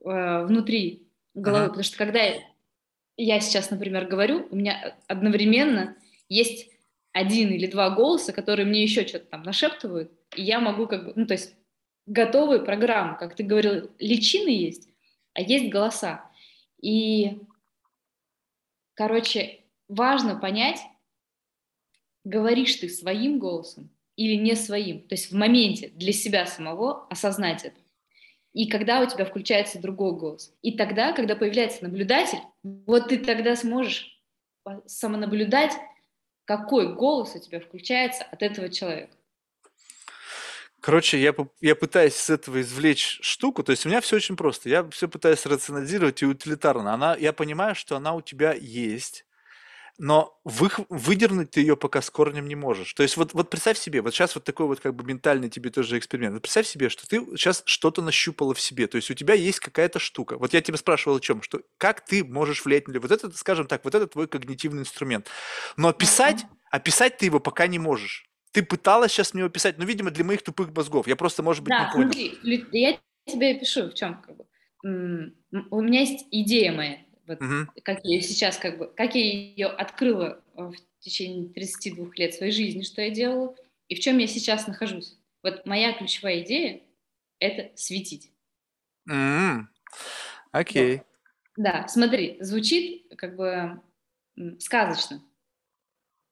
э, внутри головы, Мгм. потому что когда я, я сейчас, например, говорю, у меня одновременно есть один или два голоса, которые мне еще что-то там нашептывают, и я могу как бы, ну то есть готовые программы, как ты говорил, личины есть, а есть голоса. И Короче, важно понять, говоришь ты своим голосом или не своим. То есть в моменте для себя самого осознать это. И когда у тебя включается другой голос. И тогда, когда появляется наблюдатель, вот ты тогда сможешь самонаблюдать, какой голос у тебя включается от этого человека. Короче, я, я пытаюсь с этого извлечь штуку, то есть у меня все очень просто. Я все пытаюсь рационализировать и утилитарно. Она, я понимаю, что она у тебя есть, но вых- выдернуть ты ее пока с корнем не можешь. То есть вот, вот представь себе, вот сейчас вот такой вот как бы ментальный тебе тоже эксперимент. Вот представь себе, что ты сейчас что-то нащупала в себе, то есть у тебя есть какая-то штука. Вот я тебя спрашивал о чем, что как ты можешь влиять на людей. Вот это, скажем так, вот это твой когнитивный инструмент. Но описать, описать ты его пока не можешь. Ты пыталась сейчас мне описать, но, видимо, для моих тупых мозгов. Я просто, может быть, да, не понял. смотри, я тебе пишу, в чем как бы. У меня есть идея моя, вот, угу. как я сейчас как бы, как я ее открыла в течение 32 лет своей жизни, что я делала, и в чем я сейчас нахожусь. Вот моя ключевая идея — это светить. Mm-hmm. Окей. Okay. Вот. Да, смотри, звучит как бы сказочно.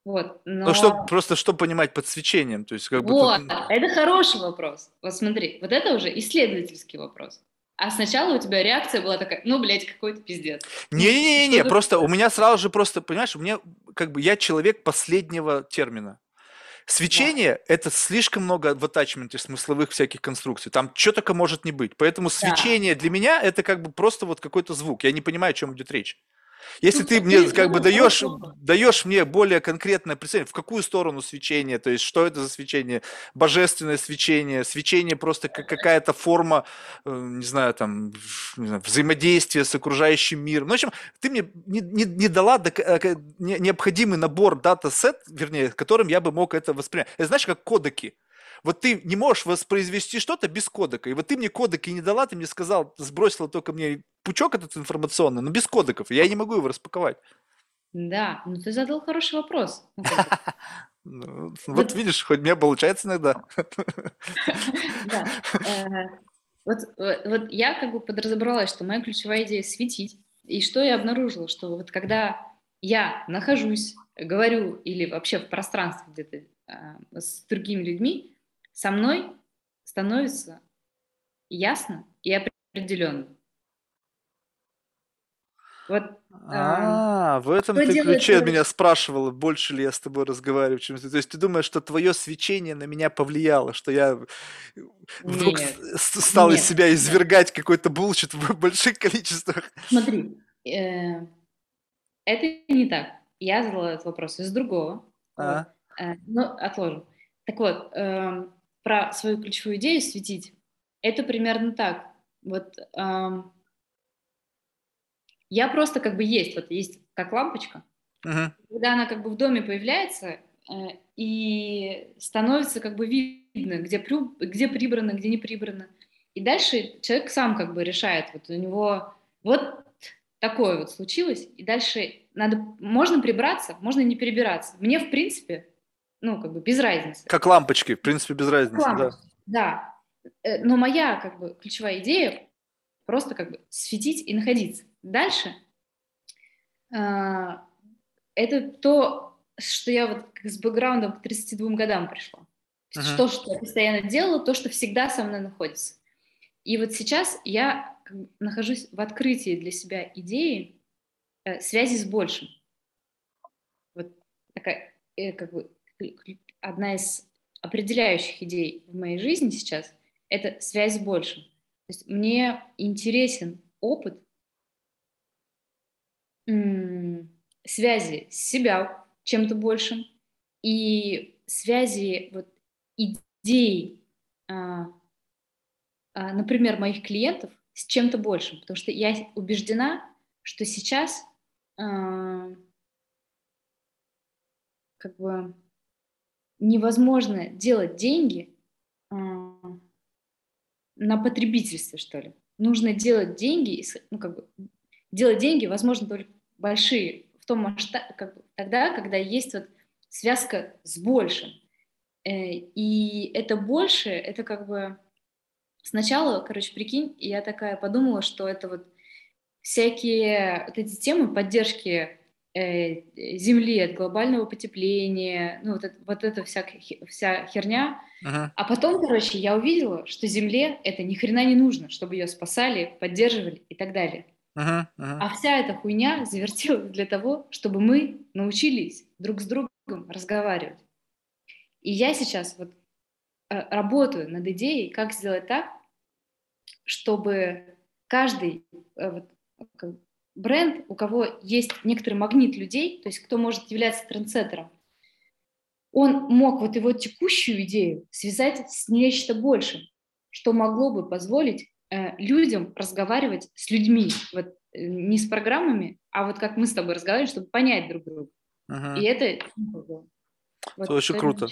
Вот, но... Ну, что, просто что понимать под свечением? То есть, как бы вот, тут... это хороший вопрос. Вот смотри, вот это уже исследовательский вопрос. А сначала у тебя реакция была такая, ну, блядь, какой-то пиздец. Не-не-не, просто у меня сразу же просто, понимаешь, у меня как бы я человек последнего термина. Свечение да. это слишком много в атачменте смысловых всяких конструкций. Там что только может не быть. Поэтому свечение да. для меня это как бы просто вот какой-то звук. Я не понимаю, о чем идет речь. Если ты мне как бы даешь, даешь мне более конкретное представление, в какую сторону свечение, то есть что это за свечение, божественное свечение, свечение просто как какая-то форма, э, не знаю, там, не знаю, взаимодействия с окружающим миром. Ну, в общем, ты мне не, не, не дала э, необходимый набор дата-сет, вернее, которым я бы мог это воспринять. Это знаешь, как кодеки. Вот ты не можешь воспроизвести что-то без кодека. И вот ты мне кодеки не дала, ты мне сказал, сбросила только мне пучок этот информационный, но без кодеков. Я не могу его распаковать. Да, ну ты задал хороший вопрос. Ну, вот видишь, хоть мне получается иногда. Да. Э, вот, вот я как бы подразобралась, что моя ключевая идея светить. И что я обнаружила, что вот когда я нахожусь, говорю или вообще в пространстве где-то э, с другими людьми, со мной становится ясно и определенно. Вот, а, в этом ты ключе меня спрашивала, больше ли я с тобой разговариваю, чем То есть ты думаешь, что твое свечение на меня повлияло, что я вдруг нет, стал нет, из себя извергать нет. какой-то bullshit в больших количествах? Смотри, э, это не так. Я задала этот вопрос из другого. А? Вот, э, но отложим. Так вот, э, про свою ключевую идею светить, это примерно так. Вот э, я просто как бы есть, вот есть как лампочка. Uh-huh. Когда она как бы в доме появляется, э, и становится как бы видно, где, прю, где прибрано, где не прибрано. И дальше человек сам как бы решает, вот у него вот такое вот случилось, и дальше надо, можно прибраться, можно не перебираться. Мне, в принципе, ну, как бы без разницы. Как лампочки, в принципе, без разницы, да. Да. Э, но моя, как бы, ключевая идея просто как бы светить и находиться. Дальше а, это то, что я вот с бэкграундом к 32 годам пришла. Uh-huh. То, что я постоянно делала, то, что всегда со мной находится. И вот сейчас я нахожусь в открытии для себя идеи э, связи с большим. Вот такая, э, как бы, одна из определяющих идей в моей жизни сейчас – это связь с большим. То есть мне интересен опыт связи с себя чем-то большим и связи вот, идей, а, а, например, моих клиентов с чем-то большим, потому что я убеждена, что сейчас а, как бы невозможно делать деньги на потребительстве, что ли. Нужно делать деньги, ну, как бы, делать деньги, возможно, только большие в том масштабе, как, тогда, когда есть вот связка с большим. Э, и это больше, это как бы сначала, короче, прикинь, я такая подумала, что это вот всякие вот эти темы поддержки Земли от глобального потепления, ну вот это, вот это вся, вся херня. Uh-huh. А потом, короче, я увидела, что Земле это ни хрена не нужно, чтобы ее спасали, поддерживали и так далее. Uh-huh, uh-huh. А вся эта хуйня завертелась для того, чтобы мы научились друг с другом разговаривать. И я сейчас вот э, работаю над идеей, как сделать так, чтобы каждый э, вот, бренд, у кого есть некоторый магнит людей, то есть кто может являться трендсеттером, он мог вот его текущую идею связать с нечто большим, что могло бы позволить Э, людям разговаривать с людьми, вот э, не с программами, а вот как мы с тобой разговариваем, чтобы понять друг друга. Uh-huh. И это... Вот, это очень круто.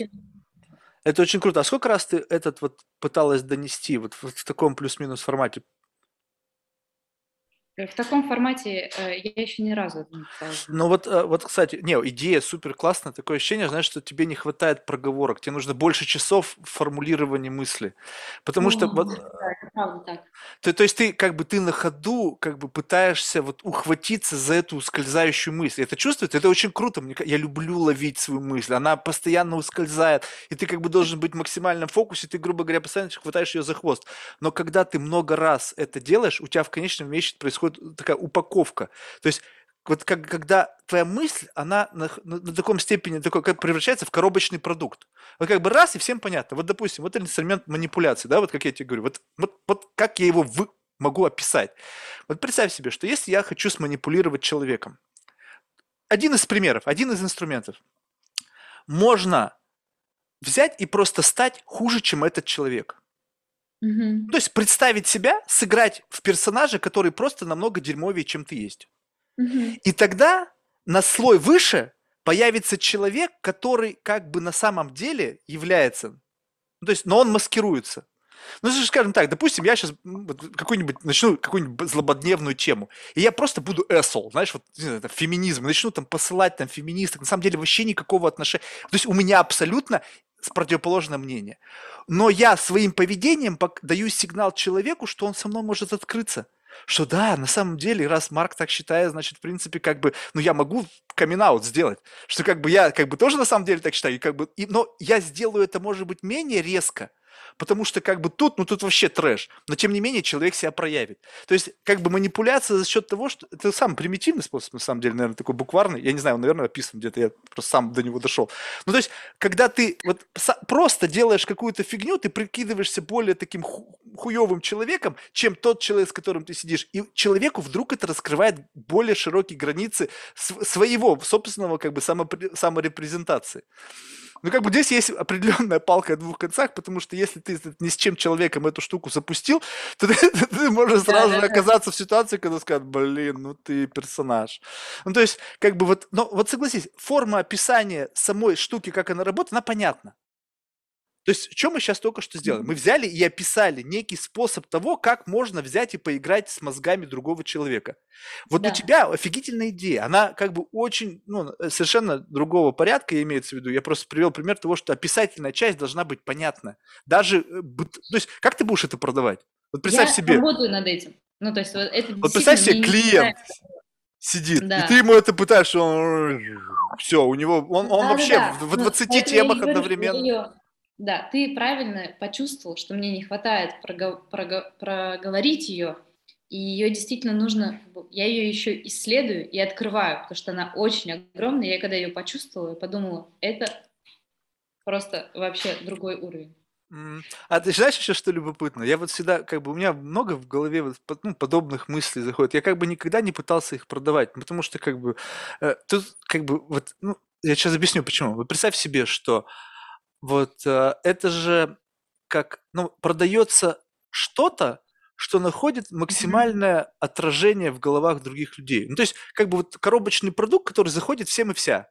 Это очень круто. А сколько раз ты этот вот пыталась донести вот в, в таком плюс-минус формате? Э, в таком формате э, я еще ни разу это не пыталась. Ну вот, э, вот, кстати, не, идея супер классная. Такое ощущение, знаешь, что тебе не хватает проговорок. Тебе нужно больше часов формулирования мысли. Потому что вот, Ну, да, это правда так. то, то есть ты как бы ты на ходу как бы пытаешься вот ухватиться за эту ускользающую мысль. Это чувствует? Это очень круто. Мне, я люблю ловить свою мысль. Она постоянно ускользает. И ты как бы должен быть в максимальном фокусе. Ты, грубо говоря, постоянно хватаешь ее за хвост. Но когда ты много раз это делаешь, у тебя в конечном счете происходит такая упаковка. То есть вот как, когда твоя мысль, она на, на- на таком степени такой, как превращается в коробочный продукт. Вот как бы раз, и всем понятно. Вот, допустим, вот инструмент манипуляции, да, вот как я тебе говорю, вот, вот, вот как я его вы, могу описать. Вот представь себе, что если я хочу сманипулировать человеком, один из примеров, один из инструментов, можно взять и просто стать хуже, чем этот человек. Мгм. То есть представить себя, сыграть в персонажа, который просто намного дерьмовее, чем ты есть. Мгм. И тогда на слой выше появится человек, который как бы на самом деле является, ну, то есть, но он маскируется. Ну, скажем так, допустим, я сейчас какую-нибудь начну какую-нибудь злободневную тему, и я просто буду эссол, знаешь, вот не знаю, там, феминизм, начну там посылать там феминисток, на самом деле вообще никакого отношения. То есть у меня абсолютно с противоположное мнение. Но я своим поведением даю сигнал человеку, что он со мной может открыться. Что да, на самом деле, раз Марк так считает, значит, в принципе, как бы, ну, я могу камин сделать. Что как бы я как бы тоже на самом деле так считаю. И как бы, и, но я сделаю это, может быть, менее резко, потому что как бы тут, ну, тут вообще трэш. Но тем не менее человек себя проявит. То есть как бы манипуляция за счет того, что это самый примитивный способ, на самом деле, наверное, такой букварный. Я не знаю, он, наверное, описан где-то, я просто сам до него дошел. Ну, то есть, когда ты вот просто делаешь какую-то фигню, ты прикидываешься более таким ху- хуевым человеком, чем тот человек, с которым ты сидишь. И человеку вдруг это раскрывает более широкие границы св- своего собственного как бы самопре- саморепрезентации. Ну, как бы здесь есть определенная палка о двух концах, потому что если ты ни с чем человеком эту штуку запустил, то ты, ты можешь сразу же оказаться в ситуации, когда скажут, блин, ну ты персонаж. Ну, то есть, как бы вот, но вот согласись, форма описания самой штуки, как она работает, она понятна. То есть, что мы сейчас только что сделали? Мы взяли и описали некий способ того, как можно взять и поиграть с мозгами другого человека. Вот Да. у тебя офигительная идея. Она как бы очень, ну, э, совершенно другого порядка имеется в виду. Я просто привел пример того, что описательная часть должна быть понятна. Даже, э, то есть, как ты будешь это продавать? Вот представь я себе, работаю над этим. Ну, то есть вот это вот представь себе клиент сидит, и Да. ты ему это пытаешься, он все, у него, он, он вообще Да-да-да. в, в Ну, 20 поэтому я и темах говорю, одновременно. её- Да, ты правильно почувствовал, что мне не хватает прого- прого- проговорить ее, и ее действительно нужно, я ее еще исследую и открываю, потому что она очень огромная. Я когда ее почувствовала, я подумала, это просто вообще другой уровень. А ты знаешь еще что любопытно? Я вот всегда, как бы, у меня много в голове вот ну, подобных мыслей заходит. Я как бы никогда не пытался их продавать, ну, потому что как бы э, тут как бы вот, ну, я сейчас объясню почему. Вот представь себе, что вот э, это же как, ну, продается что-то, что находит максимальное отражение в головах других людей. Ну, то есть, как бы вот коробочный продукт, который заходит всем и вся.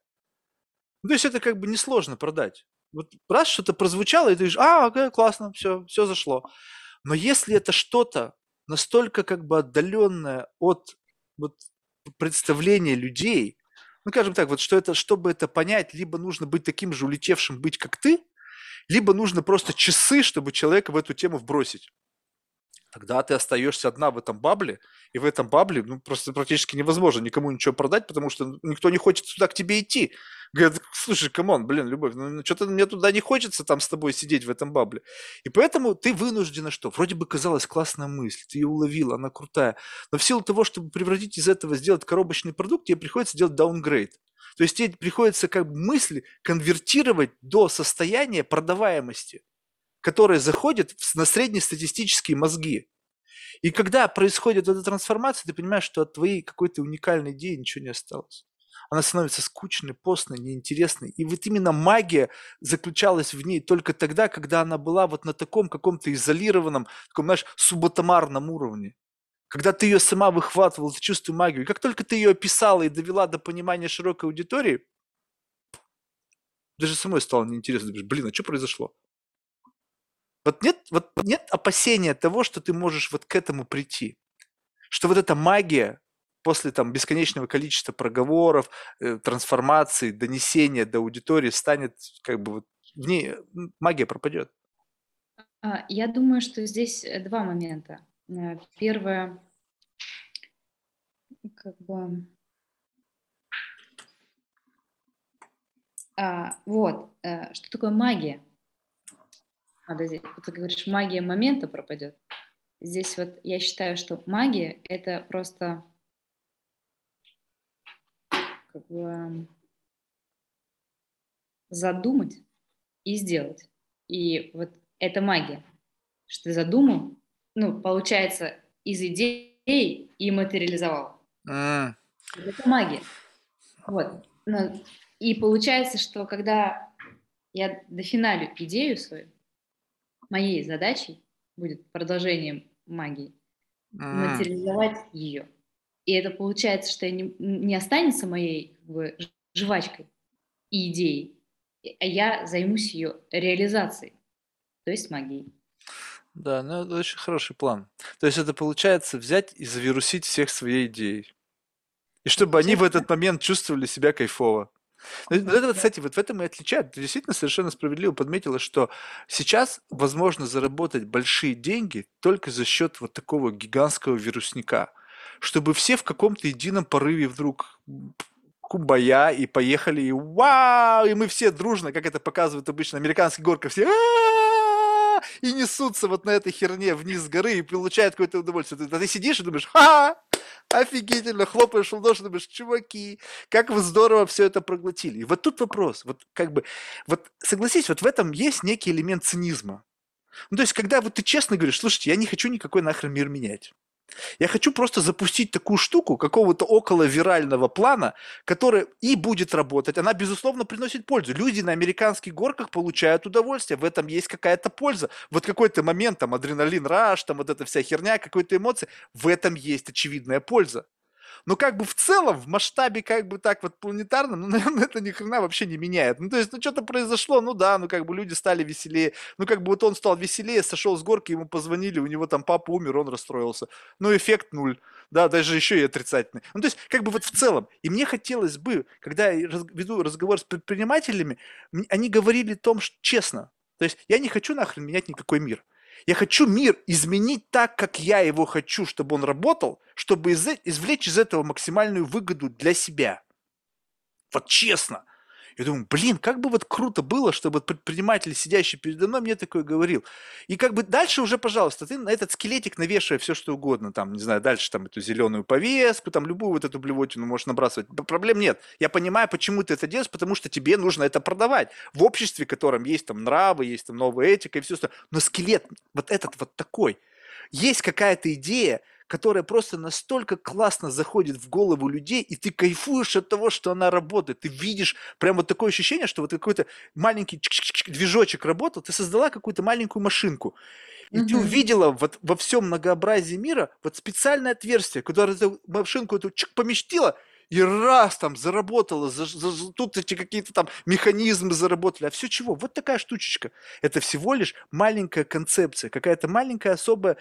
Ну, то есть это как бы несложно продать. Вот раз что-то прозвучало, и ты говоришь, а, окей, классно, все, все зашло. Но если это что-то настолько как бы отдаленное от вот, представления людей, ну, скажем так, вот что это, чтобы это понять, либо нужно быть таким же улетевшим быть, как ты, либо нужно просто часы, чтобы человека в эту тему вбросить. Тогда ты остаешься одна в этом бабле, и в этом бабле ну, просто практически невозможно никому ничего продать, потому что никто не хочет сюда к тебе идти. Говорят, слушай, come on, блин, Любовь, ну что-то мне туда не хочется там с тобой сидеть в этом bubble е. И поэтому ты вынуждена что? Вроде бы казалась классная мысль, ты ее уловила, она крутая. Но в силу того, чтобы превратить из этого, сделать коробочный продукт, тебе приходится делать downgrade. То есть тебе приходится как бы мысли конвертировать до состояния продаваемости, которая заходит в- на среднестатистические мозги. И когда происходит эта трансформация, ты понимаешь, что от твоей какой-то уникальной идеи ничего не осталось. Она становится скучной, постной, неинтересной. И вот именно магия заключалась в ней только тогда, когда она была вот на таком каком-то изолированном, таком, знаешь, субатомарном уровне. Когда ты ее сама выхватывала, ты чувствуешь магию. И как только ты ее описала и довела до понимания широкой аудитории, даже самой стало неинтересно. Думаешь, блин, а что произошло? Вот нет, вот нет опасения того, что ты можешь вот к этому прийти. Что вот эта магия после там бесконечного количества проговоров, э, трансформаций, донесения до аудитории станет как бы вот в ней магия пропадет. А, я думаю, что здесь э, два момента. Э, первое, как бы А, вот, э, что такое магия? Подожди, ты говоришь, магия момента пропадет. Здесь вот я считаю, что магия – это просто как бы задумать и сделать. И вот это магия, что ты задумал, ну, получается, из идеи и материализовал. Mm. Это магия. Вот. Но и получается, что когда я дофиналю идею свою, моей задачей будет продолжением магии, mm. материализовать ее. И это получается, что я не, не останется моей как бы, жвачкой и идеей, а я займусь ее реализацией, то есть магией. Да, ну это очень хороший план. То есть это получается взять и завирусить всех своей идеей. И чтобы они в этот момент чувствовали себя кайфово. Ну, вот это, кстати, вот в этом и отличает. Ты действительно совершенно справедливо подметила, что сейчас возможно заработать большие деньги только за счет вот такого гигантского вирусника, чтобы все в каком-то едином порыве вдруг кубая и поехали, и вау, и мы все дружно, как это показывают обычно американские горки, все и несутся вот на этой херне вниз с горы и получают какое-то удовольствие. А ты сидишь и думаешь, ха, офигительно, хлопаешь в ладоши, думаешь, чуваки, как вы здорово все это проглотили. И вот тут вопрос, вот как бы, вот согласись, вот в этом есть некий элемент цинизма. Ну, то есть, когда вот ты честно говоришь, слушайте, я не хочу никакой нахрен мир менять. Я хочу просто запустить такую штуку, какого-то около вирального плана, которая и будет работать. Она, безусловно, приносит пользу. Люди на американских горках получают удовольствие. В этом есть какая-то польза. Вот какой-то момент, там, адреналин, раш, там, вот эта вся херня, какой-то эмоции. В этом есть очевидная польза. Но как бы в целом, в масштабе как бы так вот планетарном, ну, наверное, это ни хрена вообще не меняет. Ну, то есть, ну, что-то произошло, ну да, ну, как бы люди стали веселее. Ну, как бы вот он стал веселее, сошел с горки, ему позвонили, у него там папа умер, он расстроился. Ну, эффект нуль. Да, даже еще и отрицательный. Ну, то есть, как бы вот в целом. И мне хотелось бы, когда я веду разговор с предпринимателями, они говорили о том, что честно. То есть, я не хочу нахрен менять никакой мир. Я хочу мир изменить так, как я его хочу, чтобы он работал, чтобы извлечь из этого максимальную выгоду для себя. Вот честно. Я думаю, блин, как бы вот круто было, чтобы предприниматель, сидящий передо мной, мне такое говорил. И как бы дальше уже, пожалуйста, ты на этот скелетик навешивай все, что угодно. Там, не знаю, дальше там эту зеленую повестку, там любую вот эту блевотину можешь набрасывать. Проблем нет. Я понимаю, почему ты это делаешь, потому что тебе нужно это продавать. В обществе, в котором есть там нравы, есть там новая этика и все остальное. Но скелет вот этот вот такой. Есть какая-то идея, которая просто настолько классно заходит в голову людей, и ты кайфуешь от того, что она работает. Ты видишь прям вот такое ощущение, что вот какой-то маленький движочек работал, ты создала какую-то маленькую машинку. И угу. ты увидела вот во всем многообразии мира вот специальное отверстие, куда эту машинку эту чик поместила, и раз там заработала, за, за, тут эти какие-то там механизмы заработали. А все чего? Вот такая штучечка. Это всего лишь маленькая концепция, какая-то маленькая особая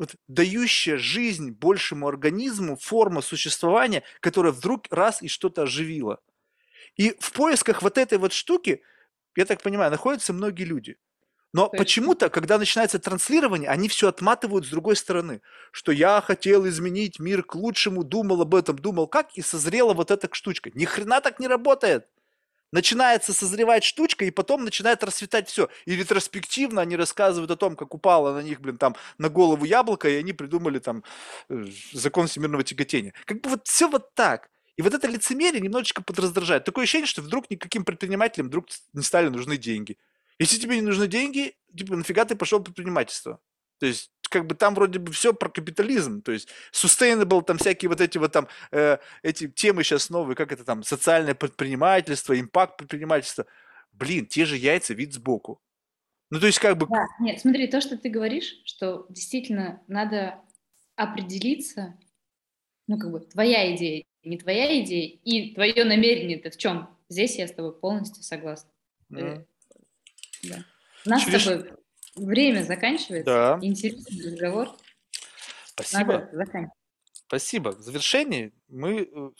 вот дающая жизнь большему организму форма существования, которая вдруг раз и что-то оживила. И в поисках вот этой вот штуки, я так понимаю, находятся многие люди. Но почему-то, когда начинается транслирование, они все отматывают с другой стороны. Что я хотел изменить мир к лучшему, думал об этом, думал как, и созрела вот эта штучка. Ни хрена так не работает начинается созревать штучка, и потом начинает расцветать все. И ретроспективно они рассказывают о том, как упало на них, блин, там, на голову яблоко, и они придумали там э, закон всемирного тяготения. Как бы вот все вот так. И вот это лицемерие немножечко подраздражает. Такое ощущение, что вдруг никаким предпринимателям вдруг не стали нужны деньги. Если тебе не нужны деньги, типа, нафига ты пошел в предпринимательство? То есть как бы там вроде бы все про капитализм, то есть sustainable, там всякие вот эти вот там, э, эти темы сейчас новые, как это там, социальное предпринимательство, импакт предпринимательства. Блин, те же яйца, вид сбоку. Ну, то есть как бы... Да, нет, смотри, то, что ты говоришь, что действительно надо определиться, ну, как бы, твоя идея, не твоя идея, и твое намерение-то в чем? Здесь я с тобой полностью согласна. Mm. Да. У нас Через... с тобой Время заканчивается. Да. Интересный разговор. Спасибо. Надо заканчивать. Спасибо. В завершении мы э,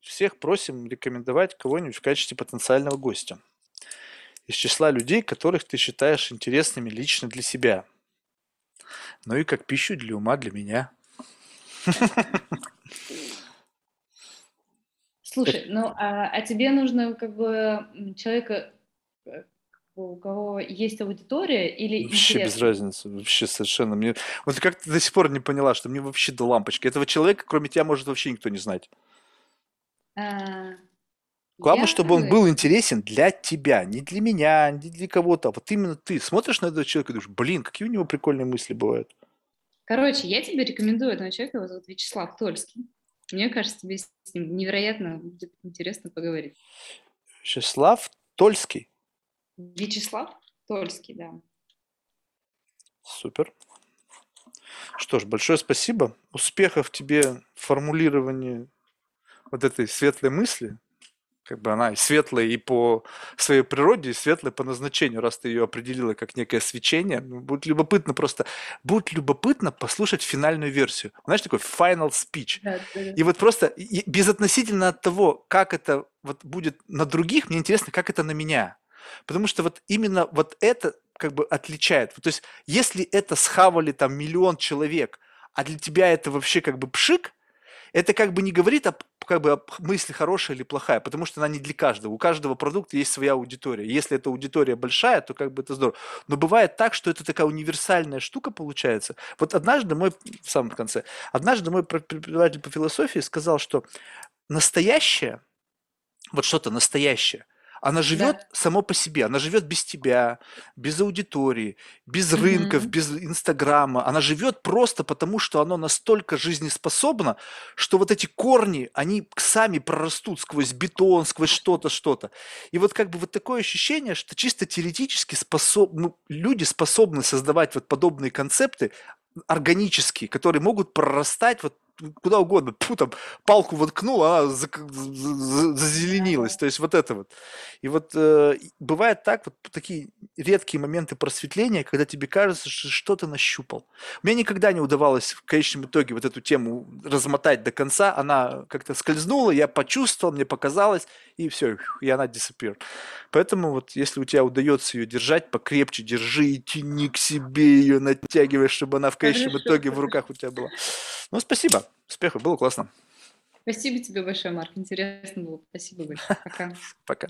всех просим рекомендовать кого-нибудь в качестве потенциального гостя из числа людей, которых ты считаешь интересными лично для себя. Ну и как пищу для ума для меня. Слушай, ну а, а тебе нужно как бы человека, э, у кого есть аудитория или Вообще без разницы, вообще совершенно. Мне... Вот как ты до сих пор не поняла, что мне вообще до лампочки. Этого человека, кроме тебя, может вообще никто не знать. А, Главное, я... чтобы он был интересен для тебя, не для меня, не для кого-то. А вот именно ты смотришь на этого человека и думаешь, блин, какие у него прикольные мысли бывают. Короче, я тебе рекомендую этого человека, его зовут Вячеслав Тольский. Мне кажется, тебе с ним невероятно будет интересно поговорить. Вячеслав Тольский? Вячеслав Тольский, да. Супер. Что ж, большое спасибо. Успехов тебе в формулировании вот этой светлой мысли как бы она и светлая и по своей природе, и светлая по назначению, раз ты ее определила как некое свечение. Ну, будет любопытно просто, будет любопытно послушать финальную версию. Знаешь, такой final speech. Да, да, да. И вот просто и безотносительно от того, как это вот будет на других, мне интересно, как это на меня. Потому что вот именно вот это как бы отличает. То есть если это схавали там миллион человек, а для тебя это вообще как бы пшик, это как бы не говорит о, как бы, мысли хорошая или плохая, потому что она не для каждого. У каждого продукта есть своя аудитория. Если эта аудитория большая, то как бы это здорово. Но бывает так, что это такая универсальная штука получается. Вот однажды мой, в самом конце, однажды мой преподаватель по философии сказал, что настоящее, вот что-то настоящее – она живет да. само по себе, она живет без тебя, без аудитории, без mm-hmm. рынков, без Инстаграма. Она живет просто потому, что она настолько жизнеспособна, что вот эти корни, они сами прорастут сквозь бетон, сквозь что-то, что-то. И вот как бы вот такое ощущение, что чисто теоретически способ... ну, люди способны создавать вот подобные концепты органические, которые могут прорастать вот куда угодно, Фу, там палку воткнул, она зазеленилась. То есть вот это вот. И вот э, бывает так, вот такие редкие моменты просветления, когда тебе кажется, что что то нащупал. Мне никогда не удавалось в конечном итоге вот эту тему размотать до конца. Она как-то скользнула, я почувствовал, мне показалось, и все, и она disappeared. Поэтому вот если у тебя удается ее держать, покрепче держи и тяни к себе ее, натягивай, чтобы она в конечном Хорошо. итоге в руках у тебя была. Ну, спасибо. Успехов, было классно. Спасибо тебе большое, Марк. Интересно было. Спасибо большое. Пока. Пока.